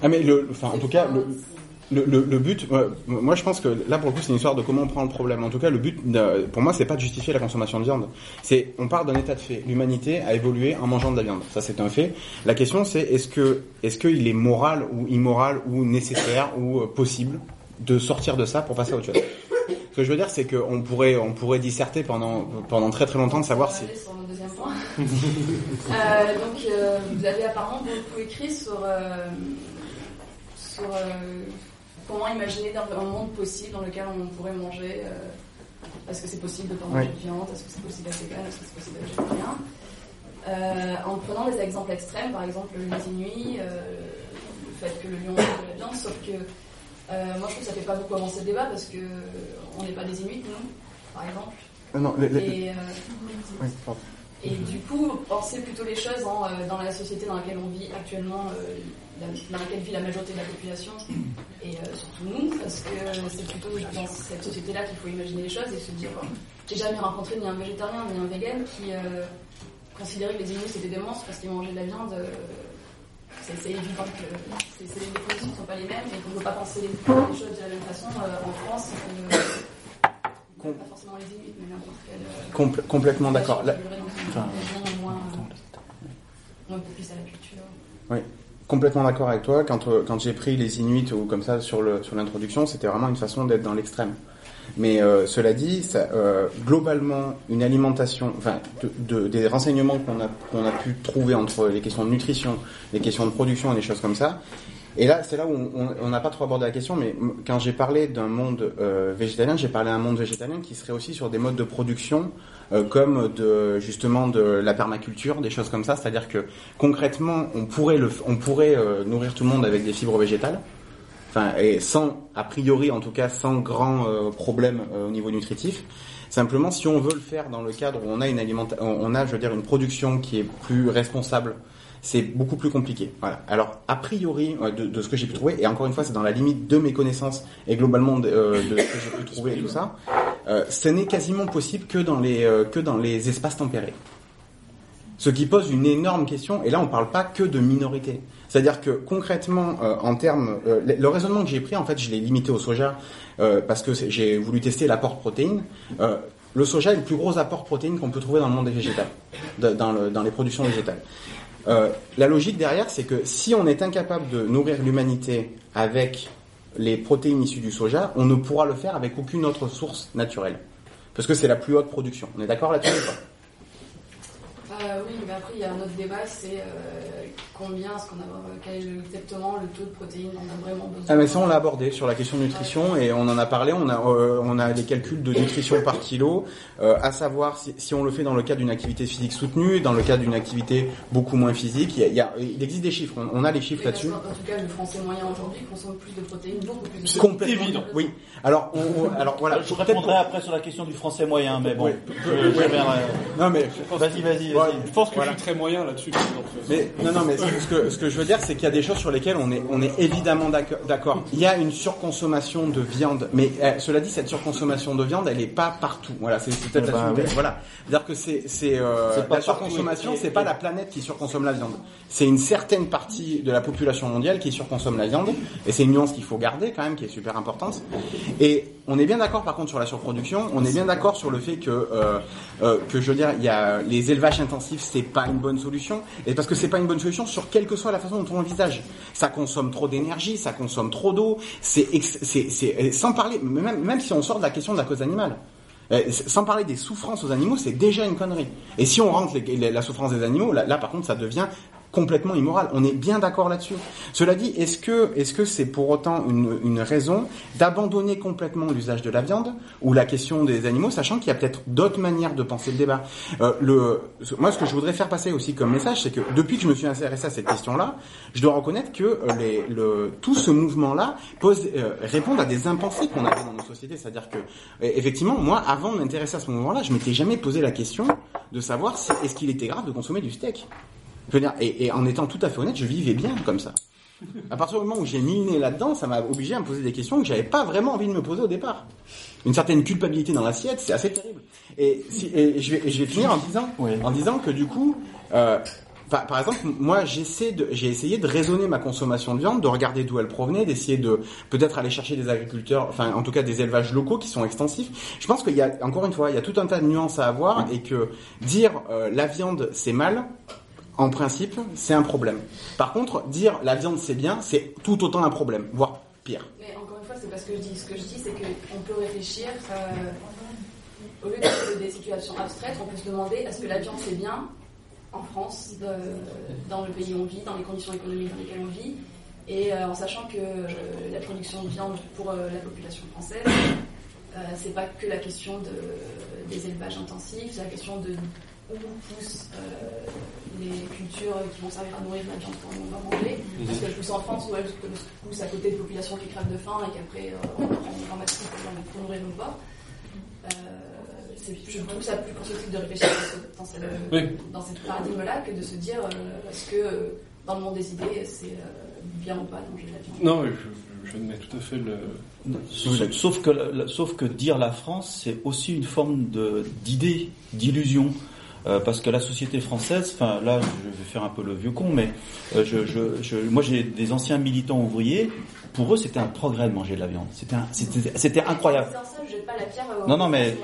Ah mais le, enfin en tout cas le, le, but, moi je pense que là pour le coup c'est une histoire de comment on prend le problème. En tout cas le but, pour moi c'est pas de justifier la consommation de viande. C'est on part d'un état de fait. L'humanité a évolué en mangeant de la viande. Ça c'est un fait. La question c'est est-ce que est-ce qu'il est moral ou immoral ou nécessaire ou euh, possible de sortir de ça pour passer à autre chose? Ce que je veux dire c'est qu'on pourrait on pourrait disserter pendant pendant très très longtemps de savoir si. Euh, donc, euh, vous avez apparemment beaucoup écrit sur, sur comment imaginer un monde possible dans lequel on pourrait manger. euh, est-ce que c'est possible de ne pas manger de viande Est-ce que c'est possible d'être vegan Est-ce que c'est possible d'être végétarien Euh, En prenant des exemples extrêmes, par exemple les Inuits, euh, le fait que le lion mange de la viande, sauf que euh, moi je trouve que ça fait pas beaucoup avancer le débat parce que on n'est pas des Inuits, nous, par exemple. Euh, non, les- les- Et, Oui, pardon. et du coup, penser plutôt les choses en, euh, dans la société dans laquelle on vit actuellement, euh, dans laquelle vit la majorité de la population, et euh, surtout nous, parce que c'est plutôt dans cette société-là qu'il faut imaginer les choses et se dire, j'ai jamais rencontré ni un végétarien ni un vegan qui euh, considérait que les Inuits c'était des monstres parce qu'ils mangeaient de la viande. euh, c'est évident que les conditions ne sont pas les mêmes et qu'on ne peut pas penser les, choses de la même façon en France. Com- pas forcément les Inuits, mais n'importe quel. euh, Compl- complètement d'accord. Enfin, région moins, moins propice à la culture. Oui, complètement d'accord avec toi. Quand, euh, quand j'ai pris les Inuits ou comme ça sur l'introduction, c'était vraiment une façon d'être dans l'extrême. Mais euh, cela dit, euh, globalement, une alimentation, enfin, de, de- des renseignements qu'on a qu'on a pu trouver entre les questions de nutrition, les questions de production et des choses comme ça. Et là, c'est là où on- n'a pas trop abordé la question, mais quand j'ai parlé d'un monde euh, végétalien, j'ai parlé d'un monde végétalien qui serait aussi sur des modes de production euh, comme justement de la permaculture, des choses comme ça. C'est-à-dire que concrètement, on pourrait euh, nourrir tout le monde avec des fibres végétales, enfin et sans a priori en tout cas sans grand problème au niveau nutritif. Simplement, si on veut le faire dans le cadre où on a une alimenta- on a, je veux dire, une production qui est plus responsable, c'est beaucoup plus compliqué. Alors, a priori, de, ce que j'ai pu trouver, et encore une fois, c'est dans la limite de mes connaissances et globalement de, euh, ce que j'ai pu trouver et tout ça, euh, ce n'est quasiment possible que dans les euh, que dans les espaces tempérés. Ce qui pose une énorme question, et là on ne parle pas que de minorité. C'est-à-dire que concrètement, en termes, le, raisonnement que j'ai pris, en fait, je l'ai limité au soja parce que j'ai voulu tester l'apport. Euh, le soja est le plus gros apport de protéines qu'on peut trouver dans le monde des dans les productions végétales. Euh, la logique derrière, c'est que si on est incapable de nourrir l'humanité avec les protéines issues du soja, on ne pourra le faire avec aucune autre source naturelle. Parce que c'est la plus haute production. On est d'accord là-dessus ou pas? Euh, oui, mais après, il y a un autre débat, c'est euh, combien, est-ce qu'on a, euh, quel est exactement le taux de protéines dont on a vraiment besoin. Ah mais ça on l'a abordé sur la question de nutrition et on en a parlé, on a euh, on a les calculs de nutrition par kilo, euh, à savoir si, si on le fait dans le cadre d'une activité physique soutenue, dans le cadre d'une activité beaucoup moins physique, il, y a, il, y a- il existe des chiffres, on, on a les chiffres là-dessus. En tout cas, le français moyen aujourd'hui consomme plus de protéines, beaucoup plus de complètement Oui. Alors on, on- alors voilà. Je répondrai après sur la question du français moyen, mais bon. Oui. je- je. Non mais Vas-y, vas-y, Ouais, vas-y. Je pense que Voilà. je suis très moyen là-dessus. Mais non, non, mais ce que, ce que je veux dire, c'est qu'il y a des choses sur lesquelles on est, on est évidemment d'accord-. Il y a une surconsommation de viande, mais euh, cela dit, cette surconsommation de viande, elle n'est pas partout. Voilà, c'est peut-être Eh ben, là-dessus- oui. Voilà, c'est-à-dire que c'est, euh, la surconsommation, et- c'est pas la planète qui surconsomme la viande. C'est une certaine partie de la population mondiale qui surconsomme la viande, et c'est une nuance qu'il faut garder quand même, qui est super importante. Et on est bien d'accord par contre sur la surproduction. On est bien d'accord sur le fait que euh, euh, que je veux dire, il y a les élevages intensifs, c'est pas une bonne solution. Et parce que c'est pas une bonne solution sur quelle que soit la façon dont on envisage. Ça consomme trop d'énergie, ça consomme trop d'eau. C'est sans parler même si on sort de la question de la cause animale. Euh, Sans parler des souffrances aux animaux, c'est déjà une connerie. Et si on rentre la souffrance des animaux, là, par contre ça devient complètement immoral. On est bien d'accord là-dessus. Cela dit, est-ce que est-ce que c'est pour autant une, une raison d'abandonner complètement l'usage de la viande ou la question des animaux, sachant qu'il y a peut-être d'autres manières de penser le débat? Euh, le, moi, ce que je voudrais faire passer aussi comme message, c'est que depuis que je me suis intéressé à cette question-là, je dois reconnaître que euh, les, le, tout ce mouvement-là pose euh, répond à des impensés qu'on avait dans nos sociétés. C'est-à-dire que euh, effectivement, moi, avant de m'intéresser à ce mouvement-là, je m'étais jamais posé la question de savoir si, est-ce qu'il était grave de consommer du steak? Je veux dire, et, et en étant tout à fait honnête, je vivais bien comme ça. À partir du moment où j'ai mis le nez là-dedans, ça m'a obligé à me poser des questions que j'avais pas vraiment envie de me poser au départ. Une certaine culpabilité dans l'assiette, c'est assez terrible. Et, si, et je, vais, je vais finir en disant, en disant que du coup, euh, par, par exemple, moi, j'essaie de, j'ai essayé de raisonner ma consommation de viande, de regarder d'où elle provenait, d'essayer de peut-être aller chercher des agriculteurs, enfin, en tout cas, des élevages locaux qui sont extensifs. Je pense qu'il y a, encore une fois, il y a tout un tas de nuances à avoir et que dire euh, la viande c'est mal, en principe, c'est un problème. Par contre, dire la viande c'est bien, c'est tout autant un problème, voire pire. Mais encore une fois, c'est pas ce que je dis. Ce que je dis, c'est qu'on peut réfléchir. euh, au lieu de des situations abstraites, on peut se demander est-ce que la viande c'est bien en France, euh, dans le pays où on vit, dans les conditions économiques dans lesquelles on vit, et euh, en sachant que la production de viande pour la population française, c'est pas que la question de, des élevages intensifs, c'est la question de où poussent euh, les cultures qui vont servir à nourrir la viande qu'on va manger. Mhm. Est-ce qu'elles poussent en France ou elles poussent à côté de populations qui crèvent de faim et qu'après euh, on en massif pour, pour nourrir nos porcs Euh, Je trouve ça plus constructif de réfléchir dans, ce, dans, ce, Oui. dans cette paradigme-là que de se dire euh, est-ce que dans le monde des idées c'est euh, bien ou pas de manger de la viande? Non, mais je, je admets tout à fait le. Sauf, sauf que, sauf que dire la France, c'est aussi une forme d'idée, d'illusion. Euh, parce que la société française, enfin là, je vais faire un peu le vieux con, mais euh, je, je, je- moi j'ai des anciens militants ouvriers. Pour eux, c'était un progrès de manger de la viande. C'était incroyable. Euh, Non, non, mais-.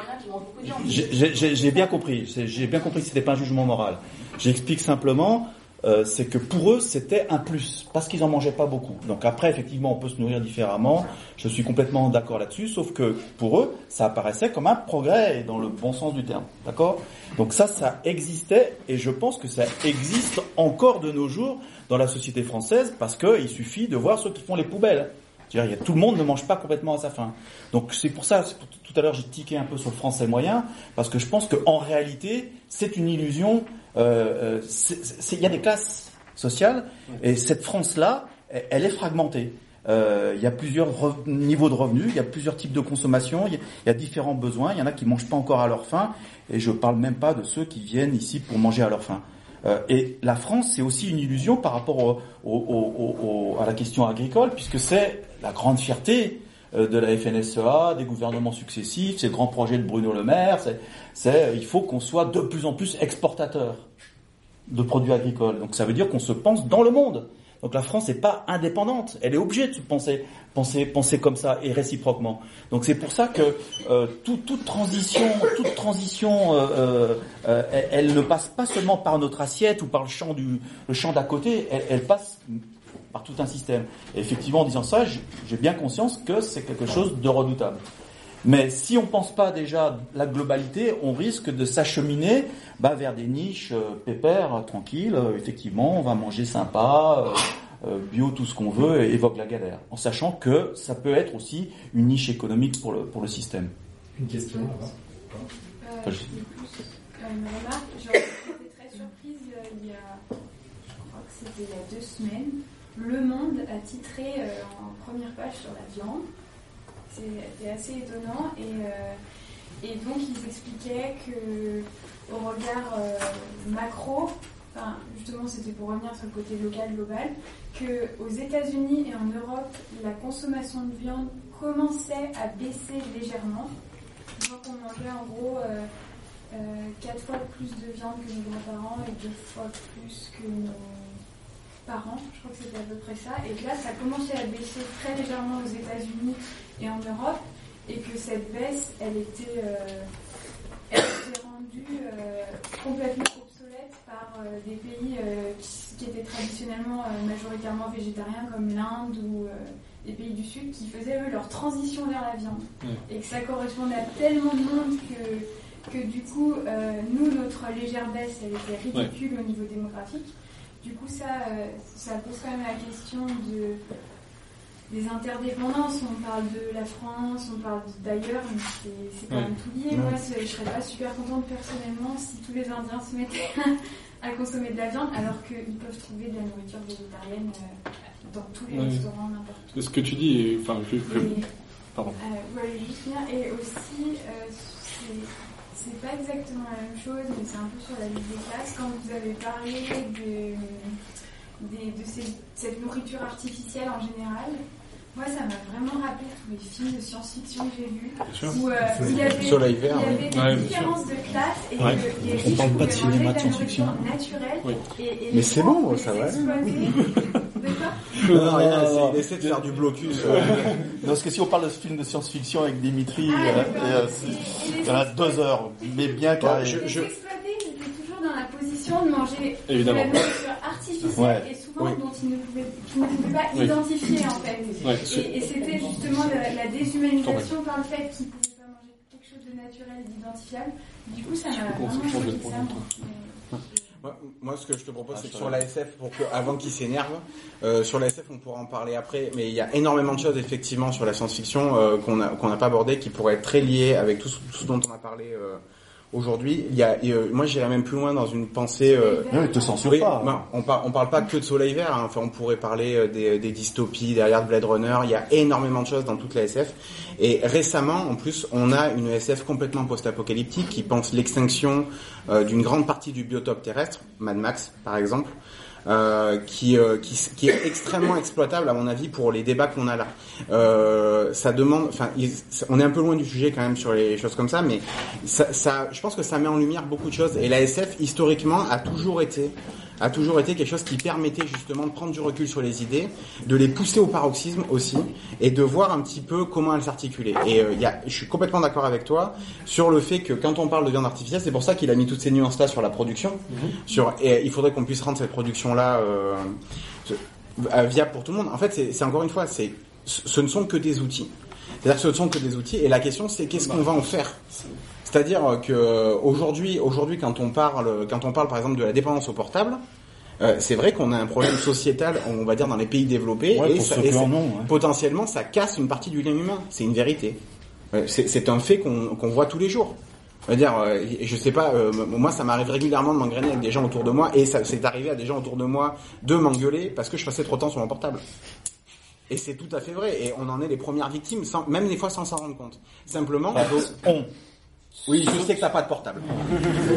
J'ai- bien compris. J'ai bien compris que c'était pas un jugement moral. J'explique simplement, euh, c'est que pour eux c'était un plus parce qu'ils en mangeaient pas beaucoup. Donc après, effectivement, on peut se nourrir différemment. Je suis complètement d'accord là-dessus. Sauf que pour eux, ça apparaissait comme un progrès dans le bon sens du terme. D'accord? Donc ça, ça existait et je pense que ça existe encore de nos jours dans la société française parce que il suffit de voir ceux qui font les poubelles. C'est-à-dire, tout le monde ne mange pas complètement à sa faim. Donc c'est pour ça, tout à l'heure j'ai tiqué un peu sur le français moyen, parce que je pense qu'en réalité, c'est une illusion. Euh, euh, Il y a des classes sociales, et cette France-là, elle- est fragmentée. Euh, il y a plusieurs niveaux de revenus, il y a plusieurs types de consommation, il y a, différents besoins, il y en a qui mangent pas encore à leur faim, et je parle même pas de ceux qui viennent ici pour manger à leur faim. Et la France, c'est aussi une illusion par rapport à la question agricole, puisque c'est la grande fierté de la FNSEA, des gouvernements successifs, c'est le grand projet de Bruno Le Maire, c'est, c'est il faut qu'on soit de plus en plus exportateur de produits agricoles. Donc ça veut dire qu'on se pense dans le monde. Donc la France n'est pas indépendante, elle est obligée de se penser, penser, penser comme ça et réciproquement. Donc c'est pour ça que euh, tout- toute transition, toute transition, euh, euh, euh, elle, elle ne passe pas seulement par notre assiette ou par le champ du, le champ d'à côté, elle, elle passe par tout un système. Et effectivement, en disant ça, j'ai bien conscience que c'est quelque chose de redoutable. Mais si on pense pas déjà la globalité, on risque de s'acheminer bah, vers des niches euh, pépères, euh, tranquilles. euh, effectivement, on va manger sympa, euh, euh, bio, tout ce qu'on veut, et évoque la galère. En sachant que ça peut être aussi une niche économique pour le, pour le système. Une question là-bas. Euh, Enfin, je- euh, une remarque. Été très surprise euh, il y a, je crois que c'était il y a deux semaines. Le Monde a titré euh, en première page sur la viande. C'était assez étonnant et, euh, et donc ils expliquaient que au regard euh, macro, enfin justement c'était pour revenir sur le côté local global, que aux États-Unis et en Europe la consommation de viande commençait à baisser légèrement. Crois qu'on mangeait en gros euh, euh, quatre fois plus de viande que nos grands-parents et deux fois plus que nos parents. Je crois que c'était à peu près ça. Et que là, ça commençait à baisser très légèrement aux États-Unis et en Europe. Et que cette baisse, elle était, euh, elle était rendue euh, complètement obsolète par euh, des pays qui, qui étaient traditionnellement majoritairement végétariens comme l'Inde ou les pays du Sud qui faisaient eux leur transition vers la viande et que ça correspondait à tellement de monde que, que du coup, nous, notre légère baisse, elle était ridicule au niveau démographique. Du coup, ça, euh, ça pose quand même la question de, des interdépendances. On parle de la France, on parle d'ailleurs, mais c'est c'est quand même tout lié. Moi, je serais pas super contente personnellement si tous les Indiens se mettaient à consommer de la viande alors qu'ils peuvent trouver de la nourriture végétarienne euh, dans tous les Ouais. restaurants, n'importe où. Ce que tu dis, est- enfin, je, Et- pardon. euh, ouais, juste. Et aussi, euh, c'est- c'est pas exactement la même chose, mais c'est un peu sur la liste des classes. Quand vous avez parlé de, de ces- cette nourriture artificielle en général. Moi, ça m'a vraiment rappelé tous les films de science-fiction que j'ai vus, sûr. où euh, il y avait, Soleil vert, il y avait oui. des Ouais, différences de classe et Ouais. que les On riches parle pas de cinéma, de science-fiction. nourriture naturelle Oui. et, et Mais c'est bon, ça va aller. s'exploiter. De quoi Non, non, non, non. il essaie de faire du blocus. euh. Non, parce que si on parle de ce film de science-fiction avec Dimitri, Ah, euh, euh, il y en a deux heures, mais bien carré. je- je- exploités, ils étaient toujours dans la position de manger Évidemment. de la nourriture artificielle Ouais. et souvent Oui. dont ils ne pouvaient, qu'ils ne pouvaient pas Oui. identifier en fait. Ouais, et et c'était justement la, la déshumanisation par le fait qu'ils ne pouvaient pas manger quelque chose de naturel et d'identifiable. Du coup, ça m'a vraiment moi. Ce que je te propose, Ah, c'est que sur te la SF, pour que, avant qu'il s'énerve, euh, sur la SF, on pourra en parler après, mais il y a énormément de choses, effectivement, sur la science-fiction euh, qu'on a- qu'on n'a pas abordé, qui pourraient être très liées avec tout ce, tout ce dont on a parlé euh, aujourd'hui. Il y a, euh, moi, j'irais même plus loin dans une pensée... Euh, Non, te censure oui, pas. non, on, par- on parle pas que de Soleil Vert, hein. enfin, on pourrait parler euh, des, des dystopies derrière Blade Runner, il y a énormément de choses dans toute la SF. Et récemment, en plus, on a une SF complètement post-apocalyptique qui pense l'extinction euh, d'une grande partie du biotope terrestre, Mad Max par exemple, euh, qui, euh, qui, qui est extrêmement exploitable à mon avis pour les débats qu'on a là. Euh, ça demande, enfin, on est un peu loin du sujet quand même sur les choses comme ça, mais ça, ça, je pense que ça met en lumière beaucoup de choses. Et la SF historiquement a toujours été a toujours été quelque chose qui permettait justement de prendre du recul sur les idées, de les pousser au paroxysme aussi, et de voir un petit peu comment elles s'articulaient. Et euh, il y a, je suis complètement d'accord avec toi sur le fait que quand on parle de viande artificielle, c'est pour ça qu'il a mis toutes ces nuances-là sur la production. Sur, et il faudrait qu'on puisse rendre cette production-là euh, euh, viable pour tout le monde. En fait, c'est c'est encore une fois, c'est ce ne sont que des outils. C'est-à-dire que ce ne sont que des outils, et la question c'est qu'est-ce qu'on va en faire? C'est-à-dire que aujourd'hui, aujourd'hui, quand on parle, quand on parle par exemple de la dépendance au portable, euh, c'est vrai qu'on a un problème sociétal, on va dire dans les pays développés, Ouais, et, ça- et ouais. potentiellement ça casse une partie du lien humain. C'est une vérité. Euh, C'est un fait qu'on voit tous les jours. Je veux dire, euh, je sais pas, euh, moi ça m'arrive régulièrement de m'engrainer avec des gens autour de moi, et ça c'est arrivé à des gens autour de moi de m'engueuler parce que je passais trop de temps sur mon portable. Et c'est tout à fait vrai, et on en est les premières victimes, sans, même des fois sans s'en rendre compte. Simplement, on. Oui, je sais que t'as pas de portable.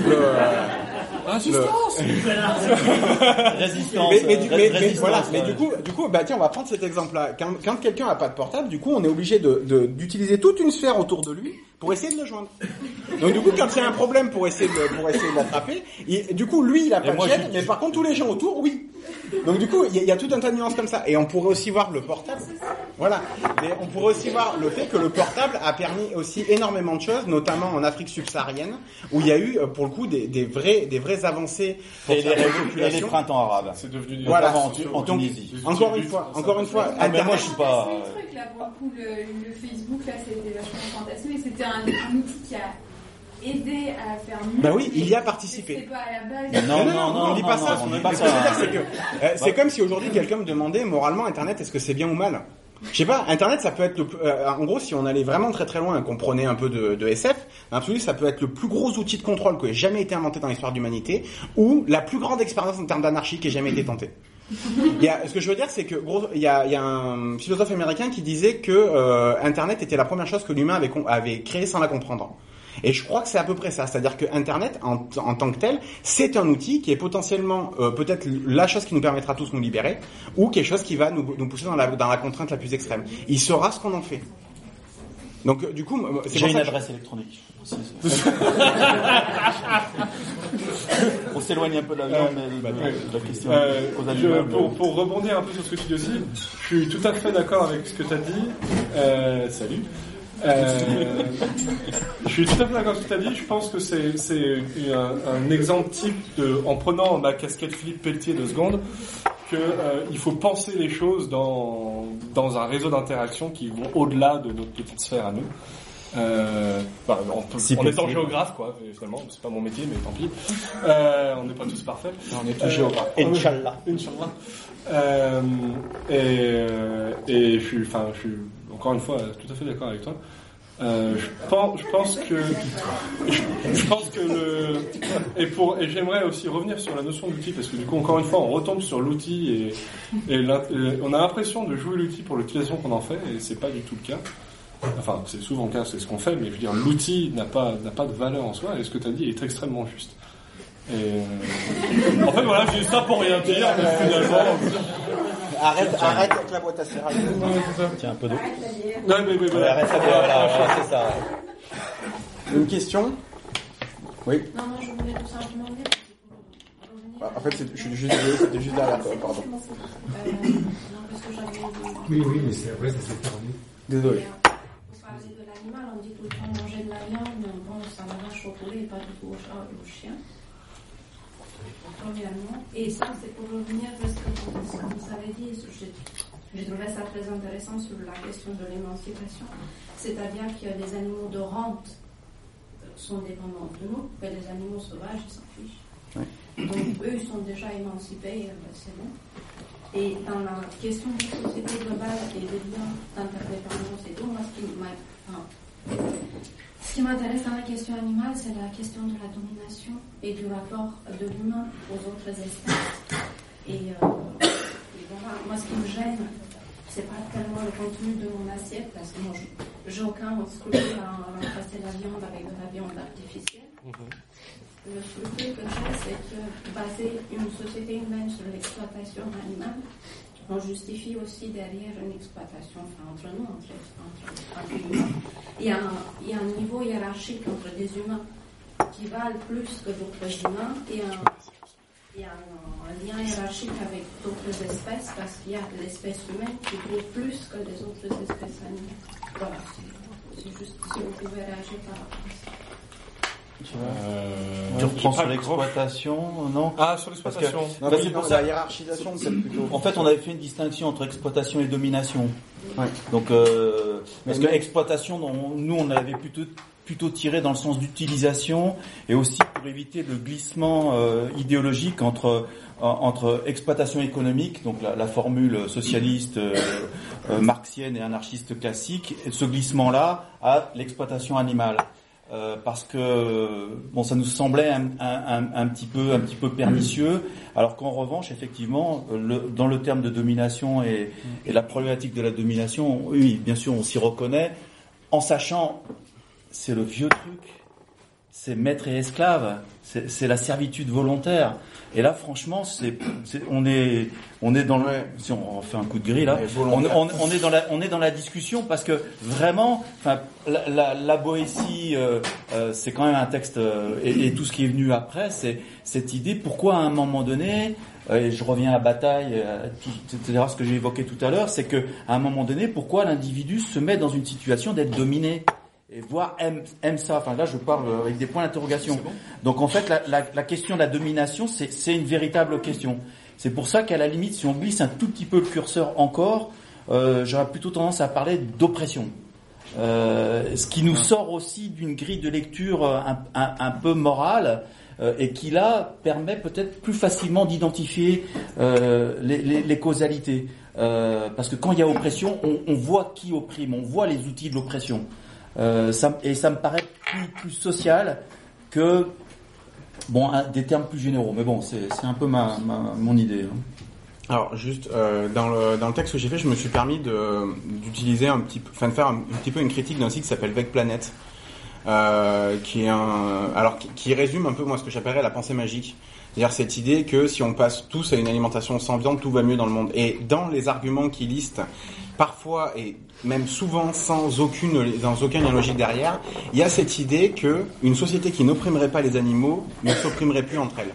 Le- Résistance Résistance. mais, mais, du- euh, mais résistance, mais du coup, du coup, bah tiens, on va prendre cet exemple-là. Quand, quand quelqu'un a pas de portable, du coup, on est obligé de- d'utiliser toute une sphère autour de lui pour essayer de le joindre. Donc du coup, quand il y a un problème pour essayer de pour essayer de l'attraper, du coup, lui, il a Et pas moi, de gêne, mais par contre, tous les gens autour, oui. Donc du coup, il y, a- il y a tout un tas de nuances comme ça. Et on pourrait aussi voir le portable. Voilà. Mais on pourrait aussi voir le fait que le portable a permis aussi énormément de choses, notamment en Afrique subsaharienne, où il y a eu, euh, pour le coup, des, des vrais des vraies avancées pour Et les, et les printemps arabes. C'est devenu Voilà. Notamment en, en Donc, Tunisie. Encore une fois, encore une fois, Ah, mais moi, je suis pas. C'est le truc là pour le coup, le, le Facebook là, c'était vachement fantasmé. C'était un, un outil qui a aidé à faire mieux. Bah oui, il y a participé. Pas à la base. Non, non, non, on dit non, pas non, ça. on dit pas Mais ce que je veux ça. dire, c'est que euh, c'est comme si aujourd'hui quelqu'un me demandait moralement Internet, est-ce que c'est bien ou mal? Je sais pas, Internet, ça peut être le, plus- euh, en gros, si on allait vraiment très très loin et qu'on prenait un peu de, de SF, l'absolu, ça peut être le plus gros outil de contrôle qui ait jamais été inventé dans l'histoire de l'humanité, ou la plus grande expérience en termes d'anarchie qui ait jamais été tentée. Il y a, ce que je veux dire, c'est que gros, il y a, il y a un philosophe américain qui disait que euh, Internet était la première chose que l'humain avait, avait créée sans la comprendre. Et je crois que c'est à peu près ça, c'est-à-dire que Internet, en, en tant que tel, c'est un outil qui est potentiellement euh, peut-être la chose qui nous permettra tous de nous libérer, ou quelque chose qui va nous, nous pousser dans la, dans la contrainte la plus extrême. Il saura ce qu'on en fait. Donc euh, du coup, J'ai une je- adresse électronique. On s'éloigne un peu de la viande, mais de, de la question Euh, aux je- pour, pour rebondir un peu sur ce que tu dis aussi, je suis tout à fait d'accord avec ce que tu as dit. Euh, salut. Euh, je suis tout à fait d'accord avec ce que tu as dit. Je pense que c'est c'est un, un exemple type de, en prenant ma casquette Philippe Pelletier de seconde, que euh, il faut penser les choses dans dans un réseau d'interaction qui vont au-delà de notre petite sphère à nous. Euh, bah, en, Si en étant possible. géographe, quoi, finalement, c'est pas mon métier, mais tant pis. Euh, on n'est pas tous parfaits. on est tous Euh, géographes. on est- Inch'Allah. Inch'Allah. Euh, et, euh, et je suis, enfin, je suis encore une fois tout à fait d'accord avec toi. Euh, je pense, je pense que, je, pense que le, et pour, et j'aimerais aussi revenir sur la notion d'outil parce que du coup, encore une fois, on retombe sur l'outil et, et, et on a l'impression de jouer l'outil pour l'utilisation qu'on en fait et c'est pas du tout le cas. Enfin, c'est souvent le cas, c'est ce qu'on fait, mais je veux dire, l'outil n'a pas, n'a pas de valeur en soi et ce que tu as dit est extrêmement juste. Et, euh, en fait, voilà, j'ai ça pour rien dire, mais finalement. Arrête, arrête avec la boîte à céréales. Tiens, un peu d'eau. Non, mais oui, Ouais, voilà. arrête la bière, voilà, c'est ça. Une question? Oui. Non, non, je voulais tout simplement dire. Bah, En fait, c'est- je suis juste désolé, c'était juste derrière toi, pardon. Euh, non, parce que j'avais Oui, oui, mais c'est vrai, ça s'est perdu. Désolé. Temps manger de la viande, bon, ça va vache au poulet et pas du tout au chat et au chien. Premièrement. Et ça, c'est pour revenir à ce que vous, ce que vous avez dit. J'ai trouvé ça très intéressant sur la question de l'émancipation. C'est-à-dire que les animaux de rente euh, sont dépendants de nous, mais les animaux sauvages, ils s'en fichent. Donc, eux, ils sont déjà émancipés, euh, c'est bon. Et dans la question de société globale et des liens d'interdépendance et tout, moi, ce qui m'a- enfin, ce qui m'intéresse dans la question animale, c'est la question de la domination et du rapport de l'humain aux autres espèces. Et, euh, et voilà, moi, ce qui me gêne, c'est pas tellement le contenu de mon assiette, parce que moi, je- j'ai aucun scrupule à remplacer la viande avec de la viande artificielle. Le scrupule que j'ai, c'est que baser une société humaine sur l'exploitation animale, on justifie aussi derrière une exploitation enfin, entre nous, entre, entre, humains. Il y, a un, niveau hiérarchique entre des humains qui valent plus que d'autres humains et un, il y a un, lien hiérarchique avec d'autres espèces parce qu'il y a l'espèce humaine qui vaut plus que les autres espèces animales. Voilà, c'est juste si vous pouvez réagir par rapport à ça. Tu reprends sur l'exploitation, non Ah, sur l'exploitation. Bah, mais c'est pour non, ça. la hiérarchisation, c'est plutôt. En fait, on avait fait une distinction entre exploitation et domination. Ouais. Donc, euh, parce Mais- que exploitation, on- nous, on l'avait plutôt plutôt tiré dans le sens d'utilisation et aussi pour éviter le glissement euh, idéologique entre en- entre exploitation économique, donc la, la formule socialiste, euh, euh, marxienne et anarchiste classique, et ce glissement-là à l'exploitation animale. Euh, parce que bon, ça nous semblait un, petit peu un petit peu pernicieux, alors qu'en revanche, effectivement, dans le terme de domination et, et la problématique de la domination, oui, bien sûr, on s'y reconnaît, en sachant, c'est le vieux truc, c'est maître et esclave, c'est la servitude volontaire. Et là, franchement, c'est, c'est- on est, on est dans le, si on fait un coup de grille là, on, volontaire. on- on est dans la, on est dans la discussion parce que vraiment, enfin, la, la, la Boétie, euh, euh, c'est quand même un texte euh, et, et tout ce qui est venu après, c'est cette idée. Pourquoi à un moment donné, euh, et je reviens à bataille, euh, tout- etc. Ce que j'ai évoqué tout à l'heure, c'est que à un moment donné, pourquoi l'individu se met dans une situation d'être dominé? Et voire aime, aime ça. Enfin là, je parle avec des points d'interrogation. Donc en fait, la, la, la question de la domination, c'est une véritable question. C'est pour ça qu'à la limite, si on glisse un tout petit peu le curseur encore, euh, j'aurais plutôt tendance à parler d'oppression. Euh, ce qui nous sort aussi d'une grille de lecture euh, un, un- un peu morale euh, et qui là permet peut-être plus facilement d'identifier euh, les, les- les causalités. Euh, parce que quand il y a oppression, on, on voit qui opprime, on voit les outils de l'oppression. Euh, et ça me paraît plus, social que bon des termes plus généraux. Mais bon, c'est un peu ma, mon idée. hein. Alors juste euh, dans le dans le texte que j'ai fait, je me suis permis d'utiliser un petit enfin de faire un, petit peu une critique d'un site qui s'appelle Vec Planet, euh, qui est un alors qui résume un peu moi ce que j'appellerais la pensée magique. C'est-à-dire cette idée que si on passe tous à une alimentation sans viande, tout va mieux dans le monde. Et dans les arguments qu'il liste, parfois et même souvent sans aucune sans aucun lien logique derrière, il y a cette idée que une société qui n'opprimerait pas les animaux ne s'opprimerait plus entre elles.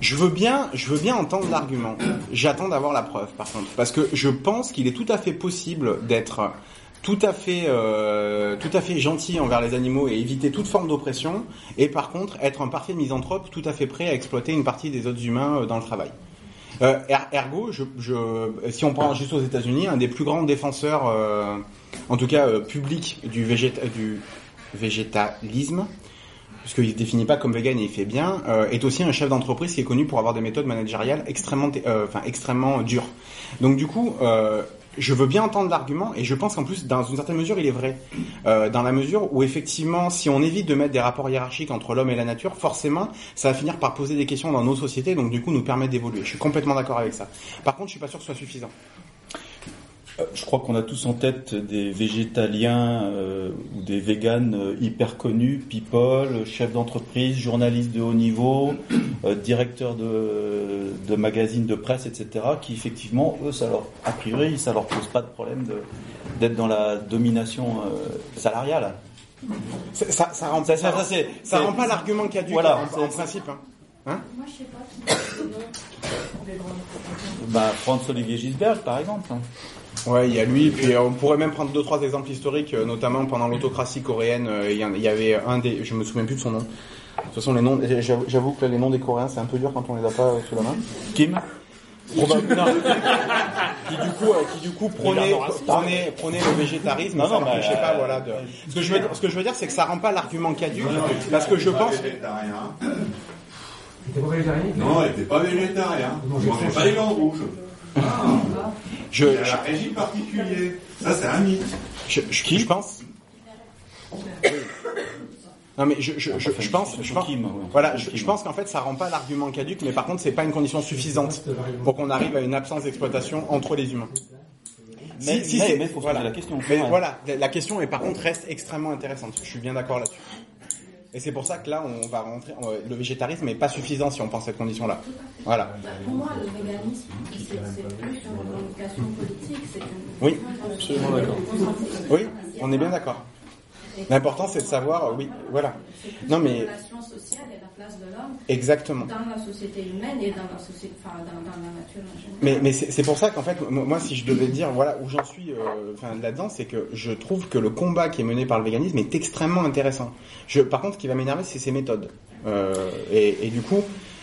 Je veux bien, je veux bien entendre l'argument. J'attends d'avoir la preuve, par contre, parce que je pense qu'il est tout à fait possible d'être tout à fait, euh, tout à fait gentil envers les animaux et éviter toute forme d'oppression, et par contre être un parfait misanthrope, tout à fait prêt à exploiter une partie des autres humains euh, dans le travail. Euh, er- ergo, si on prend juste aux États-Unis, un des plus grands défenseurs, euh, en tout cas euh, public, du, végéta- du végétalisme, parce qu'il ne se définit pas comme vegan et il fait bien, est aussi un chef d'entreprise qui est connu pour avoir des méthodes managériales extrêmement, enfin extrêmement dures. Donc du coup, je veux bien entendre l'argument et je pense qu'en plus, dans une certaine mesure, il est vrai. Euh, dans la mesure où effectivement, si on évite de mettre des rapports hiérarchiques entre l'homme et la nature, forcément, ça va finir par poser des questions dans nos sociétés, donc du coup nous permettre d'évoluer. Je suis complètement d'accord avec ça. Par contre, je suis pas sûr que ce soit suffisant. Euh, Je crois qu'on a tous en tête des végétaliens euh, ou des véganes euh, hyper connus, people, chefs d'entreprise, journalistes de haut niveau, euh, directeurs de, de magazines de presse, etc., qui effectivement, eux, ça leur, a priori, ça leur pose pas de problème de- d'être dans la domination euh, salariale. Ça, ça, ça rend, Ça, ça, rend pas l'argument caduque Voilà, en, c'est- en principe. Hein. Hein Moi, je sais pas qui. Bah, Franz-Olivier Gisbert, par exemple. hein. Ouais, il y a lui, puis euh, on pourrait même prendre deux trois exemples historiques, euh, notamment pendant l'autocratie coréenne, euh, il y, il avait un des, je me souviens plus de son nom. De toute façon, les noms, j'avoue que là, les noms des Coréens, c'est un peu dur quand on les a pas sous la main. Kim? Probablement. qui du coup, qui du coup raciste. prônait, prônait le végétarisme. Non, ça non, n'empêchait mais, pas, euh, voilà. De... Ce que je veux dire, ce que je veux dire, c'est que ça rend pas l'argument caduque, parce que je pense. Pas végétarien Non, elle n'était pas végétarien. Non, Je je mangeais pense- pas les viandes rouges. Ah, Je, il a un régime particulier. Ça, c'est un mythe. je, je, je pense. Non mais je, je, je, je pense, je pense, voilà, je, je pense qu'en fait ça rend pas l'argument caduque, mais par contre c'est pas une condition suffisante pour qu'on arrive à une absence d'exploitation entre les humains. Mais- faut se voilà. la question. Mais voilà, la- question est par contre reste extrêmement intéressante. Je suis bien d'accord là-dessus. Et c'est pour ça que là on va rentrer. on- Le végétarisme n'est pas suffisant si on pense cette condition-là. Voilà. Bah, Pour moi, le véganisme, c'est plus une revendication politique. Oui, absolument d'accord. Oui, on est bien d'accord. L'important c'est de savoir, euh, oui, voilà. Non La mais place de l'homme exactement. dans la société humaine et dans la société, enfin, dans, dans la nature en général. Mais, mais c'est pour ça qu'en fait, mo- moi, si je devais dire, voilà, où j'en suis, euh, enfin, là-dedans, c'est que je trouve que le combat qui est mené par le véganisme est extrêmement intéressant. Je, par contre, ce qui va m'énerver, c'est ses méthodes. Euh, et, et du coup,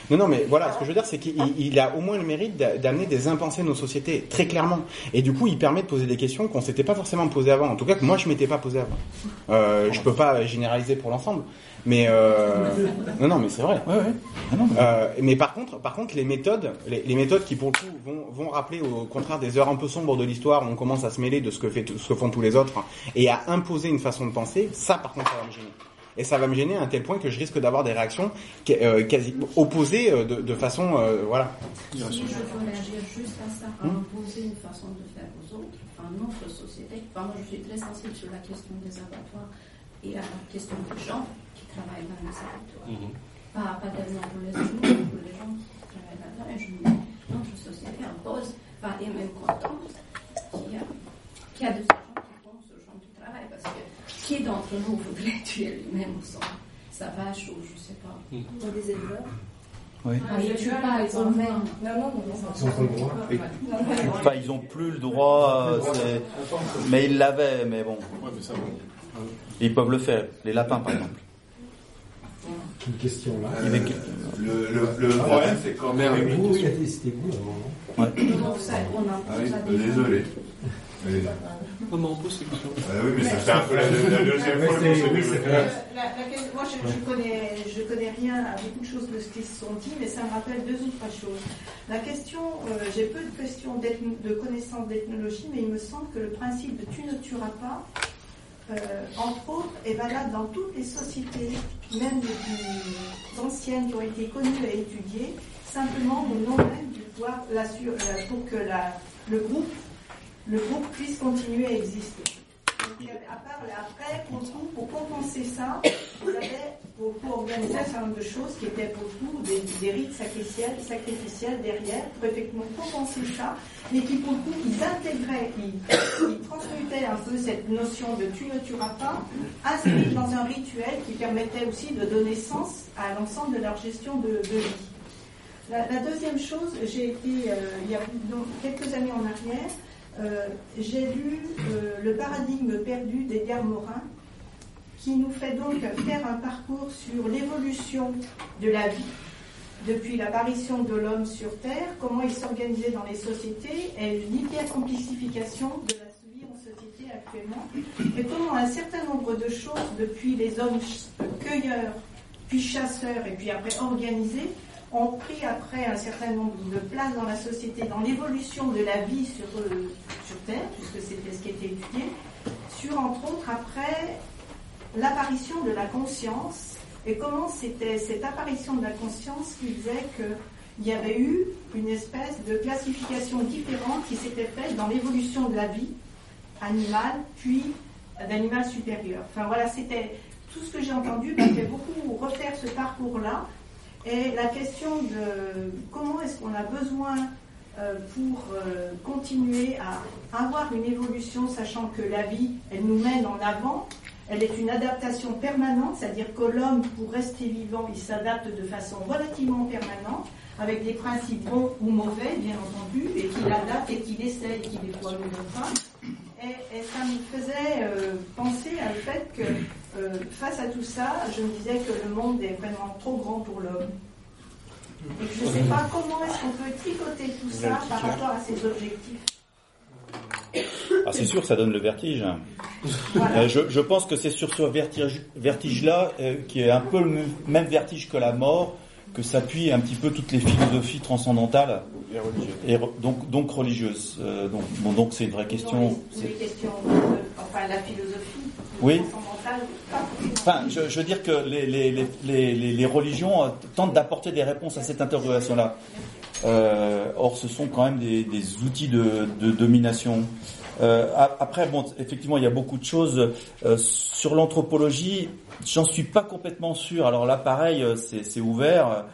non, non, mais voilà, ce que je veux dire, c'est qu'il il a au moins le mérite d'a- d'amener des impensés de nos sociétés, très clairement. Et du coup, il permet de poser des questions qu'on s'était pas forcément posées avant. En tout cas, que moi, je m'étais pas posé avant. Euh, je peux pas généraliser pour l'ensemble, mais euh, non, non, mais c'est vrai. Ouais, ouais. Ah non, mais- Euh, mais par contre, par contre, les méthodes, les, les méthodes qui pour le coup vont, vont rappeler au contraire des heures un peu sombres de l'histoire où on commence à se mêler de ce que fait, ce que font tous les autres et à imposer une façon de penser, ça par contre ça va me gêner. Et ça va me gêner à un tel point que je risque d'avoir des réactions qui- euh, quasi opposées de, de façon, euh, voilà. Si je veux réagir juste à ça, à Hmm? imposer une façon de faire aux autres, enfin notre société, enfin, moi je suis très sensible sur la question des abattoirs et à la question des gens travaillent dans les abattoirs. Mhm. Pas, pas tellement pour les animaux, mais pour les gens qui travaillent là-dedans. Et je me dis, notre société impose, enfin, est même contente qu'il y a, qu'il y a des gens qui font ce genre de travail. Parce que qui d'entre nous voudrait tuer lui-même son, sa vache ou je sais pas. Ou des éleveurs. Oui. Ah, ils tuent pas, ils. Non, non, non. Ils ont pas le droit. Ils ont plus le droit, euh, mais ils l'avaient, mais bon. Ils peuvent le faire. Les lapins, par exemple. Une question là. Avait- Le, le, le problème, c'est quand même. Avec vous, oui, c'était vous avant, non Ouais. Donc ça, on Ah oui, gens. désolé. Mais- Non, mais on pose ces questions. Ah oui, mais ça fait un peu la, la deuxième fois c'est- c'est question- moi, je, je connais, je connais rien à beaucoup de choses de ce qui se sont dit, mais ça me rappelle deux ou trois choses. La question, euh, j'ai peu de questions de connaissances d'ethnologie, mais il me semble que le principe de tu ne tueras pas, euh, entre autres, est valable dans toutes les sociétés, même les plus anciennes qui ont été connues et étudiées, simplement au nom même du pouvoir, euh, pour que le groupe puisse continuer à exister. Après, pour, compenser ça, vous avez pour, organiser un certain nombre de choses qui étaient pour le coup des, des rites sacrificiels, derrière, pour effectivement compenser ça, mais qui pour le coup, ils intégraient, ils, transmutaient un peu cette notion de tu ne tueras pas, inscrite dans un rituel qui permettait aussi de donner sens à l'ensemble de leur gestion de, vie. La, deuxième chose, j'ai été, euh, il y a quelques années en arrière, euh, j'ai lu euh, Le paradigme perdu d'Edgar Morin, qui nous fait donc faire un parcours sur l'évolution de la vie depuis l'apparition de l'homme sur Terre, comment il s'organisait dans les sociétés et l'hypercomplexification de la vie en société actuellement, et comment un certain nombre de choses, depuis les hommes cueilleurs, puis chasseurs, et puis après organisés, ont pris après un certain nombre de places dans la société, dans l'évolution de la vie sur, euh, sur Terre, puisque c'était ce qui était étudié, sur entre autres après l'apparition de la conscience et comment c'était cette apparition de la conscience qui faisait il y avait eu une espèce de classification différente qui s'était faite dans l'évolution de la vie animale, puis d'animal supérieur. Enfin voilà, c'était tout ce que j'ai entendu m'a fait beaucoup refaire ce parcours-là. Et la question de comment est-ce qu'on a besoin euh, pour euh, continuer à avoir une évolution, sachant que la vie, elle nous mène en avant, elle est une adaptation permanente, c'est-à-dire que l'homme, pour rester vivant, il s'adapte de façon relativement permanente, avec des principes bons ou mauvais, bien entendu, et qu'il adapte et qu'il essaie et qu'il déploie le pas. Et, et, ça me faisait euh, penser à le fait que, euh, face à tout ça, je me disais que le monde est vraiment trop grand pour l'homme. Et que je ne sais pas comment est-ce qu'on peut tricoter tout ça par rapport à ses objectifs. Ah, c'est sûr, ça donne le vertige. Euh, je, je, pense que c'est sur ce vertige, vertige-là, euh, qui est un peu le même vertige que la mort, que s'appuient un petit peu toutes les philosophies transcendantales et religieuses. Et re, donc, donc religieuses. Euh, donc, bon, donc c'est une vraie question. C'est une question, enfin la philosophie oui. Enfin, je, je, veux dire que les, les, les, les, les religions euh, tentent d'apporter des réponses à cette interrogation-là. Euh, or, ce sont quand même des, des outils de, de domination. Euh, après, bon, effectivement, il y a beaucoup de choses euh, sur l'anthropologie. J'en suis pas complètement sûr. Alors là, pareil, euh, c'est ouvert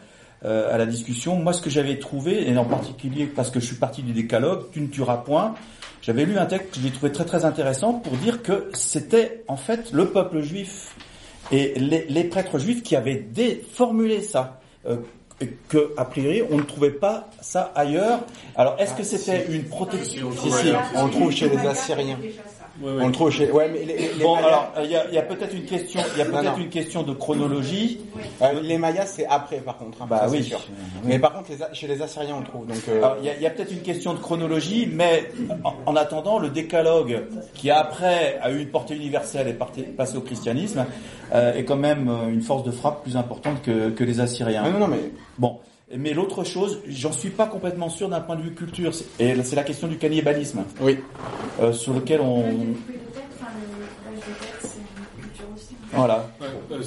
euh, à la discussion. Moi, ce que j'avais trouvé, et en particulier parce que je suis parti du décalogue, tu ne tueras point. J'avais lu un texte que j'ai trouvé très très intéressant pour dire que c'était en fait le peuple juif et les, les prêtres juifs qui avaient formulé ça. Euh, que a priori on ne trouvait pas ça ailleurs. Alors est-ce que c'était une protection? Si si, on le trouve chez les Assyriens. Oui, oui. On le trouve chez. Ouais, mais les, les bon, Mayas... alors il y a, y a peut-être une question, il y a peut-être une question de chronologie. Euh, les Mayas, c'est après, par contre. Hein, bah ça, oui. Sûr. Mais par contre, les, chez les Assyriens, on le trouve. Donc. Euh... Il y a, y a peut-être une question de chronologie, mais en, en, attendant, le décalogue qui après a eu une portée universelle et parté, passé au christianisme euh, est quand même une force de frappe plus importante que, que les Assyriens. Non, non, non mais bon. Mais l'autre chose, j'en suis pas complètement sûr d'un point de vue culture, et c'est la question du cannibalisme. Oui. Euh, sur lequel on. Voilà.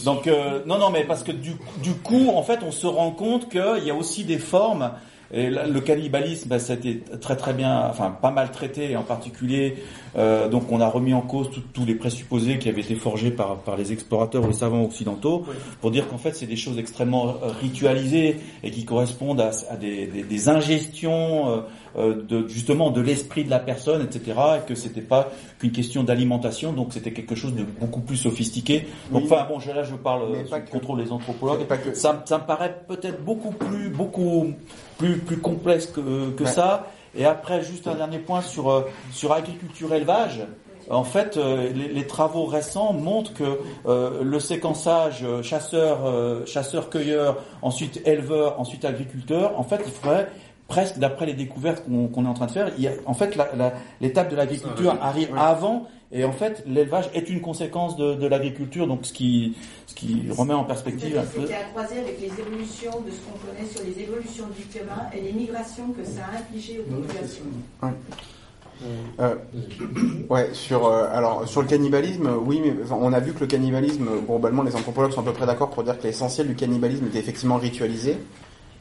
Donc euh, non non mais parce que du, du coup en fait on se rend compte qu'il y a aussi des formes et le cannibalisme, ben, ça a été très très bien, enfin pas mal traité, et en particulier, euh, donc on a remis en cause tous les présupposés qui avaient été forgés par, par les explorateurs ou les savants occidentaux, oui. pour dire qu'en fait c'est des choses extrêmement ritualisées et qui correspondent à, à des, des, des, ingestions euh, de justement de l'esprit de la personne, etc. Et que c'était pas qu'une question d'alimentation, donc c'était quelque chose de beaucoup plus sophistiqué. Donc oui. enfin bon, là je parle sous que, contrôle des anthropologues. Ça, ça me paraît peut-être beaucoup plus beaucoup plus plus complexe que, que ouais. ça. Et après, juste un dernier point sur euh, sur agriculture élevage. En fait, euh, les, les, travaux récents montrent que euh, le séquençage chasseur euh, chasseur cueilleur, ensuite éleveur, ensuite agriculteur, en fait, il faudrait presque d'après les découvertes qu'on qu est en train de faire, il y a, en fait l'étape de l'agriculture arrive ouais. avant et en fait l'élevage est une conséquence de, de l'agriculture, donc ce qui ce qui remet en perspective un peu. C'était à croiser avec les évolutions de ce qu'on connaît sur les évolutions du climat et les migrations que ça a infligé aux populations. Ouais. Euh, ouais, sur euh, alors sur le cannibalisme, oui, mais enfin, on a vu que le cannibalisme, globalement, les anthropologues sont à peu près d'accord pour dire que l'essentiel du cannibalisme était effectivement ritualisé.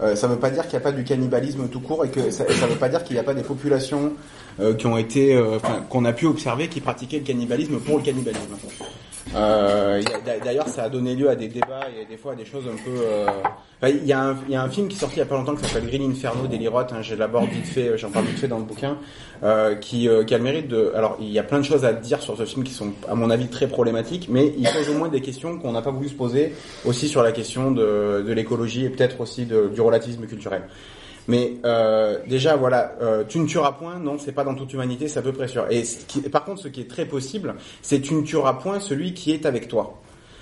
Euh, ça ne veut pas dire qu'il n'y a pas du cannibalisme tout court et que ça ne veut pas dire qu'il n'y a pas des populations euh, qui ont été, euh, qu'on a pu observer qui pratiquaient le cannibalisme pour le cannibalisme. D'ailleurs, ça a donné lieu à des débats et des fois à des choses un peu. Enfin, il y, a un, film qui est sorti il y a pas longtemps qui s'appelle Green Inferno d'Eli Roth. Hein, vite fait, j'en parle vite fait dans le bouquin, qui, qui a le mérite de. Alors, il y a plein de choses à dire sur ce film qui sont, à mon avis, très problématiques, mais il pose au moins des questions qu'on n'a pas voulu se poser aussi sur la question de, l'écologie et peut-être aussi du relativisme culturel. Mais euh, déjà, voilà, euh, tu ne tueras point, non, c'est pas dans toute humanité, c'est à peu près sûr. Et ce qui, par contre, ce qui est très possible, c'est tu ne tueras point celui qui est avec toi.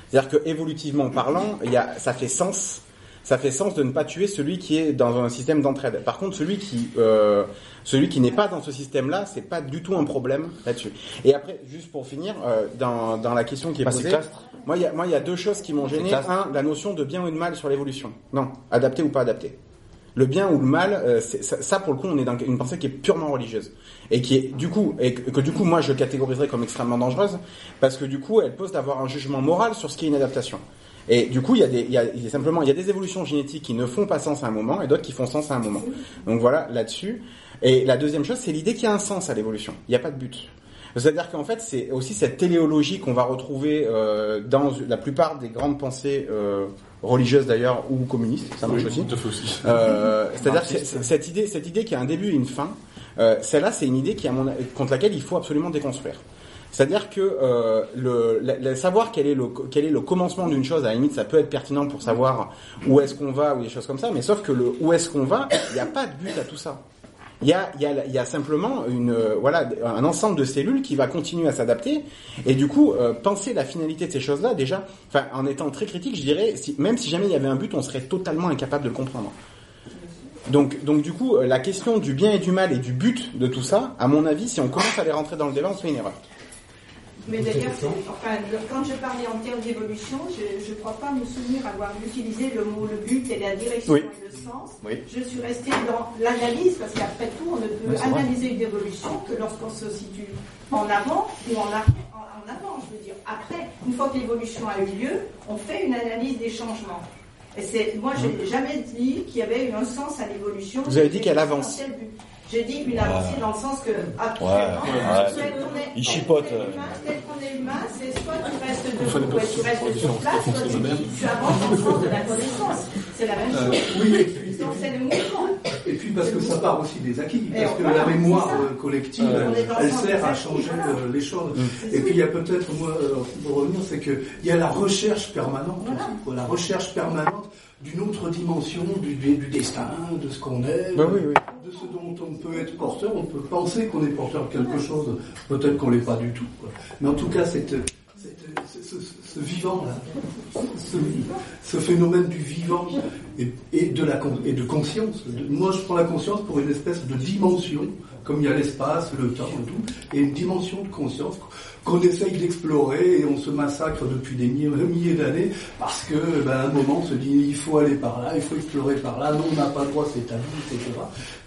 C'est-à-dire que évolutivement parlant, il y a, ça fait sens. Ça fait sens de ne pas tuer celui qui est dans un système d'entraide. Par contre, celui qui, euh, celui qui n'est pas dans ce système-là, c'est pas du tout un problème là-dessus. Et après, juste pour finir, euh, dans, dans la question qui est bah, posée, moi, il y a, moi, il y a deux choses qui m'ont gêné. Un, la notion de bien ou de mal sur l'évolution. Non, adapté ou pas adapté le bien ou le mal, euh, ça, ça, pour le coup, on est dans une pensée qui est purement religieuse et qui est du coup et que, du coup moi je catégoriserais comme extrêmement dangereuse parce que du coup elle pose d'avoir un jugement moral sur ce qui est une adaptation. Et du coup, il y a des, il y a, il y a simplement, il y a des évolutions génétiques qui ne font pas sens à un moment et d'autres qui font sens à un moment. Donc voilà, là-dessus. Et la deuxième chose, c'est l'idée qu'il y a un sens à l'évolution. Il n'y a pas de but. C'est-à-dire qu'en fait, c'est aussi cette téléologie qu'on va retrouver euh, dans la plupart des grandes pensées euh, religieuses d'ailleurs ou communistes, ça marche Oui, aussi. aussi. Euh, C'est-à-dire cette idée, cette idée qui a un début et une fin, celle-là, c'est une idée qui, à mon, contre laquelle il faut absolument déconstruire. C'est-à-dire que euh, le, la- la- savoir quel est, le, quel est le commencement d'une chose, à la limite, ça peut être pertinent pour savoir où est-ce qu'on va ou des choses comme ça, mais sauf que le où est-ce qu'on va, il n'y a pas de but à tout ça. Il y a, y, a, y a simplement une, euh, voilà, un ensemble de cellules qui va continuer à s'adapter. Et du coup, euh, penser la finalité de ces choses-là, déjà, en étant très critique, je dirais, si, même si jamais il y avait un but, on serait totalement incapable de le comprendre. Donc, donc du coup, euh, la question du bien et du mal et du but de tout ça, à mon avis, si on commence à les rentrer dans le débat, on fait une erreur. Mais d'ailleurs, enfin, quand je parlais en termes d'évolution, je ne crois pas me souvenir avoir utilisé le mot le but et la direction Oui. et le sens. Oui. Je suis restée dans l'analyse, parce qu'après tout, on ne peut Oui, c'est vrai. analyser une évolution que lorsqu'on se situe en avant ou en, arrière, en, en avant, je veux dire. Après, une fois que l'évolution a eu lieu, on fait une analyse des changements. Et c'est, moi, je n'ai jamais dit qu'il y avait eu un sens à l'évolution. Vous avez dit qu'elle avance. J'ai dit une avancée Ouais. dans le sens que, actuellement, Ouais, tel qu'on est- Il chipote. tel euh. qu'on est humain, tel qu'on est humain, c'est soit tu restes debout, soit tu restes sur place, soit tu, avances dans le sens de la connaissance. C'est la même Euh, chose. oui, et puis- Donc c'est le mouvement. Et puis parce que ça part aussi des acquis, parce que la mémoire euh, collective, elle, sert à changer les choses. Et puis il y a peut-être, moi, pour revenir, c'est qu'il y a la recherche permanente aussi, la recherche permanente d'une autre dimension du, du, destin, de ce qu'on est, Bah oui, oui. de ce dont on peut être porteur. On peut penser qu'on est porteur de quelque chose, peut-être qu'on l'est pas du tout. quoi. Mais en tout cas, cette, cette- ce, ce- ce vivant-là, ce, ce phénomène du vivant et, et de, la, et de conscience. Moi, je prends la conscience pour une espèce de dimension, comme il y a l'espace, le temps et tout, et une dimension de conscience qu'on essaye d'explorer et on se massacre depuis des milliers, milliers d'années parce que, ben, à un moment, on se dit il faut aller par là, il faut explorer par là, non, on n'a pas le droit, c'est tabou, etc.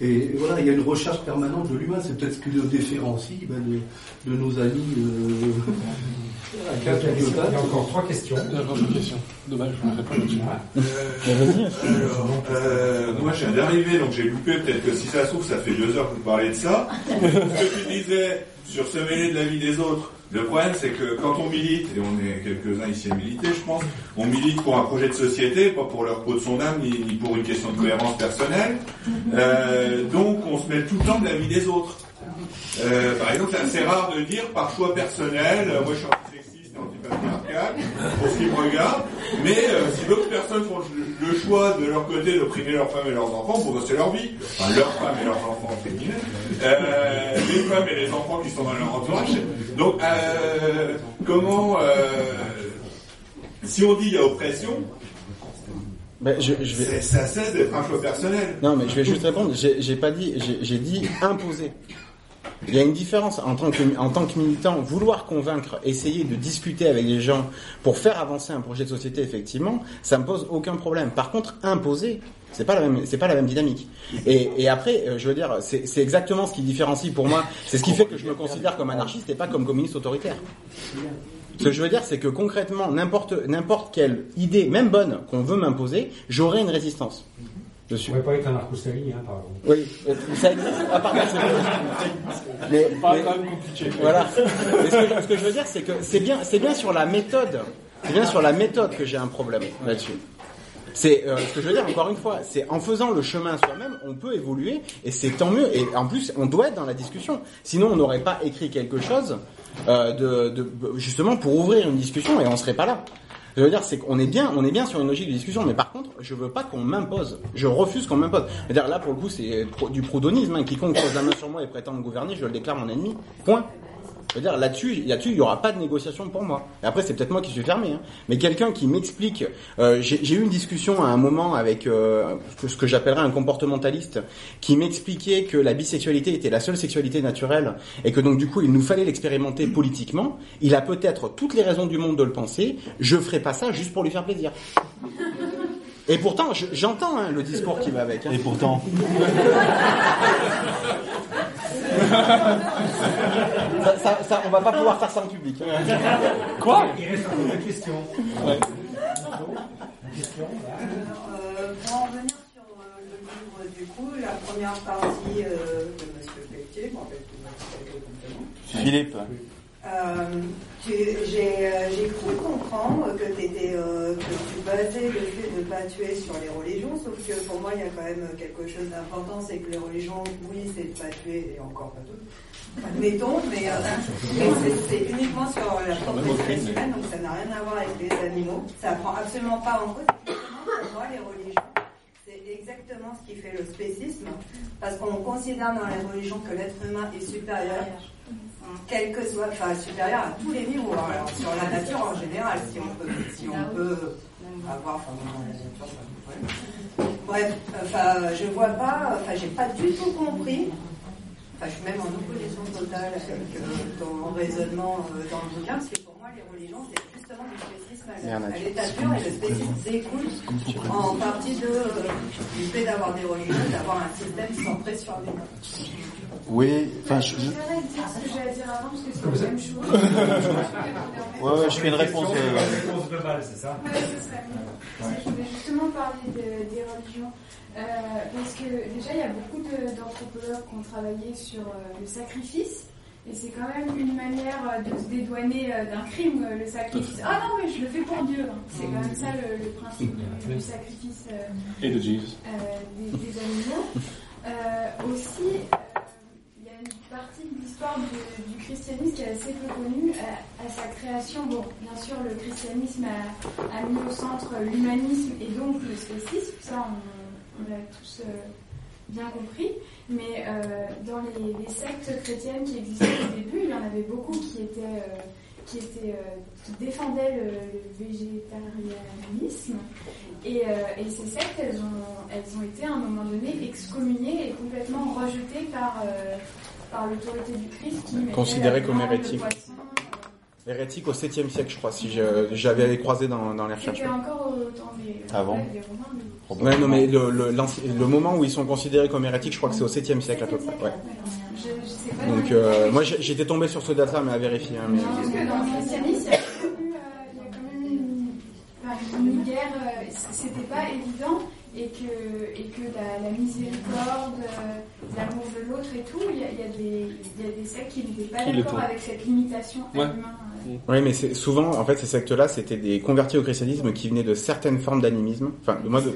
Et voilà, il y a une recherche permanente de l'humain. C'est peut-être ce qui nous différencie ben, de, de nos amis. Euh, Il y a encore trois questions. Il y a encore une question. Dommage, je ne réponds pas. Alors, euh, moi, je viens d'arriver, donc j'ai loupé. Peut-être que si ça se trouve, ça fait deux heures que vous parlez de ça. Ce que tu disais sur se mêler de la vie des autres, le problème, c'est que quand on milite, et on est quelques-uns ici à militer, je pense, on milite pour un projet de société, pas pour leur peau de son âme, ni, pour une question de cohérence personnelle. Euh, donc, on se mêle tout le temps de la vie des autres. Euh, par exemple, c'est assez rare de dire par choix personnel, euh, moi je suis antipatriarcal, pour ce qui me regarde, mais euh, si d'autres personnes font le, choix de leur côté d'opprimer leurs femmes et leurs enfants, bon, bah, c'est leur vie. Enfin, leurs femmes et leurs enfants, guillemets. Euh, les femmes et les enfants qui sont dans leur entourage. Donc, euh, comment... euh, si on dit il y a oppression, Ben, je, je vais... c'est- ça cesse d'être un choix personnel. Non, mais je vais juste répondre. J'ai pas dit, j'ai dit imposer. Il y a une différence en tant que tant que militant, vouloir convaincre, essayer de discuter avec les gens pour faire avancer un projet de société, effectivement, ça me pose aucun problème. Par contre, imposer, c'est pas la même, c'est pas la même dynamique. Et, et après, euh, je veux dire, c'est c'est exactement ce qui différencie pour moi. C'est ce qui fait que je me considère comme anarchiste et pas comme communiste autoritaire. Ce que je veux dire, c'est que concrètement, n'importe n'importe quelle idée, même bonne, qu'on veut m'imposer, j'aurai une résistance On ne pourrait pas être un arcousserie, hein, par exemple. Oui, ça existe. Ah, pardon, c'est Mais, Pas mais- quand même compliqué. voilà. Mais ce, que, je- ce que je veux dire, c'est que c'est bien, c'est bien sur la méthode. C'est bien sur la méthode que j'ai un problème là-dessus. C'est euh, ce que je veux dire encore une fois, c'est en faisant le chemin soi-même, on peut évoluer et c'est tant mieux. Et en plus, on doit être dans la discussion. Sinon, on n'aurait pas écrit quelque chose euh, de, de justement pour ouvrir une discussion et on serait pas là. Je veux dire, c'est qu'on est bien, on est bien sur une logique de discussion, mais par contre, je veux pas qu'on m'impose. Je refuse qu'on m'impose. C'est-à-dire là, pour le coup, c'est du proudonisme. Hein. Quiconque pose la main sur moi et prétend me gouverner, je le déclare mon ennemi. Point. Je veux dire, là-dessus, là-dessus, il y aura pas de négociation pour moi. Et après, c'est peut-être moi qui suis fermé. Hein. Mais quelqu'un qui m'explique, euh, j'ai eu une discussion à un moment avec euh, ce que- j'appellerais un comportementaliste, qui m'expliquait que la bisexualité était la seule sexualité naturelle et que donc du coup, il nous fallait l'expérimenter politiquement. Il a peut-être toutes les raisons du monde de le penser. Je ferai pas ça juste pour lui faire plaisir. Et pourtant, je- j'entends hein, le discours qui va avec. hein. Et pourtant. ça, ça- ça- on va pas pouvoir faire ça en public. hein. Quoi Il reste encore une question. Ouais. Euh, pour en revenir sur euh, le livre, du coup, la première partie euh, de M. Pelletier, bon. Philippe. J'ai euh, j'ai cru comprendre que, t'étais, euh, que tu basais le fait de ne pas tuer sur les religions, sauf que pour moi il y a quand même quelque chose d'important, c'est que les religions, oui, c'est de pas tuer, et encore pas toutes, admettons, mais, euh, mais c'est- uniquement sur la propre espèce humaine, donc ça n'a rien à voir avec les animaux. Ça prend absolument pas en cause. Pour moi, les religions, c'est exactement ce qui fait le spécisme, parce qu'on considère dans les religions que l'être humain est supérieur, quel que soit, enfin supérieur à tous les niveaux, hein. alors sur la nature en général, si on peut, si on peut avoir, enfin dans la nature, ça me problème. Bref, enfin je vois pas, enfin j'ai pas du tout compris. Enfin, je suis même en opposition totale avec euh, ton raisonnement euh, dans le bouquin, parce que pour moi, les religions, c'est justement du spécisme à à l'état pur, et le spécisme découle en partie de, euh, du fait d'avoir des religions, d'avoir un système centré sur l'humain. Oui, enfin, je, dire ce que j'allais dire avant parce que c'est la même chose. Ouais, ouais, je fais une réponse. euh, réponse globale, c'est ça Ouais, ce serait mieux. Parce que Je voulais justement parler de- des religions. Euh, parce que déjà, il y a beaucoup d'anthropologues qui ont travaillé sur euh, le sacrifice. Et c'est quand même une manière euh, de se dédouaner euh, d'un crime, euh, le sacrifice. Ah non, mais je le fais pour Dieu. hein. C'est quand même ça le, le principe du, du sacrifice euh, Et de Jesus. euh, des, des animaux. Euh, aussi, euh, il y a une partie de l'histoire du, du christianisme qui est assez peu connue. À, à sa création, bon, bien sûr, le christianisme a, a mis au centre l'humanisme et donc le spécisme. Ça, on, on l'a tous euh, bien compris. Mais euh, dans les, les sectes chrétiennes qui existaient au début, il y en avait beaucoup qui étaient euh, qui, étaient, euh, qui défendaient le, le végétarianisme. Et, et ces sectes, elles ont, elles ont été à un moment donné excommuniées et complètement rejetées par, par l'autorité du Christ qui Considérées comme hérétiques. Hérétique au 7e siècle, je crois, si je- j'avais croisé dans, dans les recherches. C'était encore au temps des, Avant. ouais, des Romains. mais- Ouais, non, mais le, le, l'anci- le moment où ils sont considérés comme hérétiques, je crois que c'est au 7e siècle à peu près. Ouais. Je, je sais pas Donc, euh, moi j'étais tombé sur ce data, mais à vérifier. hein, mais- Parce que dans le christianisme, il y a quand même euh, une, une guerre, euh, c'était pas évident, et que, et que la, la miséricorde, euh, l'amour de l'autre et tout, il y y a des, il y a des sectes qui n'étaient pas d'accord avec cette limitation à Ouais. l'humain. Oui, mais c'est souvent, en fait, ces sectes-là, c'était des convertis au christianisme qui venaient de certaines formes d'animisme. Enfin, de moi, de, euh,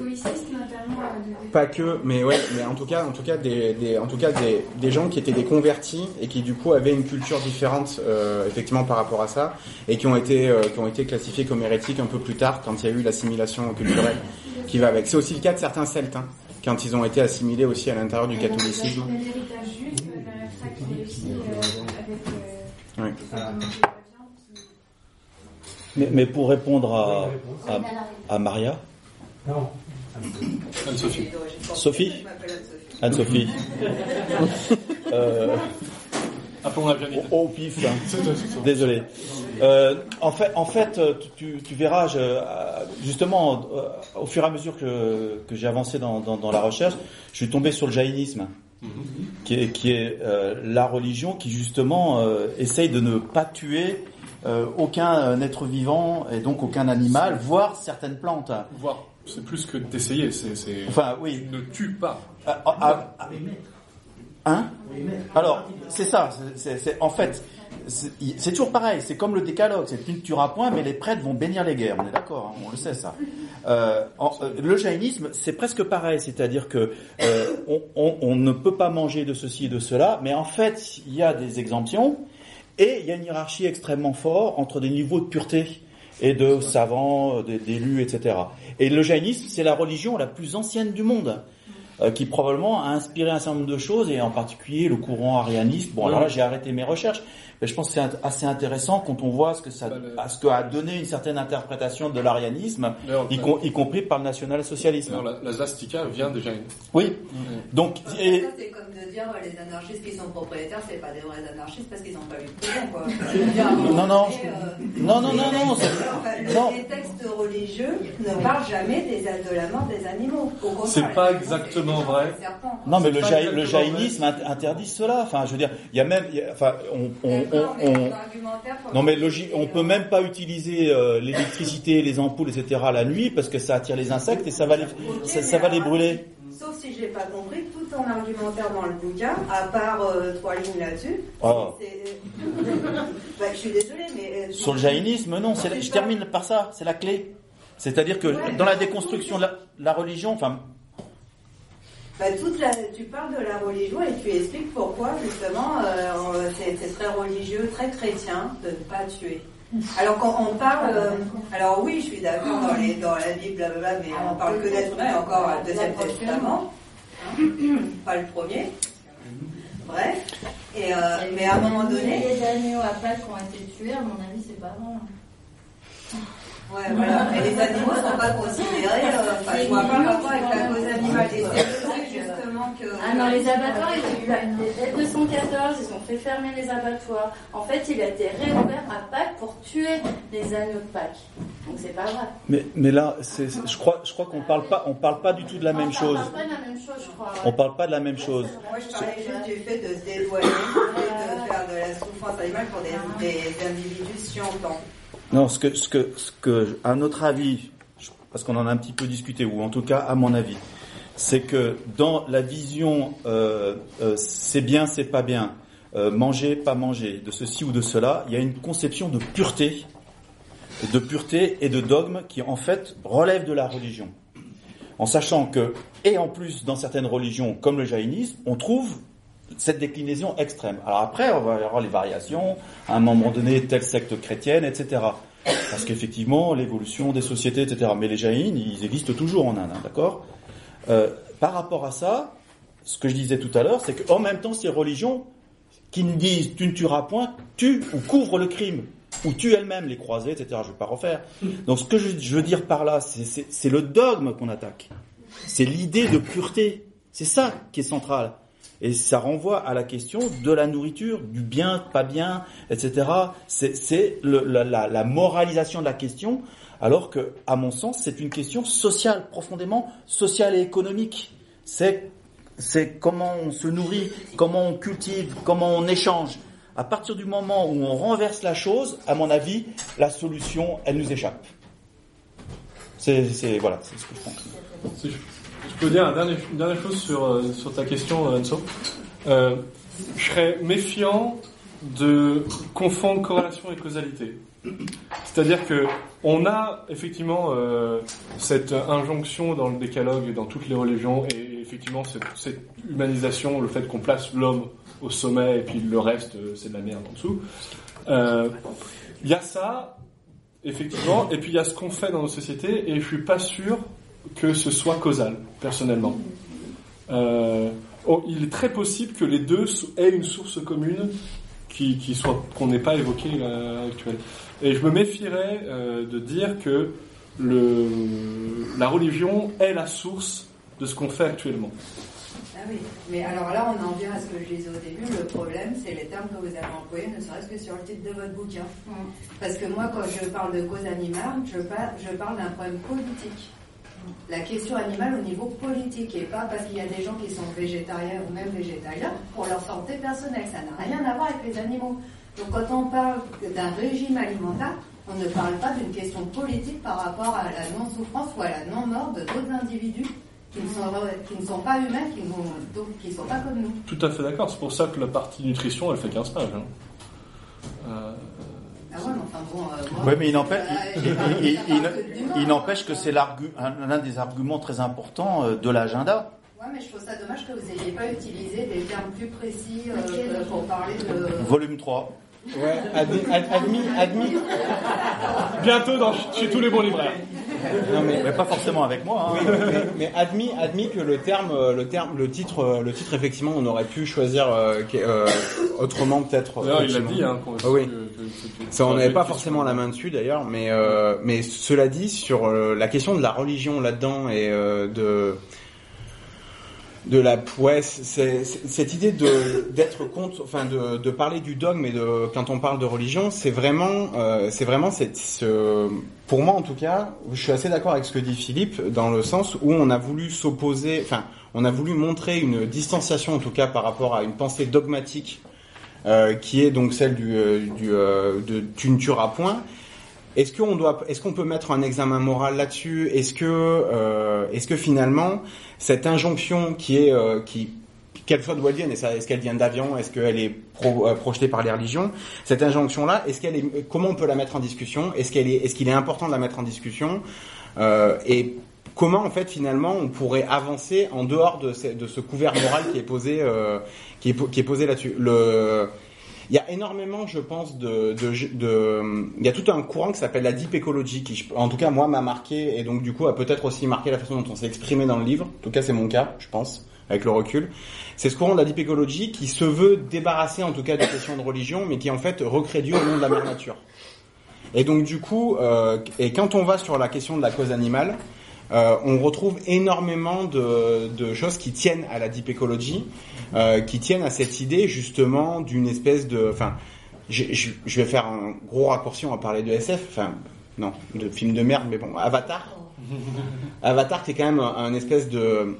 pas que, mais ouais, mais en tout cas, en tout cas, des, des- en tout cas, des, des gens qui étaient des convertis et qui du coup avaient une culture différente, euh, effectivement, par rapport à ça, et qui ont été, euh, qui ont été classifiés comme hérétiques un peu plus tard, quand il y a eu l'assimilation culturelle qui va avec. C'est aussi le cas de certains Celtes, hein, quand ils ont été assimilés aussi à l'intérieur du catholicisme. Il Mais, mais pour répondre à, à, à Maria, Non. Anne-Sophie. Sophie Anne-Sophie. euh. Au, pif, hein. désolé. Euh, en fait, en fait, euh, tu, tu verras, je- euh, justement, euh, au fur et à mesure que, que j'ai avancé dans, dans, dans la recherche, je suis tombé sur le jaïnisme, qui est, qui est euh, la religion qui justement euh, essaye de ne pas tuer euh, aucun euh, être vivant et donc aucun animal, voire certaines plantes. Voir, c'est plus que d'essayer, c'est. c'est- Enfin, oui. Tu ne tues pas. Ah, ah, ah, Hein Alors, c'est ça. c'est- en fait, c'est c'est toujours pareil. C'est comme le décalogue. C'est tu ne tueras point, mais les prêtres vont bénir les guerres. On est d'accord. hein, on le sait ça. Euh, en- euh, le jaïnisme, c'est presque pareil. C'est-à-dire que euh, on, on- on ne peut pas manger de ceci et de cela, mais en fait, il y a des exemptions et il y a une hiérarchie extrêmement forte entre des niveaux de pureté et de savants, euh, d'élus, etc. Et le jaïnisme, c'est la religion la plus ancienne du monde euh, qui probablement a inspiré un certain nombre de choses, et en particulier le courant arianiste. Bon, alors là, j'ai arrêté mes recherches, mais je pense que c'est assez intéressant quand on voit ce que ça, à ce que a donné une certaine interprétation de l'arianisme, y, com- y compris par le national-socialisme. La, la swastika vient de Jain. Oui. Donc, et, Ça, c'est comme de dire euh, les anarchistes qui sont propriétaires, c'est pas des vrais anarchistes parce qu'ils n'ont pas eu de prison, quoi. Dire, moment Non, non, euh, non, non, non, non, enfin, le- non. Les religieux ne parle jamais des, de la mort des animaux. C'est pas exactement vrai. Non, mais le, jaï- jaïnisme int- interdit cela. Enfin, je veux dire, il y a même, il y a- enfin, on, on, on- non, mais le- logi- on peut même pas utiliser euh, l'électricité, les ampoules, etc. la nuit parce que ça attire les insectes et ça va les, ça, ça va les brûler. Sauf si j'ai pas compris tout ton argumentaire dans le bouquin, à part euh, trois lignes là-dessus. Oh. bah, je suis désolée, mais. euh, Sur le jaïnisme, non. je termine par ça. C'est la clé. C'est-à-dire que Ouais. dans la déconstruction de la, la religion, enfin, Bah, toute la, tu parles de la religion et tu expliques pourquoi justement euh, c'est très religieux, très chrétien de ne pas tuer. Alors quand on parle, euh, alors oui, je suis d'accord dans, les- dans la Bible, blablabla, mais on parle que d'être humain et encore le deuxième testament, hein, pas le premier. Bref, et euh, mais à un moment Il y donné, a des animaux à Pâques qui ont été tués, à mon avis, c'est pas vrai. Ouais, voilà, mais les animaux ne sont pas considérés. euh, Enfin, je vois pas le rapport avec la cause animale. Ça, justement que. Ah non, les abattoirs, ils ont eu dès 214, ils ont fait fermer les abattoirs. En fait, il a été réouvert à Pâques pour tuer les agneaux de Pâques. Donc c'est pas vrai. mais, mais là, c'est, c'est- je crois, je crois qu'on parle pas, on parle pas du tout de la même chose. On parle pas de la même chose, je crois. On parle pas de la même chose. Moi, je parlais juste du fait de se dédouaner, de faire de la souffrance animale pour des, des individus scientants. Non, ce que, à notre avis, parce qu'on en a un petit peu discuté, ou en tout cas à mon avis, c'est que dans la vision, euh, euh, c'est bien, c'est pas bien, euh, manger, pas manger, de ceci ou de cela, il y a une conception de pureté, de pureté et de dogme qui en fait relève de la religion. En sachant que, et en plus dans certaines religions comme le jaïnisme, on trouve cette déclinaison extrême. Alors après, on va avoir les variations, à un moment donné, telle secte chrétienne, etc. Parce qu'effectivement, l'évolution des sociétés, etc. Mais les jaïns, ils existent toujours en Inde, hein, d'accord? Euh, Par rapport à ça, ce que je disais tout à l'heure, c'est qu'en même temps, ces religions qui nous disent tu ne tueras point, tue ou couvre le crime, ou tue elle-même les croisés, etc. Je ne vais pas refaire. Donc ce que je, veux dire par là, c'est le dogme qu'on attaque. C'est l'idée de pureté. C'est ça qui est central. Et ça renvoie à la question de la nourriture, du bien, pas bien, etc. C'est la, la- la moralisation de la question, alors que, à mon sens, c'est une question sociale, profondément sociale et économique. C'est c'est comment on se nourrit, comment on cultive, comment on échange. À partir du moment où on renverse la chose, à mon avis, la solution, elle nous échappe. C'est- voilà, c'est ce que je pense. Je, peux dire une dernière chose sur, euh, sur ta question, Anso. Euh, je serais méfiant de confondre corrélation et causalité. C'est-à-dire que on a effectivement euh, cette injonction dans le décalogue et dans toutes les religions, et effectivement cette, humanisation, le fait qu'on place l'homme au sommet et puis le reste euh, c'est de la merde en dessous. Il y a ça, effectivement, et puis il y a ce qu'on fait dans nos sociétés, et je suis pas sûr que ce soit causal, personnellement. Euh, oh, il est très possible que les deux aient une source commune qui, qui soit qu'on n'ait pas évoquée à l'heure actuelle. Et je me méfierais euh, de dire que le, la religion est la source de ce qu'on fait actuellement. Ah oui, mais alors là, on en vient à ce que je disais au début. Le problème, c'est les termes que vous avez employés, ne serait-ce que sur le titre de votre bouquin. Parce que moi, quand je parle de cause animale, je parle, je parle d'un problème politique. La question animale au niveau politique, et pas parce qu'il y a des gens qui sont végétariens ou même végétaliens pour leur santé personnelle. Ça n'a rien à voir avec les animaux. Donc quand on parle d'un régime alimentaire, on ne parle pas d'une question politique par rapport à la non-souffrance ou à la non-mort de d'autres individus qui ne, sont, pas humains, qui ne sont pas comme nous. Tout à fait d'accord. C'est pour ça que la partie nutrition, elle fait 15 pages. hein. Euh, Ah ouais, mais enfin bon. euh, moi, Oui, mais il n'empêche, euh, il, que hein. n'empêche que c'est l'un des arguments très importants euh, de l'agenda. Ouais, mais je trouve ça dommage que vous n'ayez pas utilisé des termes plus précis euh, pour parler de. Volume 3. Ouais, admis, ad- admis, admis. Bientôt dans, chez tous les bons libraires. Non, mais, Mais pas forcément avec moi. hein. Oui, mais, mais admis, admis que le terme, euh, le terme, le titre, euh, le titre effectivement, on aurait pu choisir euh, euh, autrement peut-être. Il l'a dit, hein, Ah oui. que- que- que- que- Ça, on n'avait pas forcément la main dessus d'ailleurs, mais euh, mais cela dit sur euh, la question de la religion là-dedans et euh, de de la ouais, c'est c'est- cette idée de d'être contre, enfin de, de parler du dogme et de quand on parle de religion, c'est vraiment euh, c'est vraiment cette ce, pour moi en tout cas, je suis assez d'accord avec ce que dit Philippe dans le sens où on a voulu s'opposer, enfin on a voulu montrer une distanciation en tout cas par rapport à une pensée dogmatique euh, qui est donc celle du, euh, du euh, de tu ne tueras point. Est-ce qu'on doit, est-ce qu'on peut mettre un examen moral là-dessus? Est-ce que, euh, est-ce que finalement cette injonction qui est, euh, qui, qu'elle soit et ça, est-ce qu'elle vient d'Avion Est-ce qu'elle est euh, projetée par les religions? Cette injonction-là, est-ce qu'elle est, comment on peut la mettre en discussion? Est-ce qu'elle est, est-ce qu'il est important de la mettre en discussion? Euh, Et comment en fait finalement on pourrait avancer en dehors de ce, de ce couvert moral qui est posé, euh, qui est, qui est posé là-dessus? Il y a énormément, je pense, de, de, de- il y a tout un courant qui s'appelle la deep ecology, qui, en tout cas, moi, m'a marqué, et donc, du coup, a peut-être aussi marqué la façon dont on s'est exprimé dans le livre. En tout cas, c'est mon cas, je pense, avec le recul. C'est ce courant de la deep ecology qui se veut débarrasser, en tout cas, des questions de religion, mais qui, en fait, recrée Dieu au nom de la mère nature. Et donc, du coup, euh, et quand on va sur la question de la cause animale, euh, on retrouve énormément de, de choses qui tiennent à la deep ecology, euh, qui tiennent à cette idée justement d'une espèce de, enfin, je, vais faire un gros raccourci, on va parler de SF, enfin, non, de film de merde, mais bon, Avatar. Avatar, qui est quand même un, un espèce de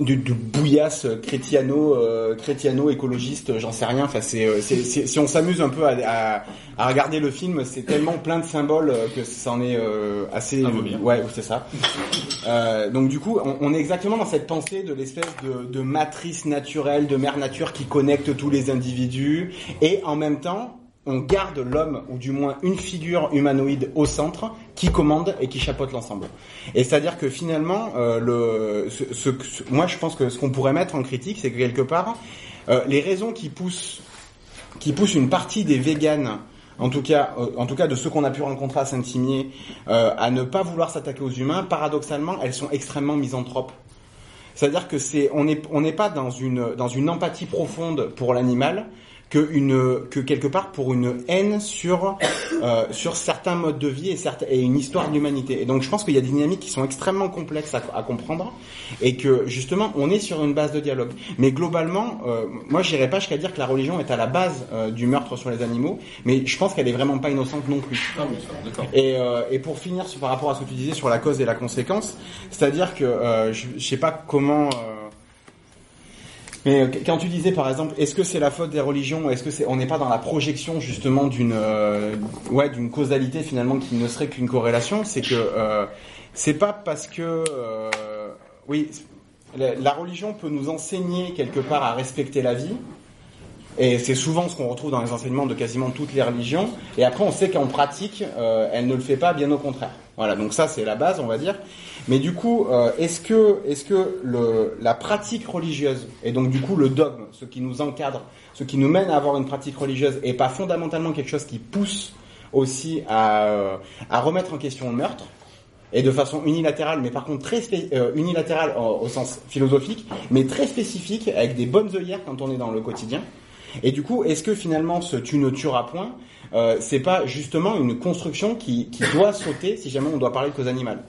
de, de bouillasse chrétiano euh, chrétiano écologiste j'en sais rien. Enfin c'est euh, c'est- si on s'amuse un peu à, à, à regarder le film c'est tellement plein de symboles euh, que ça en est euh, assez ouais c'est ça. Euh, donc du coup on, on est exactement dans cette pensée de l'espèce de, de matrice naturelle de mère nature qui connecte tous les individus. Et en même temps on garde l'homme, ou du moins une figure humanoïde au centre, qui commande et qui chapeaute l'ensemble. Et c'est-à-dire que finalement, euh, le, ce, ce- moi je pense que ce qu'on pourrait mettre en critique, c'est que quelque part, euh, les raisons qui poussent, qui poussent une partie des véganes, en tout cas, euh, en tout cas de ceux qu'on a pu rencontrer à Saint-Imier, euh, à ne pas vouloir s'attaquer aux humains, paradoxalement, elles sont extrêmement misanthropes. C'est-à-dire que c'est, on n'est on n'est pas dans une, dans une empathie profonde pour l'animal, que, une, que quelque part pour une haine sur, euh, sur certains modes de vie et, certes- et une histoire de l'humanité. Et donc je pense qu'il y a des dynamiques qui sont extrêmement complexes à, à comprendre et que justement on est sur une base de dialogue. Mais globalement, euh, moi j'irais pas jusqu'à dire que la religion est à la base euh, du meurtre sur les animaux, mais je pense qu'elle est vraiment pas innocente non plus. Ah oui, ça, d'accord. Et, euh, et pour finir sur- par rapport à ce que tu disais sur la cause et la conséquence, c'est-à-dire que euh, je, je sais pas comment. Mais euh, quand tu disais par exemple, est-ce que c'est la faute des religions, est-ce que c'est, on n'est pas dans la projection justement d'une, euh, ouais, d'une causalité finalement qui ne serait qu'une corrélation, c'est que euh, c'est pas parce que, euh, oui, la, la religion peut nous enseigner quelque part à respecter la vie, et c'est souvent ce qu'on retrouve dans les enseignements de quasiment toutes les religions. Et après, on sait qu'en pratique, euh, elle ne le fait pas, bien au contraire. Voilà, donc ça c'est la base, on va dire. Mais du coup, euh, est-ce que, la pratique religieuse et donc du coup le dogme, ce qui nous encadre, ce qui nous mène à avoir une pratique religieuse, est pas fondamentalement quelque chose qui pousse aussi à, euh, à remettre en question le meurtre et de façon unilatérale, mais par contre très euh, unilatérale au, sens philosophique, mais très spécifique avec des bonnes œillères quand on est dans le quotidien. Et du coup, est-ce que finalement ce tu ne tueras point, c'est pas justement une construction qui, qui doit sauter si jamais on doit parler de cause animale?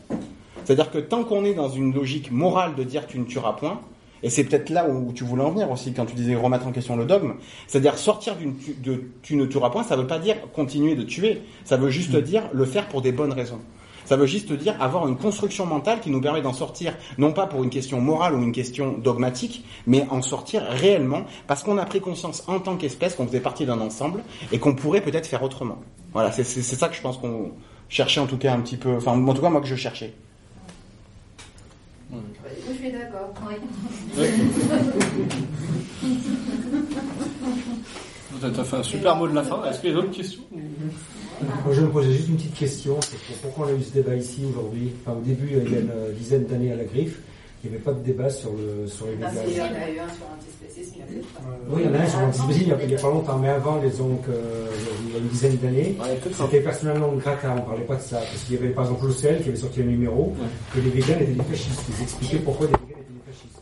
C'est-à-dire que tant qu'on est dans une logique morale de dire tu ne tueras point, et c'est peut-être là où tu voulais en venir aussi quand tu disais remettre en question le dogme, c'est-à-dire sortir d'une tu- de tu ne tueras point, ça veut pas dire continuer de tuer, ça veut juste dire le faire pour des bonnes raisons. Ça veut juste dire avoir une construction mentale qui nous permet d'en sortir, non pas pour une question morale ou une question dogmatique, mais en sortir réellement, parce qu'on a pris conscience en tant qu'espèce qu'on faisait partie d'un ensemble et qu'on pourrait peut-être faire autrement. Voilà, c'est ça que je pense qu'on cherchait en tout cas un petit peu, enfin en tout cas moi que je cherchais. Moi, je suis d'accord. Tu as fait un super mot de la fin. Est-ce qu'il y a d'autres questions Moi, je me posais juste une petite question. C'est pourquoi on a eu ce débat ici aujourd'hui? Enfin, Au début, il y a une dizaine d'années à la griffe, il n'y avait pas de débat sur, le, sur les Ah, si, il y en a eu un sur l'antispécisme, il y a peut-être pas. Oui, il y en a un sur l'antispécisme, il n'y a, pas longtemps, mais avant, les donc, euh, il y a une dizaine d'années, c'était personnellement grata, on ne parlait pas de ça, parce qu'il y avait par exemple l'OCL qui avait sorti un numéro, que les véganes étaient des fascistes. Ils expliquaient pourquoi les véganes étaient des fascistes.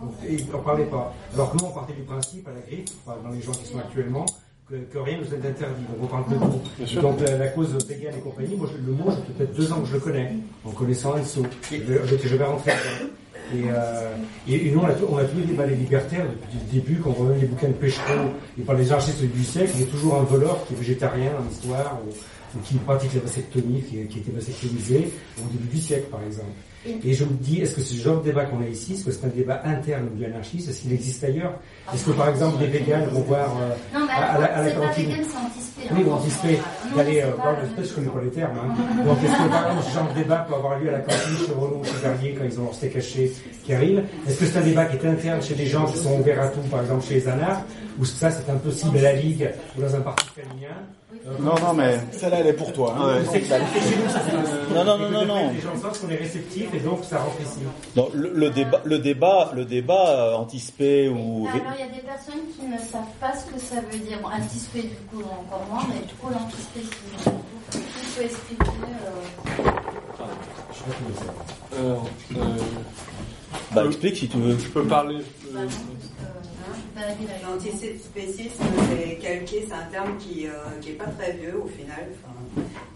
Donc, et ils n'en parlaient pas. Alors que nous, on partait du principe à la griffe, enfin, dans les gens qui sont actuellement, que, que rien ne nous est interdit. Donc on parle de tout. Donc la, la cause végane et compagnie, moi je- le mot, j'ai peut-être deux ans que je le connais, en connaissant un. Je, vais- je, je vais rentrer dedans. Et, euh, et, et nous, on a, on a tous les débats les libertaires depuis le début, quand on remet les bouquins de Péchereau et par les archistes du siècle, il y a toujours un voleur qui est végétarien en histoire, ou, ou qui pratique la vasectomie, qui, qui a été vasectomisé, au début du siècle par exemple. Et je me dis, est-ce que ce genre de débat qu'on a ici, est-ce que c'est un débat interne du anarchiste Est-ce qu'il existe ailleurs? Est-ce que par exemple les véganes vont voir euh, Non, mais à, la, à la cantine. Oui, hein. ou d'aller euh, voir euh, l'espèce, je connais pas les termes. Hein. Donc est-ce que par exemple ce genre de débat peut avoir lieu à la cantine chez Renault, chez Verrier, quand ils ont leur steak haché qui arrive? Est-ce que c'est un débat qui est interne chez des gens qui sont ouverts à tout, par exemple chez les anards? Ou ça c'est un peu cible à la Ligue ou dans un parti féminin Euh, Non, non, mais celle-là, elle est pour toi. hein. Ouais. Fait chez nous, ça c'est Non, non, non, non, non. Les gens sentent qu'on est réceptifs et donc ça rentre ici. Non, le, le débat, le débat, le débat euh, anti-spé ou Alors, il y a des personnes qui ne savent pas ce que ça veut dire. Bon, antispé, du coup, encore moins, mais du coup, l'antispé, c'est. Tu peux expliquer. euh, Euh, euh, bah explique si tu veux. je peux parler. euh, non, parce que, euh, L'antispécisme, c'est calqué, c'est un terme qui n'est pas très vieux au final,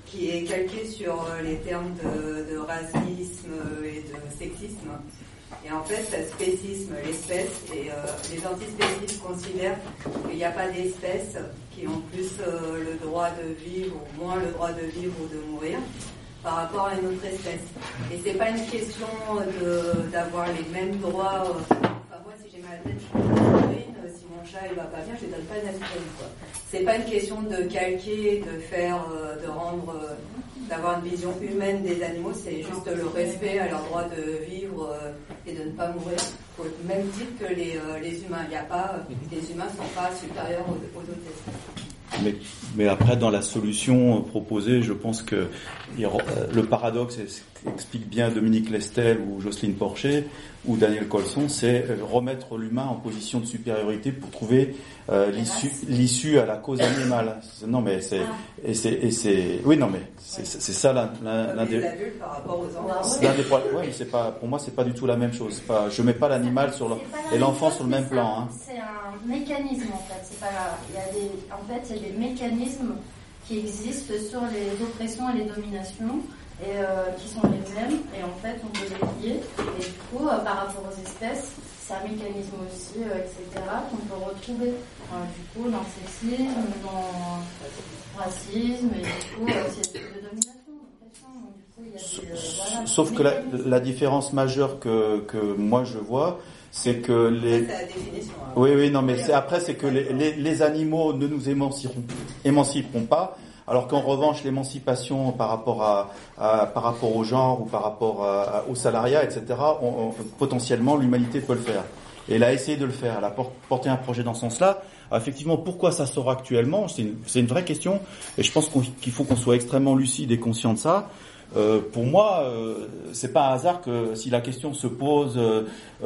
qui est calqué sur euh, les termes de, de racisme et de sexisme. Et en fait, le spécisme, l'espèce, et euh, les antispécistes considèrent qu'il n'y a pas d'espèces qui ont plus euh, le droit de vivre ou moins le droit de vivre ou de mourir par rapport à une autre espèce. Et c'est pas une question d'avoir les mêmes droits. euh, Enfin, moi, si j'ai mal à la tête, je suis aspirine. Euh, Si mon chat il va pas bien, je ne donne pas d'aspirine. quoi. C'est pas une question de calquer, de faire, euh, de rendre, euh, d'avoir une vision humaine des animaux. C'est juste le respect à leur droit de vivre euh, et de ne pas mourir. Au même titre que les, les humains. Il n'y a pas, euh, les humains ne sont pas supérieurs aux, aux autres espèces. Mais, mais après, dans la solution proposée, je pense que y le paradoxe et ce qu'explique bien Dominique Lestel ou Jocelyne Porcher ou Daniel Colson, c'est euh, remettre l'humain en position de supériorité pour trouver euh, l'issue l'issue à la cause animale. Non, mais c'est et c'est et c'est oui, non, mais c'est ça l'un des adultes par rapport aux enfants. c'est l'un des problèmes. Ouais, mais c'est pas pour moi, c'est pas du tout la même chose. Pas, je mets pas l'animal sur le, et l'enfant sur le même plan. Hein. C'est un mécanisme en fait. C'est pas. Il y a des. En fait, il y a des mécanismes qui existent sur les oppressions et les dominations et euh, qui sont les mêmes. Et en fait, on peut les lier. Et du coup, euh, par rapport aux espèces, c'est un mécanisme aussi, euh, etc. qu'on peut retrouver. Euh, du coup, dans le sexisme, dans le racisme et du coup, euh, c'est de domination, des, voilà, Sauf que la, la différence majeure que, que moi je vois, c'est que les. C'est la définition. hein. Oui, oui, non, mais c'est après, c'est que les, les, les animaux ne nous émanciperont, émanciperont pas, alors qu'en revanche, l'émancipation par rapport à, à- par rapport au genre ou par rapport à- au salariat, etc., on- on- potentiellement, l'humanité peut le faire. Et elle a essayé de le faire. Elle a por- porté un projet dans ce sens-là. Alors, effectivement, pourquoi ça sort actuellement? C'est une, une vraie question. Et je pense qu'il faut qu'on soit extrêmement lucide et conscient de ça. Euh, pour moi, euh, c'est pas un hasard que si la question se pose euh,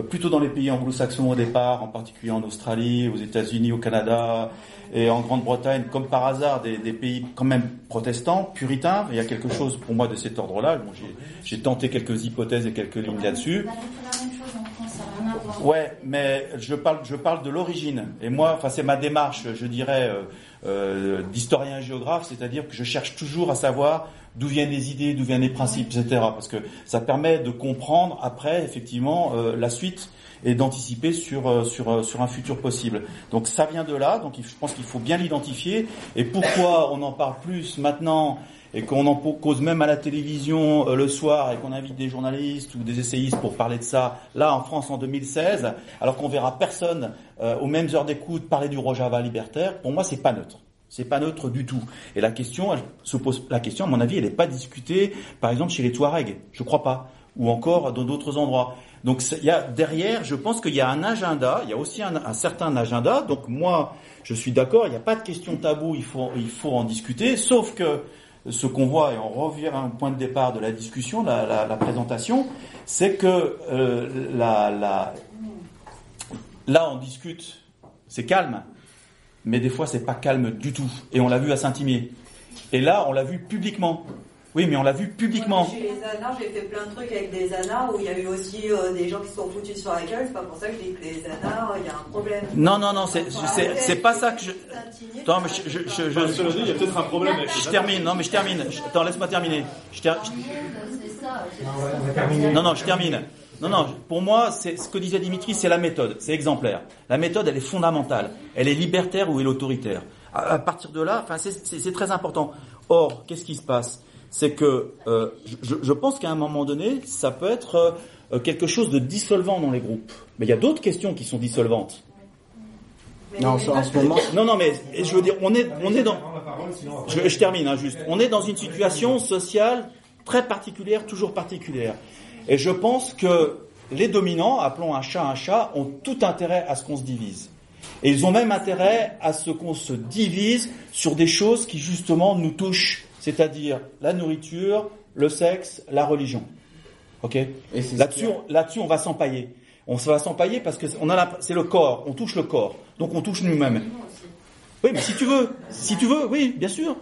plutôt dans les pays anglo-saxons au départ, en particulier en Australie, aux États-Unis, au Canada et en Grande-Bretagne, comme par hasard des, des pays quand même protestants, puritains, il y a quelque chose pour moi de cet ordre-là. Bon, j'ai- tenté quelques hypothèses et quelques lignes là-dessus. Ouais, mais je parle, je parle de l'origine. Et moi, enfin, c'est ma démarche, je dirais, euh, euh, d'historien géographe, c'est-à-dire que je cherche toujours à savoir d'où viennent les idées, d'où viennent les principes, etc. Parce que ça permet de comprendre après, effectivement, euh, la suite et d'anticiper sur euh, sur euh, sur un futur possible. Donc ça vient de là. Donc je pense qu'il faut bien l'identifier. Et pourquoi on en parle plus maintenant et qu'on en cause même à la télévision euh, le soir et qu'on invite des journalistes ou des essayistes pour parler de ça, là en France en 2016, alors qu'on verra personne euh, aux mêmes heures d'écoute parler du Rojava libertaire, pour moi c'est pas neutre. C'est pas neutre du tout. Et la question, elle se pose, la question, à mon avis, elle n'est pas discutée, par exemple, chez les Touaregs. Je crois pas. Ou encore dans d'autres endroits. Donc, il y a, derrière, je pense qu'il y a un agenda, il y a aussi un, certain agenda. Donc, moi, je suis d'accord, il n'y a pas de question tabou, il faut, il faut en discuter. Sauf que, ce qu'on voit, et on revient à un point de départ de la discussion, la, la, la présentation, c'est que euh, la, la, là on discute, c'est calme, mais des fois c'est pas calme du tout. Et on l'a vu à Saint-Imier. Et là on l'a vu publiquement. Oui, mais on l'a vu publiquement. Chez les anards, j'ai fait plein de trucs avec des anards où il y a eu aussi euh, des gens qui se sont foutus sur la gueule. C'est pas pour ça que je dis que les anards, il y a un problème. Non, non, non, c'est c'est- c'est pas ça que je. Attends, mais je, je, je, je- cela dit, il y a peut-être un problème avec Je termine, non, mais je termine. Je- Attends, laisse-moi terminer. Je ter- je- Non. Non, je termine. Non, non, pour moi, c'est ce que disait Dimitri, c'est la méthode, c'est exemplaire. La méthode, elle est fondamentale. Elle est libertaire ou elle est autoritaire. À, à partir de là, enfin, c'est- c'est c'est très important. Or, qu'est-ce qui se passe? C'est que euh, je, je pense qu'à un moment donné, ça peut être euh, quelque chose de dissolvant dans les groupes. Mais il y a d'autres questions qui sont dissolvantes. Non, en ce- en ce moment- non, non, mais je veux dire, on est, on est dans. Je, je termine hein, juste. On est dans une situation sociale très particulière, toujours particulière. Et je pense que les dominants, appelons un chat un chat, ont tout intérêt à ce qu'on se divise. Et ils ont même intérêt à ce qu'on se divise sur des choses qui justement nous touchent, c'est-à-dire la nourriture, le sexe, la religion. Ok Là-dessus, on- là-dessus, on va s'empailler. On va s'empailler parce que on a la- c'est le corps, on touche le corps, donc on touche nous-mêmes. Oui, mais si tu veux, si tu veux, oui, bien sûr.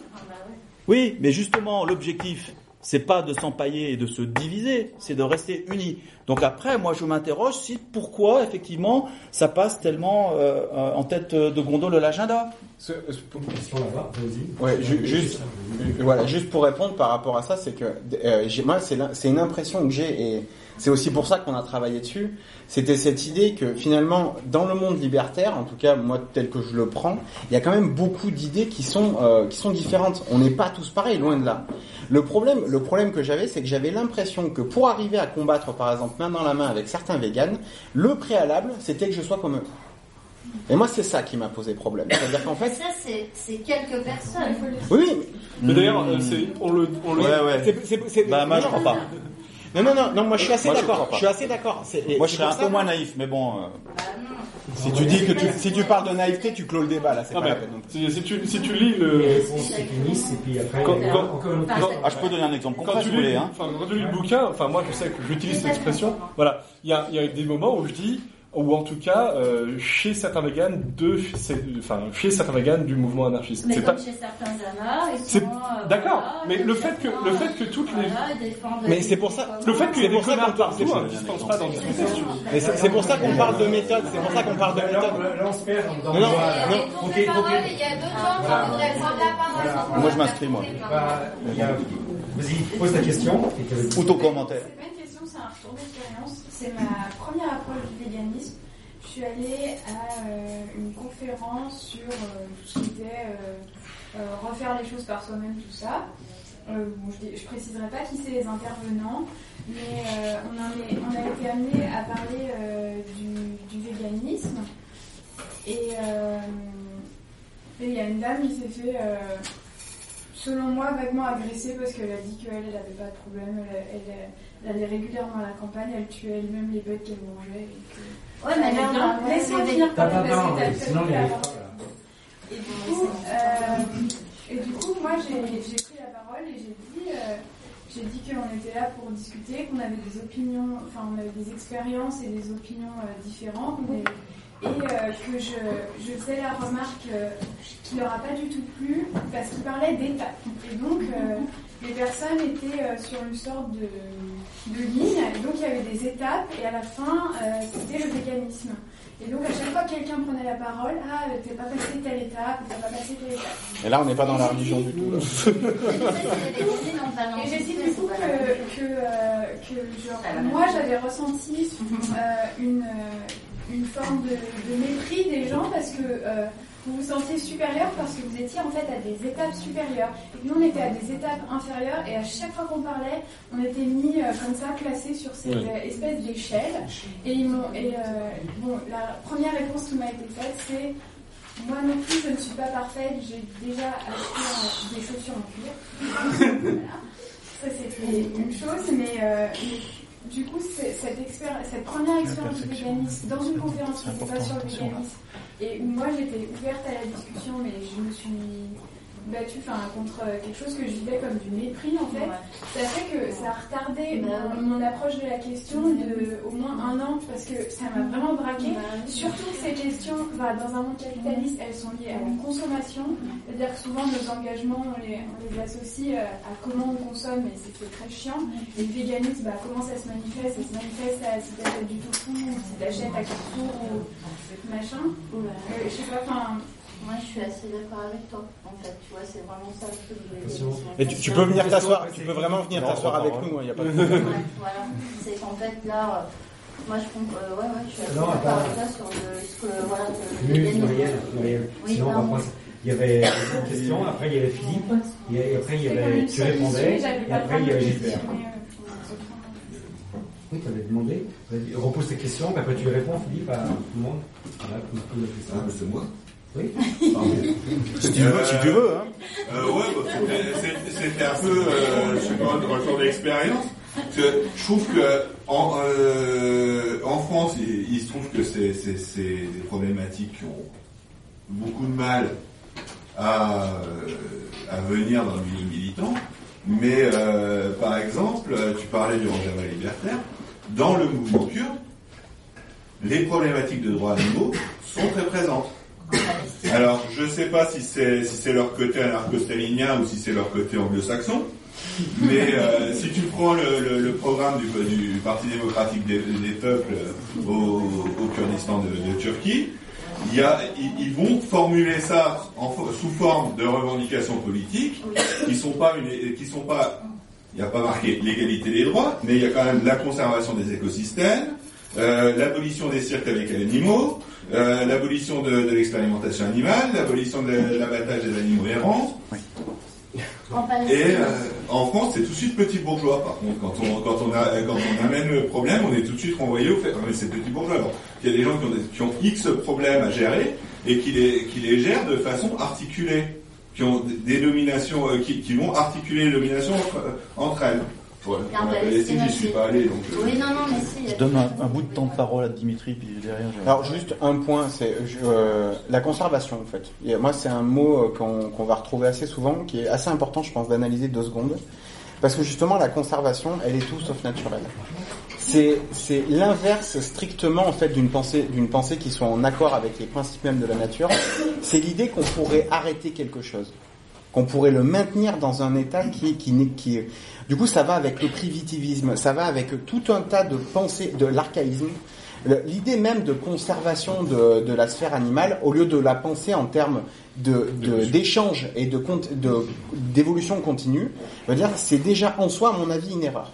Oui, mais justement, l'objectif, c'est pas de s'empailler et de se diviser, c'est de rester unis. Donc après, moi, je m'interroge si pourquoi effectivement ça passe tellement euh, euh, en tête de gondole de l'agenda. Ouais, ju- juste, voilà, juste pour répondre par rapport à ça, c'est que euh, j'ai- moi, c'est une impression que j'ai et c'est aussi pour ça qu'on a travaillé dessus. C'était cette idée que finalement, dans le monde libertaire, en tout cas moi tel que je le prends, il y a quand même beaucoup d'idées qui sont euh, qui sont différentes. On n'est pas tous pareils, loin de là. Le problème, le problème que j'avais, c'est que j'avais l'impression que pour arriver à combattre, par exemple, main dans la main avec certains véganes, le préalable, c'était que je sois comme eux. Et moi, c'est ça qui m'a posé problème. C'est-à-dire qu'en fait, Ça, c'est c'est quelques personnes. oui, oui. Mais d'ailleurs, euh, c'est, on le, on le. Ouais, ouais. C'est- c'est- c'est- Bah, moi, je crois pas. Non, non, non, non, moi je suis assez Moi, je d'accord. pas. Je suis assez d'accord. Moi, je serais un ça- peu moins naïf, mais bon. euh, Si tu dis que tu, si tu parles de naïveté, tu clôt le débat là, c'est pas la peine. plus. si, si tu, si tu lis le. Quand- quand- quand-. Ah, je peux donner un exemple Quand concret tu, si vous lis, voulez. Hein. enfin, quand tu lis le bouquin, enfin moi je sais que j'utilise cette expression. Voilà, il y a, il y a des moments où je dis, ou en tout cas euh, chez certains véganes de, enfin chez certains véganes du mouvement anarchiste. Mais C'est comme pas. chez certains amas, ils C'est- sont. euh, D'accord, voilà, mais le fait que le fait que toutes les Mais les- c'est pour ça- le fait qu'il y ait des pour ça qu'on parle- dispense pas veux. Mais c'est pour ça qu'on parle de méthode. C'est pour ça qu'on parle de méthode. là, on se perd dans Non, non, Ok, de il y a d'autres gens qui voudraient prendre la parole. Moi, je m'inscris, moi. Bah, Vas-y, pose ta question. et que- Auto-commentaire. C'est pas une question, c'est un retour d'expérience. C'est ma première approche du véganisme. Je suis allée à euh, une conférence sur euh, ce qui était euh, euh, refaire les choses par soi-même, tout ça. Bon, je, je préciserai pas qui c'est les intervenants, mais on, a été amené à parler du, véganisme. Et il y a une dame qui s'est fait, selon moi, vaguement agressée parce qu'elle a dit qu'elle n'avait pas de problème. Allait régulièrement à la campagne, elle tuait elle-même les bêtes qu'elle mangeait. et que- Ouais, mais Elle là, on finir même, parce que t'as- sinon, il y a. Et du coup, euh, et du coup moi j'ai pris la parole et j'ai dit, euh, j'ai dit qu'on était là pour discuter, qu'on avait des opinions, enfin on avait des expériences et des opinions euh, différentes, mais- et euh, que je, je faisais la remarque euh, qui leur a pas du tout plu parce qu'ils parlaient d'étapes. Et donc euh, les personnes étaient euh, sur une sorte de, de ligne, et donc il y avait des étapes et à la fin euh, c'était le véganisme. Et donc à chaque fois que quelqu'un prenait la parole, ah euh, t'es pas passé telle étape, t'as pas passé telle étape. Et là, on n'est pas dans la religion du tout. Et j'ai dit du coup que, que, euh, que genre, moi j'avais ressenti euh, une, euh, une forme de, de mépris des gens parce que euh, vous vous sentiez supérieur parce que vous étiez en fait à des étapes supérieures. Et nous on était à des étapes inférieures et à chaque fois qu'on parlait, on était mis euh, comme ça, classés sur cette euh, espèce d'échelle. Et, ils m'ont, et euh, bon, la première réponse qui m'a été faite c'est moi non plus, je ne suis pas parfaite. J'ai déjà acheté des chaussures en cuir. Voilà. Ça, c'était une chose, mais, euh, mais du coup, cette, première expérience du véganisme dans une conférence qui n'était pas sur le véganisme, et où moi j'étais ouverte à la discussion, mais je me suis battue enfin, contre quelque chose que je vivais comme du mépris en fait, ça fait que ça a retardé mon, mon approche de la question de au moins un an parce que ça m'a vraiment braqué. Surtout que ces questions, bah, dans un monde capitaliste, elles sont liées à la consommation. C'est-à-dire que souvent nos engagements, on les, on les associe euh, à comment on consomme, et c'est c'est très chiant. Et le véganisme, bah, comment ça se manifeste? Ça se manifeste à si t'achètes du tofu, ou si t'achètes à Carrefour ou machin. Euh, je sais pas, enfin, Moi, je suis assez d'accord avec toi. En fait, tu vois, c'est vraiment ça que je voulais dire. Et tu, tu peux venir t'asseoir, tu peux vraiment venir t'asseoir avec nous, il n'y a pas de problème. Ouais, voilà. C'est qu'en fait, là, euh, moi, je comprends. euh, ouais, ouais, je suis assez d'accord avec toi sur le, ce que. Voilà, que- Minute, Marielle, Marielle. Oui, Sinon, on va Il y avait une question, après il y avait Philippe, et après il y avait, tu répondais, et après il y avait Gilbert. Oui, tu avais demandé. Repose tes questions, puis après tu réponds, Philippe, à tout le monde. Voilà, tout le monde a fait ça. Ah, mais c'est moi Oui. Si tu veux, si tu veux, hein. Euh, ouais, bah, c'était- un peu, euh, je sais pas, un retour d'expérience. Je trouve que en, euh, en France, il, il se trouve que c'est des problématiques qui ont beaucoup de mal à, euh, à venir dans le milieu militant. Mais euh, par exemple, tu parlais du Rojava libertaire. Dans le mouvement kurde, les problématiques de droits animaux sont très présentes. Alors, je ne sais pas si c'est leur côté anarcho-stalinien ou si c'est leur côté anglo-saxon, mais euh, si tu prends le, programme du, Parti démocratique des, peuples au, au Kurdistan de, Turquie, ils, vont formuler ça sous forme de revendications politiques qui sont sont pas il n'y a pas marqué l'égalité des droits, mais il y a quand même la conservation des écosystèmes, euh, l'abolition des cirques avec les animaux, euh, l'abolition de, de l'expérimentation animale, l'abolition de l'abattage des animaux errants. Et euh, en France, c'est tout de suite petit bourgeois. Par contre, quand on, quand on, a, quand on amène le problème, on est tout de suite renvoyé au fait. Ah, mais c'est petit bourgeois. Alors, il y a des gens qui ont, des- qui ont X problèmes à gérer et qui les, qui les gèrent de façon articulée, qui ont des dominations, euh, qui, qui vont articuler les dominations entre, entre elles. Ouais, Et en la Palestine Palestine, j'y suis aussi. pas allé, donc. Oui, non, non, mais si. il y a Je donne un, bout de temps de parole à Dimitri, puis derrière. je- Alors juste un point, c'est euh, la conservation en fait. Et moi c'est un mot euh, qu'on va retrouver assez souvent, qui est assez important je pense d'analyser deux secondes, parce que justement la conservation, elle est tout sauf naturelle. C'est l'inverse strictement en fait d'une pensée d'une pensée qui soit en accord avec les principes mêmes de la nature. C'est l'idée qu'on pourrait arrêter quelque chose, qu'on pourrait le maintenir dans un état qui qui qui du coup ça va avec le primitivisme, ça va avec tout un tas de pensées de l'archaïsme. L'idée même de conservation de, de la sphère animale, au lieu de la penser en termes de de- d'échange et de de- d'évolution continue, veut dire c'est déjà en soi à mon avis une erreur.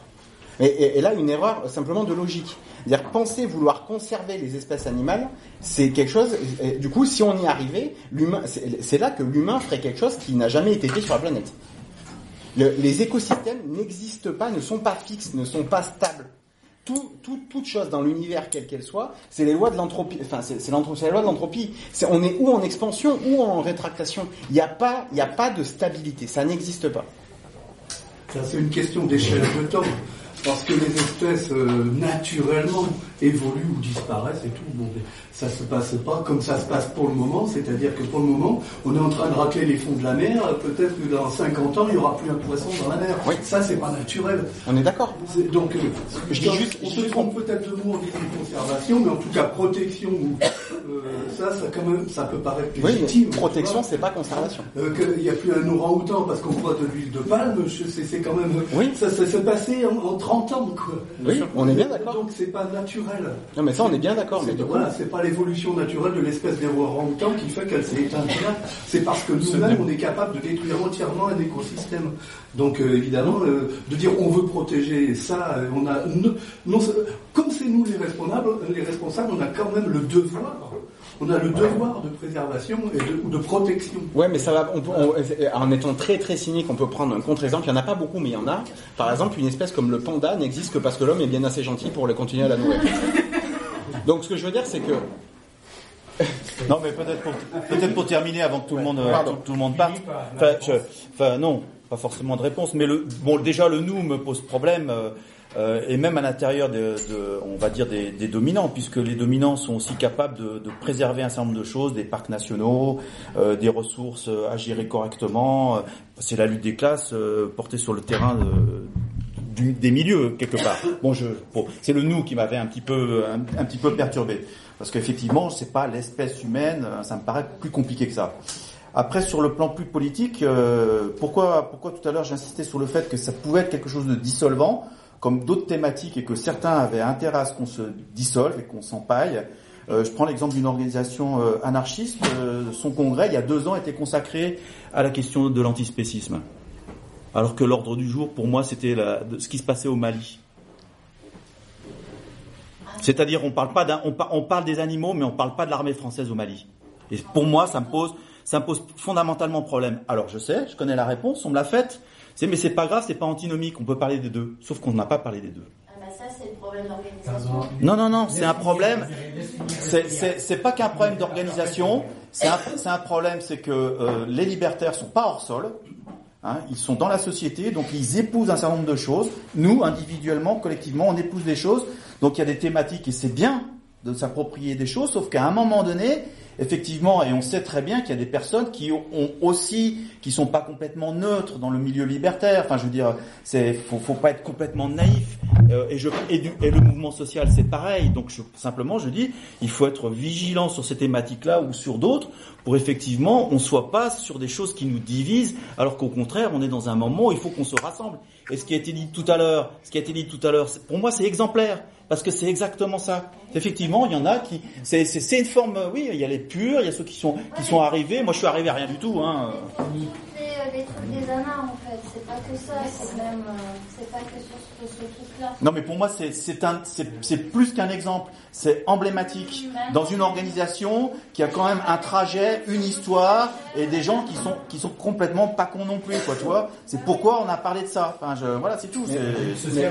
Et, et- et là, une erreur simplement de logique. C'est-à-dire penser vouloir conserver les espèces animales, c'est quelque chose. et du coup, si on y arrivait, c'est là que l'humain ferait quelque chose qui n'a jamais été fait sur la planète. Le- les écosystèmes n'existent pas, ne sont pas fixes, ne sont pas stables. Tout, tout- toute chose dans l'univers, quelle qu'elle soit, c'est les lois de l'entropie. C'est la loi de l'entropie. On est ou en expansion ou en rétractation. Il n'y a pas, de stabilité. Ça n'existe pas. C'est une question d'échelle de temps. Parce que les espèces, euh, naturellement, évoluent ou disparaissent et tout. Bon, mais ça se passe pas comme ça se passe pour le moment. C'est-à-dire que pour le moment, on est en train de racler les fonds de la mer. Peut-être que dans 50 ans, il n'y aura plus un poisson dans la mer. Ça, c'est pas naturel. On est d'accord. Donc, euh, Je dis juste- on se trompe peut-être de mot en disant conservation, mais en tout cas, protection, ou, euh, ça, ça, quand même, ça peut paraître Oui, légitime. protection, c'est pas conservation. Euh, qu'il n'y a plus un orang-outan parce qu'on boit de l'huile de palme, c'est quand même. Ça, ça s'est passé en, en 30 ans, quoi. Oui, on est bien d'accord. Donc c'est pas naturel. Non, mais ça, on est bien d'accord. Mais Voilà, c'est pas l'évolution naturelle de l'espèce des orang-outans qui fait qu'elle s'est éteinte. C'est parce que nous-mêmes, on est capable de détruire entièrement un écosystème. Donc euh, évidemment, euh, de dire on veut protéger ça, euh, on a non, comme c'est nous les responsables, les responsables, on a quand même le devoir. On a le devoir de préservation et de, ou de protection. Ouais, mais ça va. On peut, on- en étant très très cynique, on peut prendre un contre-exemple. Il y en a pas beaucoup, mais il y en a. Par exemple, une espèce comme le panda n'existe que parce que l'homme est bien assez gentil pour le continuer à la nourrir. Donc, ce que je veux dire, c'est que Non, mais peut-être pour, peut-être pour terminer avant que tout le monde, euh, tout, tout le monde parte. Enfin, je- enfin, non, pas forcément de réponse, mais le, bon, déjà le nous me pose problème. Euh, euh, et même à l'intérieur de, de- on va dire des, des dominants, puisque les dominants sont aussi capables de, de préserver un certain nombre de choses, des parcs nationaux, euh, des ressources euh, à gérer correctement. euh, C'est la lutte des classes euh, portée sur le terrain de, du- des milieux quelque part. Bon, je, bon, c'est le nous qui m'avait un petit peu, un, un petit peu perturbé, parce qu'effectivement, c'est pas l'espèce humaine. euh, Ça me paraît plus compliqué que ça. Après, sur le plan plus politique, euh, pourquoi, pourquoi tout à l'heure j'insistais sur le fait que ça pouvait être quelque chose de dissolvant, comme d'autres thématiques, et que certains avaient intérêt à ce qu'on se dissolve et qu'on s'empaille. Euh, je prends l'exemple d'une organisation euh, anarchiste. euh, son congrès, il y a deux ans, était consacré à la question de l'antispécisme. Alors que l'ordre du jour, pour moi, c'était ce qui se passait au Mali. C'est-à-dire, on parle pas d'un, on, on parle des animaux, mais on parle pas de l'armée française au Mali. Et pour moi, ça me pose, ça me pose fondamentalement problème. Alors, je sais, je connais la réponse, on me l'a faite. C'est, mais c'est pas grave, c'est pas antinomique, on peut parler des deux. Sauf qu'on n'a pas parlé des deux. Ah bah ça, c'est le problème d'organisation. Non, non, non, c'est un problème. C'est- pas qu'un problème d'organisation. C'est un, c'est un problème, c'est que euh, les libertaires sont pas hors sol. hein, ils sont dans la société, donc ils épousent un certain nombre de choses. Nous, individuellement, collectivement, on épouse des choses. Donc il y a des thématiques et c'est bien de s'approprier des choses, sauf qu'à un moment donné, effectivement, et on sait très bien qu'il y a des personnes qui ont aussi, qui sont pas complètement neutres dans le milieu libertaire. Enfin, je veux dire, c'est, faut, faut pas être complètement naïf. Euh, et, je, et le mouvement social, c'est pareil. Donc, je, simplement, je dis, il faut être vigilant sur ces thématiques-là ou sur d'autres pour effectivement, on soit pas sur des choses qui nous divisent, alors qu'au contraire, on est dans un moment où il faut qu'on se rassemble. Et ce qui a été dit tout à l'heure, ce qui a été dit tout à l'heure, pour moi, c'est exemplaire. Parce que c'est exactement ça. Effectivement, il y en a qui, c'est, c'est, c'est une forme, oui, il y a les purs, il y a ceux qui sont, qui sont arrivés. Moi, je suis arrivé à rien du tout, hein. C'est euh, les trucs des anards en fait, c'est pas que ça, c'est même. c'est pas que sur ce, ce truc-là. Non, mais pour moi, c'est c'est un, c'est c'est plus qu'un exemple. C'est emblématique dans une organisation qui a quand même un trajet, une histoire et des gens qui sont qui sont complètement pas cons non plus, quoi. Tu vois C'est pourquoi on a parlé de ça. Enfin, voilà, c'est tout.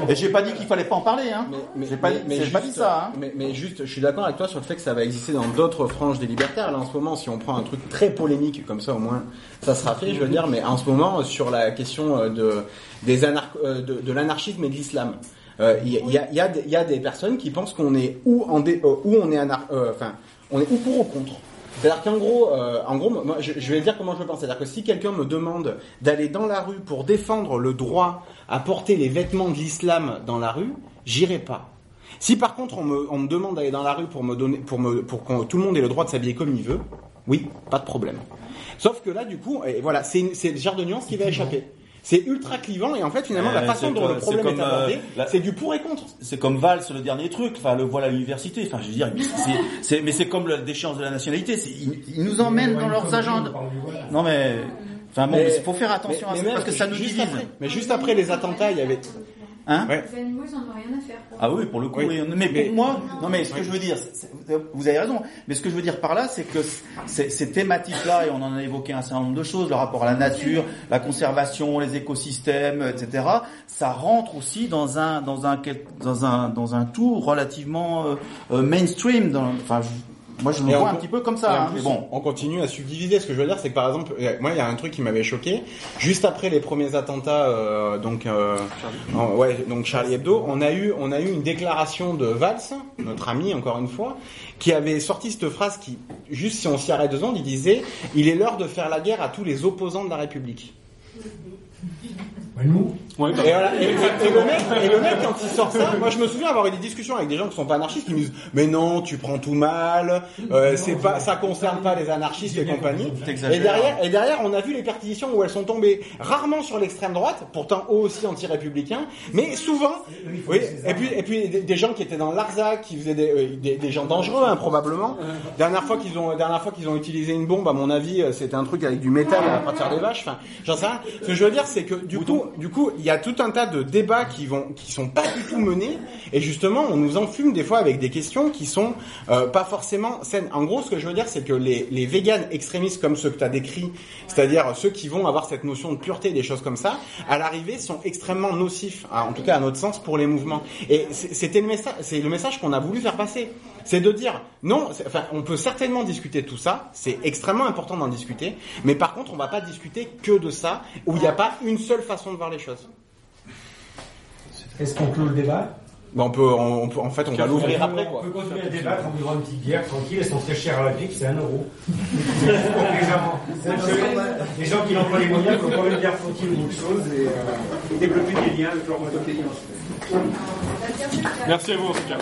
et j'ai pas dit qu'il fallait pas en parler, hein. j'ai pas, dit- ça. Hein. Mais, juste, je suis d'accord avec toi sur le fait que ça va exister dans d'autres franges des libertaires. Là, en ce moment, si on prend un truc très polémique, comme ça, au moins, ça sera fait, je veux dire. Mais en ce moment, sur la question euh, de, des euh, de, l'anarchisme et de l'islam. Il y, a, des- personnes qui pensent qu'on est ou en euh, ou on est enfin on est ou pour ou contre. C'est-à-dire qu'en gros, euh, en gros, moi, je, je vais dire comment je le pense. C'est-à-dire que si quelqu'un me demande d'aller dans la rue pour défendre le droit à porter les vêtements de l'islam dans la rue, j'irai pas. Si par contre on me, on me demande d'aller dans la rue pour me donner, pour me, pour que tout le monde ait le droit de s'habiller comme il veut, oui, pas de problème. Sauf que là, du coup, et voilà, c'est une- c'est le genre de nuance qui va échapper. C'est ultra clivant et en fait finalement la Euh, façon dont le c'est problème comme, est abordé, euh, la- c'est du pour et contre. C'est comme Valls, le dernier truc, enfin le voilà à l'université. Enfin, je veux dire, c'est, c'est- mais c'est comme la déchéance de la nationalité. C'est, ils, ils nous emmènent dans leurs agendas. Non mais, enfin bon, il faut faire attention mais- à mais ça parce que ça nous divise. après- mais juste après les attentats, il y avait. Hein Les animaux, ils en ont rien à faire. Ah oui, pour le coup. oui. Mais pour moi, non mais ce que je veux dire, vous avez raison. Mais ce que je veux dire par là, c'est que ces thématiques-là, et on en a évoqué un certain nombre de choses, le rapport à la nature, la conservation, les écosystèmes, etc. Ça rentre aussi dans un dans un dans un dans un tout relativement euh, euh, mainstream. Dans, enfin, je- moi je Et vois on un petit peu comme ça. hein, plus, mais bon. on continue à subdiviser. Ce que je veux dire, c'est que par exemple, euh, moi, il y a un truc qui m'avait choqué. Juste après les premiers attentats, euh, donc, euh, en- ouais, donc Charlie Hebdo, on a eu, on a eu une déclaration de Valls, notre ami, encore une fois, qui avait sorti cette phrase qui, juste si on s'y arrête deux secondes, il disait, il est l'heure de faire la guerre à tous les opposants de la République. Nous et, voilà. Et- et- et le mec, et le mec, quand il sort ça, moi je me souviens avoir eu des discussions avec des gens qui sont pas anarchistes qui me disent mais non, tu prends tout mal, euh, c'est pas, ça concerne pas les anarchistes et compagnie. Et derrière, et derrière, on a vu les perquisitions où elles sont tombées rarement sur l'extrême droite, pourtant eux aussi anti-républicains, mais souvent, oui. Et puis, et puis des, des gens qui étaient dans l'Arzac, qui faisaient des, euh, des, des gens dangereux, hein, probablement. Dernière fois qu'ils ont, dernière fois qu'ils ont utilisé une bombe, à mon avis, euh, c'était un truc avec du métal à faire des vaches. Enfin, j'en sais rien. Ce que je veux dire, c'est que du coup, du coup, il y a tout un tas de débats qui vont, qui sont pas du tout menés, et justement, on nous enfume des fois avec des questions qui sont euh, pas forcément saines. En gros, ce que je veux dire, c'est que les, les véganes extrémistes comme ceux que tu as décrits, c'est-à-dire ceux qui vont avoir cette notion de pureté, des choses comme ça, à l'arrivée, sont extrêmement nocifs, hein, en tout cas à notre sens, pour les mouvements. Et c'était le message, c'est le message qu'on a voulu faire passer. C'est de dire, non, enfin, on peut certainement discuter de tout ça, c'est extrêmement important d'en discuter, mais par contre, on va pas discuter que de ça, où il n'y a pas une seule façon de voir les choses. Est-ce qu'on clôt le débat? Bon, on peut, on, on peut- en fait, on va l'ouvrir après, quoi. On peut continuer à débattre en buvant une petite bière tranquille, elles sont très chères à la pique, c'est un euro. Les gens, c'est les gens qui n'ont pas les moyens peuvent prendre une bière tranquille ou autre chose et, euh, développer des liens avec leur moto Merci à vous en tout cas.